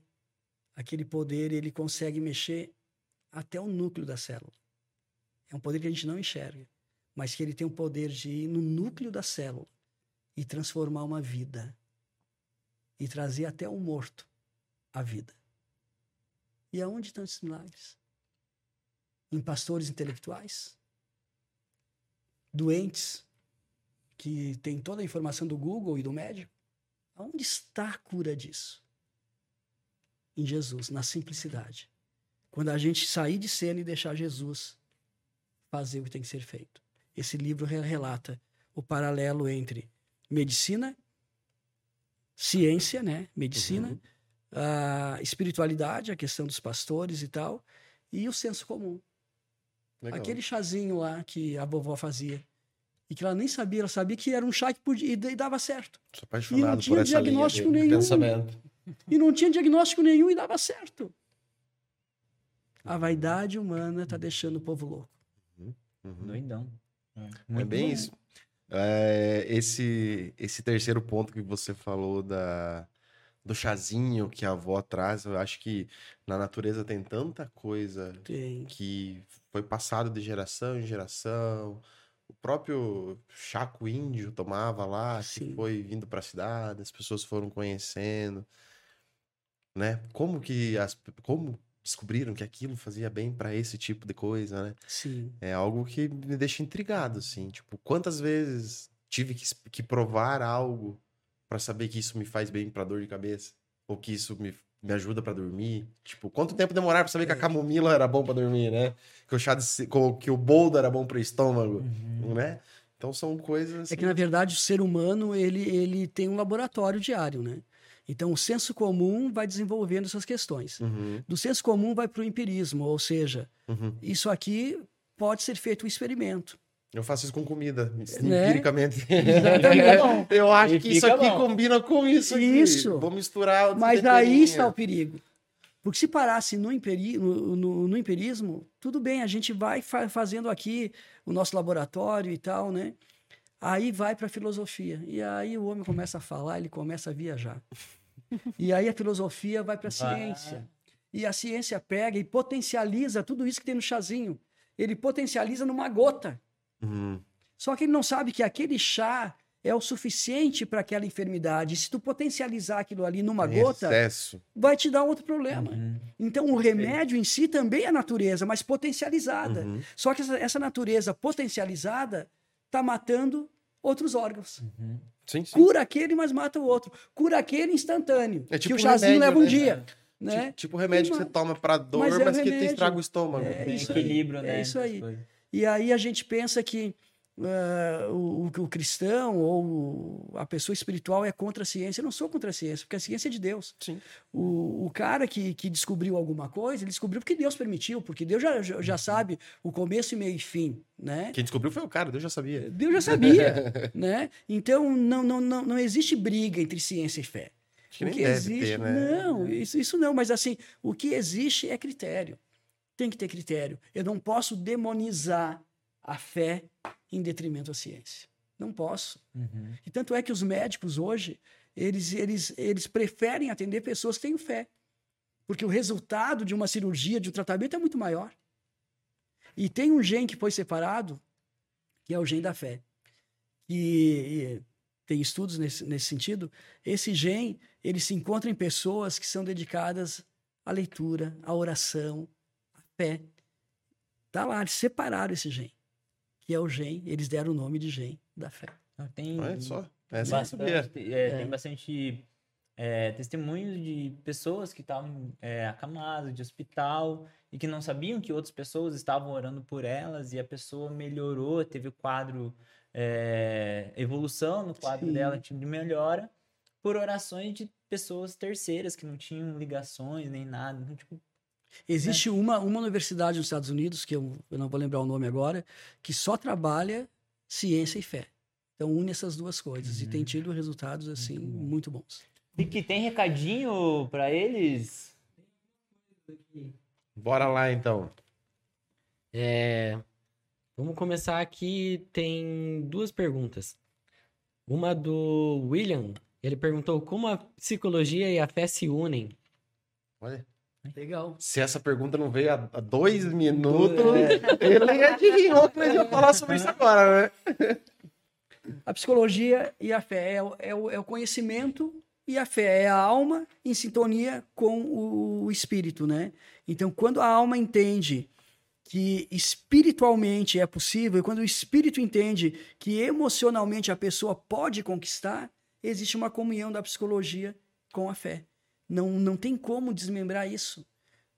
aquele poder ele consegue mexer até o núcleo da célula. É um poder que a gente não enxerga, mas que ele tem o poder de ir no núcleo da célula e transformar uma vida e trazer até o morto à vida. E aonde estão esses milagres? Em pastores intelectuais? Doentes que têm toda a informação do Google e do médico? Aonde está a cura disso? Em Jesus, na simplicidade. Quando a gente sair de cena e deixar Jesus fazer o que tem que ser feito. Esse livro re- relata o paralelo entre medicina, ciência, né? Medicina, Uhum. a espiritualidade, a questão dos pastores e tal, e o senso comum. Legal. Aquele chazinho lá que a vovó fazia. E que ela nem sabia, ela sabia que era um chá que podia, e dava certo. Sou apaixonado E não por tinha essa linha diagnóstico de nenhum. pensamento. E não tinha diagnóstico nenhum e dava certo. A vaidade humana tá deixando o povo louco. Uhum. Doidão. É bem isso. É, esse, esse terceiro ponto que você falou da, do chazinho que a avó traz, eu acho que na natureza tem tanta coisa Tem. que foi passado de geração em geração. O próprio chaco índio tomava lá, que Sim. foi vindo para a cidade, as pessoas foram conhecendo, né? Como que as como descobriram que aquilo fazia bem para esse tipo de coisa, né? Sim. É algo que me deixa intrigado, assim. Tipo, quantas vezes tive que, que provar algo pra saber que isso me faz bem pra dor de cabeça? Ou que isso me, me ajuda pra dormir? Tipo, quanto tempo demorar pra saber que a É. camomila era bom pra dormir, né? Que o chá de, que o boldo era bom pro estômago, né? Então são coisas É que, na verdade, o ser humano, ele, ele tem um laboratório diário, né? Então, o senso comum vai desenvolvendo essas questões. Uhum, Do senso comum vai para o empirismo, ou seja, uhum. isso aqui pode ser feito um experimento. Eu faço isso com comida, Né? empiricamente. Eu acho E que isso aqui bom. combina com isso aqui. Isso. Vou misturar. Mas aí temperinhos. está o perigo. Porque se parasse no, empiri, no, no- no empirismo, tudo bem, a gente vai fa- fazendo aqui o nosso laboratório e tal, né? Aí vai para a filosofia. E aí o homem começa a falar, ele começa a viajar. E aí a filosofia vai para a ciência. E a ciência pega e potencializa tudo isso que tem no chazinho. Ele potencializa numa gota. Uhum. Só que ele não sabe que aquele chá é o suficiente para aquela enfermidade. Se tu potencializar aquilo ali numa Em gota, Excesso. vai te dar outro problema. Uhum. Então, o remédio em si também é natureza, mas potencializada. Uhum. Só que essa, essa natureza potencializada está matando outros órgãos. Sim, sim. Cura aquele, mas mata o outro. Cura aquele instantâneo. É tipo que o chazinho remédio, leva um né? dia. Ti- Né? Tipo o remédio que Mas- você toma pra dor, mas mas, é que te estraga o estômago. É Tem isso aí, equilíbrio, é né? isso aí. E aí a gente pensa que ah, o, o- cristão ou a pessoa espiritual é contra a ciência. Eu não sou contra a ciência, porque a ciência é de Deus. Sim. O, o cara que, que descobriu alguma coisa, ele descobriu porque Deus permitiu, porque Deus já, já, já sabe o começo e meio e fim, né? Quem descobriu foi o cara, Deus já sabia. Deus já sabia, né? Então não, não, não, não existe briga entre ciência e fé. Acho que o que existe, ter, né? não, isso, isso não, mas assim, o que existe é critério. Tem que ter critério. Eu não posso demonizar a fé em detrimento à ciência. Não posso. Uhum. E tanto é que os médicos hoje, eles, eles, eles preferem atender pessoas que têm fé. Porque o resultado de uma cirurgia, de um tratamento é muito maior. E tem um gene que foi separado, que é o gene da fé. E, e tem estudos nesse, nesse sentido. Esse gene, ele se encontra em pessoas que são dedicadas à leitura, à oração, à fé. Tá lá, eles separaram esse gene, que é o gene, eles deram o nome de gene da fé. Tem Olha só. Essa bastante, é, tem bastante é, testemunhos de pessoas que estavam é, acamadas de hospital e que não sabiam que outras pessoas estavam orando por elas e a pessoa melhorou, teve o quadro é, evolução no quadro Sim. dela, tipo de melhora por orações de pessoas terceiras que não tinham ligações nem nada. Então, tipo, Existe uma, uma universidade nos Estados Unidos, que eu, eu não vou lembrar o nome agora, que só trabalha ciência e fé. Então une essas duas coisas e tem tido resultados assim muito bons. e que tem recadinho pra eles? Bora lá, então. É, Vamos começar aqui. Tem duas perguntas. Uma do William. Ele perguntou como a psicologia e a fé se unem. Olha. Legal. Se essa pergunta não veio há dois minutos, ele adivinhou que nós ia falar sobre isso agora, né? A psicologia e a fé é, o- é o, é o conhecimento e a fé é a alma em sintonia com o espírito, né? Então, quando a alma entende que espiritualmente é possível, e quando o espírito entende que emocionalmente a pessoa pode conquistar, existe uma comunhão da psicologia com a fé. Não, não tem como desmembrar isso,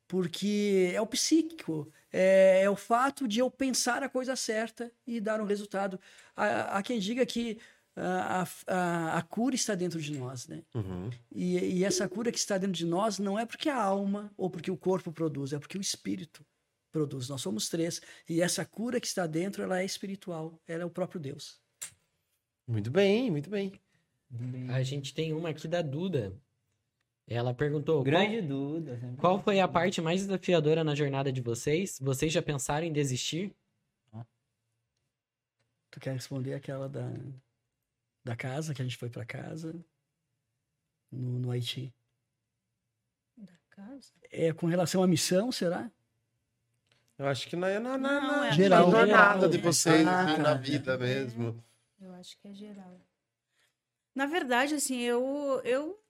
porque é o psíquico, é, é o fato de eu pensar a coisa certa e dar um resultado. Há, há quem diga que a, a, a cura está dentro de nós, né? Uhum. E, e essa cura que está dentro de nós não é porque a alma ou porque o corpo produz, é porque o espírito produz. Nós somos três. E essa cura que está dentro, ela é espiritual. Ela é o próprio Deus. Muito bem, muito bem. A gente tem uma aqui da Duda. Ela perguntou: Grande Duda. qual, qual foi a parte mais desafiadora na jornada de vocês? Vocês já pensaram em desistir? Tu quer responder aquela da, da casa, que a gente foi para casa, no, no Haiti? Da casa? É com relação à missão, será? Eu acho que na, na, na, Não, na- é Geral. na jornada Geral. de vocês, Ah, assim, tá. na vida mesmo. Eu acho que é geral. Na verdade, assim, eu, eu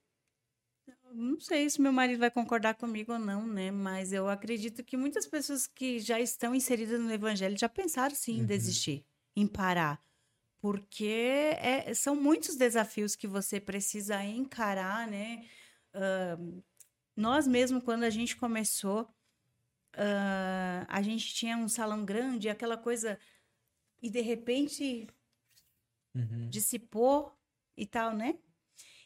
não sei se meu marido vai concordar comigo ou não, né? Mas eu acredito que muitas pessoas que já estão inseridas no evangelho já pensaram sim em desistir, em parar. Porque é- são muitos desafios que você precisa encarar, né? Ah, nós mesmo, quando a gente começou, ah, a gente tinha um salão grande, aquela coisa, e de repente Uhum. dissipou e tal, né?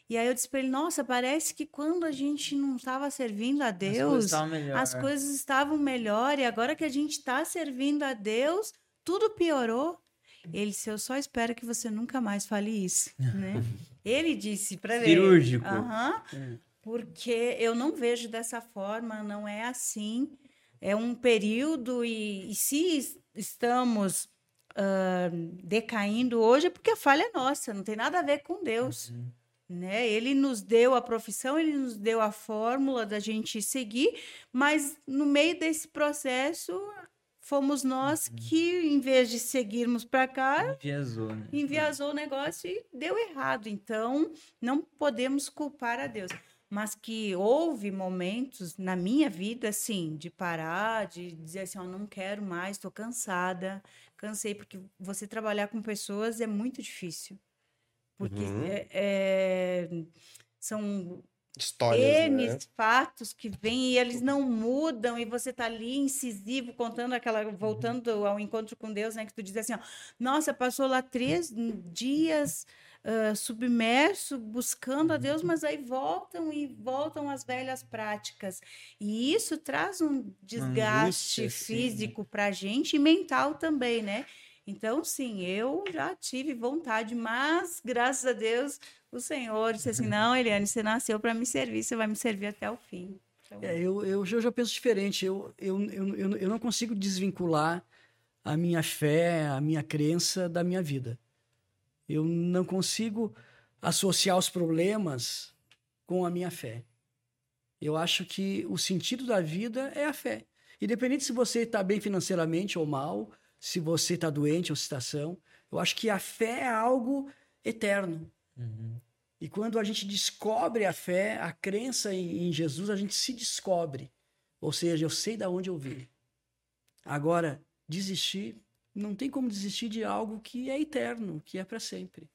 E aí eu disse pra ele, nossa, parece que quando a gente não estava servindo a As coisas Deus, estavam melhor. as coisas estavam melhor, e agora que a gente está servindo a Deus, tudo piorou. Ele disse, eu só espero que você nunca mais fale isso, né? Ele disse para ele. Cirúrgico. Aham. É. Porque eu não vejo dessa forma, não é assim. É um período e, e se es- estamos ah, decaindo hoje é porque a falha é nossa, não tem nada a ver com Deus. Uhum. Né? Ele nos deu a profissão, ele nos deu a fórmula da gente seguir, mas no meio desse processo fomos nós Uhum. que, em vez de seguirmos para cá, Enviesou, né? enviasou o negócio e deu errado. Então, não podemos culpar a Deus. Mas que houve momentos na minha vida, assim, de parar, de dizer assim, ó, não quero mais, estou cansada, cansei, porque você trabalhar com pessoas é muito difícil. Porque Uhum. é- é, são Histórias, né? fatos que vêm e eles não mudam, e você tá ali incisivo, contando aquela, voltando ao encontro com Deus, né? Que tu diz assim, ó, nossa, passou lá três dias ah, submerso, buscando a Deus, mas aí voltam e voltam às velhas práticas. E isso traz um desgaste angústia, físico pra gente e mental também, né? Então, sim, eu já tive vontade, mas graças a Deus o Senhor disse assim: não, Eliane, você nasceu para me servir, você vai me servir até o fim. Então, É, eu, eu, eu já penso diferente. Eu, eu, eu, eu, não consigo desvincular a minha fé, a minha crença da minha vida. Eu não consigo associar os problemas com a minha fé. Eu acho que o sentido da vida é a fé. Independente se você está bem financeiramente ou mal, se você está doente ou se está são, eu acho que a fé é algo eterno. Uhum. E quando a gente descobre a fé, a crença em, em Jesus, a gente se descobre. Ou seja, eu sei da onde eu vim. Agora, desistir, não tem como desistir de algo que é eterno, que é para sempre.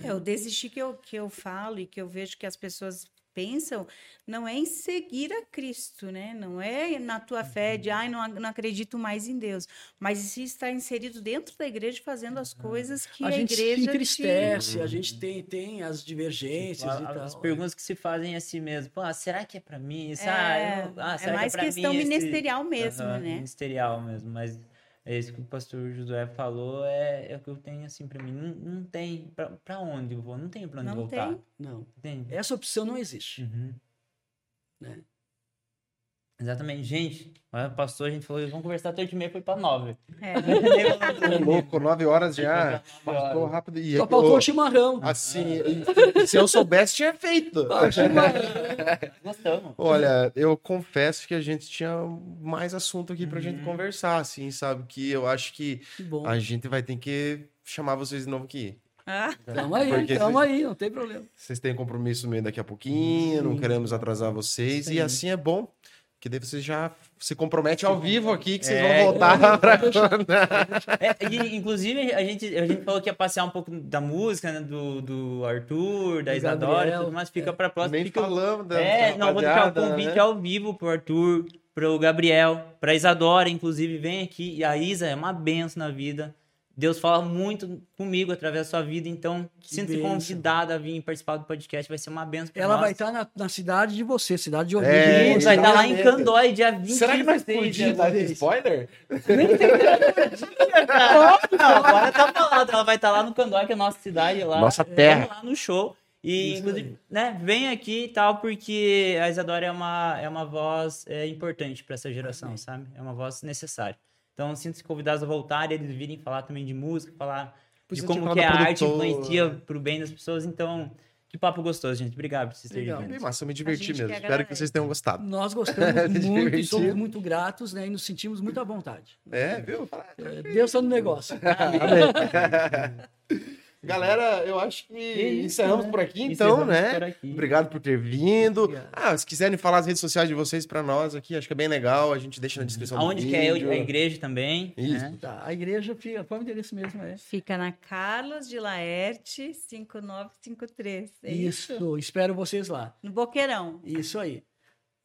É, o desistir que eu, que eu falo e que eu vejo que as pessoas pensam não é em seguir a Cristo, né? Não é na tua fé de, ai, não, não acredito mais em Deus. Mas se estar inserido dentro da igreja fazendo as coisas que a, a gente se igreja te... entristece, a gente tem, tem as divergências e tal. As perguntas que se fazem a si mesmo. Pô, ah, será que é pra mim? É, Ah, eu- ah, é mais que é pra questão mim esse- ministerial mesmo, Aham, né? Ministerial mesmo, mas é isso que o pastor Josué falou, é, é o que eu tenho assim pra mim. Não, não tem pra, pra onde eu vou, não tem pra onde Não voltar. tem. Não, Entende? essa opção não existe. Uhum. Né? Exatamente. Gente, pastor, a gente falou, vamos conversar até 8 e meia, foi pra 9. É. Louco, nove horas já. Nove. Passou rápido. E Só faltou o chimarrão. Assim, se eu soubesse, tinha feito. Gostamos. Olha, eu confesso que a gente tinha mais assunto aqui pra Uhum. gente conversar, assim, sabe? Que eu acho que Que bom. a gente vai ter que chamar vocês de novo aqui. Ah, Tamo aí, Porque tamo vocês- aí, não tem problema. Vocês têm compromisso meio daqui a pouquinho, não Sim. queremos atrasar vocês. Sim. E assim é bom, que daí vocês já se comprometem ao vivo aqui, que vocês É, vão voltar pra É, e, inclusive, a gente, a gente falou que ia passear um pouco da música, né? Do, do Arthur, da Do Isadora e tudo mais. Fica pra próxima. Nem fica falamos da É, não, vou deixar o convite né? ao vivo pro Arthur, pro Gabriel, pra Isadora, inclusive, vem aqui. E a Isa é uma benção na vida. Deus fala muito comigo através da sua vida, então sinta-se convidada a vir participar do podcast, vai ser uma benção pra Ela nós. vai estar na, na cidade de você, cidade de origem. É, vai estar lá em exatamente. Candói, dia 26. Será que nós de podíamos dar spoiler? Não, agora tá falado. Ela vai estar lá no Candói, que é a nossa cidade lá. Nossa Vamos terra. lá no show. E, Isso inclusive, né, vem aqui e tal, porque a Isadora é uma, é uma voz é, importante para essa geração, sabe? É uma voz necessária. Então, sinto-se convidados a voltar, eles virem falar também de música, falar de como que a da arte influencia pro bem das pessoas. Então, que papo gostoso, gente. Obrigado por vocês terem vindo. Massa, eu me diverti mesmo. Espero que vocês tenham gostado. Nós gostamos muito e somos muito gratos, né? E nos sentimos muito à vontade. É, viu? É, Deus está no negócio. Galera, eu acho que isso, encerramos né? por aqui, então, Encerramos né? por aqui. Obrigado por ter vindo. Obrigado. Ah, se quiserem falar as redes sociais de vocês pra nós aqui, acho que é bem legal. A gente deixa na descrição Aonde do que é vídeo. a igreja também. Isso. né? Tá, a igreja fica. Qual é o endereço mesmo? É? fica na Carlos de Laerte, 5953. É Isso. espero vocês lá. No Boqueirão. Isso aí.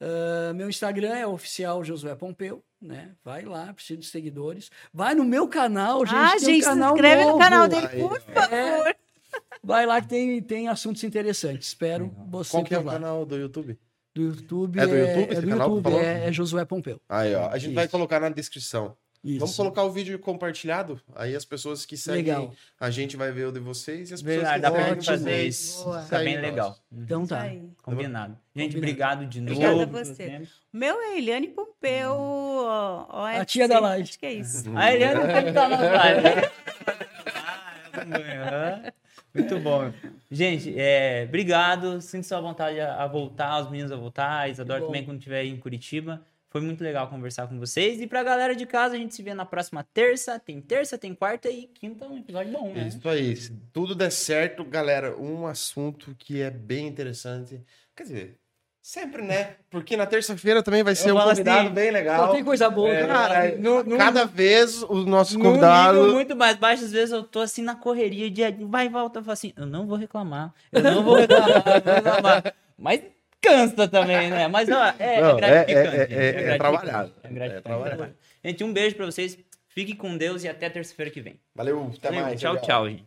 Ah, meu Instagram é oficial Josué Pompeu, né? Vai lá, preciso de seguidores. Vai no meu canal, gente. ah, tem um gente, se canal inscreve no novo. canal dele, por favor. Vai lá que tem, tem assuntos interessantes. Espero você Qual que é o lá. canal do YouTube? Do YouTube É do YouTube é, esse do canal YouTube, é, é Josué Pompeu. Aí, ó. A gente vai Isso. colocar na descrição. Isso. Vamos colocar o vídeo compartilhado. Aí as pessoas que seguem Legal. a gente vai ver o de vocês e as pessoas Verdade, que dá pra gente fazer isso. Boa. Fica bem legal. Então Isso tá. Combinado. Gente, Combinado. obrigado de novo. Obrigada a você. O meu é Eliane Pompeu, OFC. A tia da laje. Acho que é isso. A Eliane sempre tá nas lives. Ah. Muito bom. Gente, é, obrigado. Sinto sua vontade a, a voltar, os meninos a voltar. A Isadora também quando estiver em Curitiba. Foi muito legal conversar com vocês. E pra galera de casa, a gente se vê na próxima terça. Tem terça, tem quarta e quinta, um episódio bom, né? Isso aí. Se tudo der certo, galera, um assunto que é bem interessante. Quer dizer, sempre, né? Porque na terça-feira também vai ser um falo convidado assim, bem Só legal. tem coisa boa. É, cara. no- no- Cada vez os nossos convidados. muito mais baixo, às vezes eu tô assim na correria de vai e volta, eu falo assim, eu não vou reclamar, eu não vou reclamar, eu não vou reclamar. Mas cansa também, né? Mas ó, é, Não, é gratificante. é- é- é- gente, é gratificante, trabalhado. É gratificante. É trabalhado. Gente, um beijo pra vocês. Fique com Deus e até terça-feira que vem. Valeu, até Valeu, mais. tchau, tchau, gente.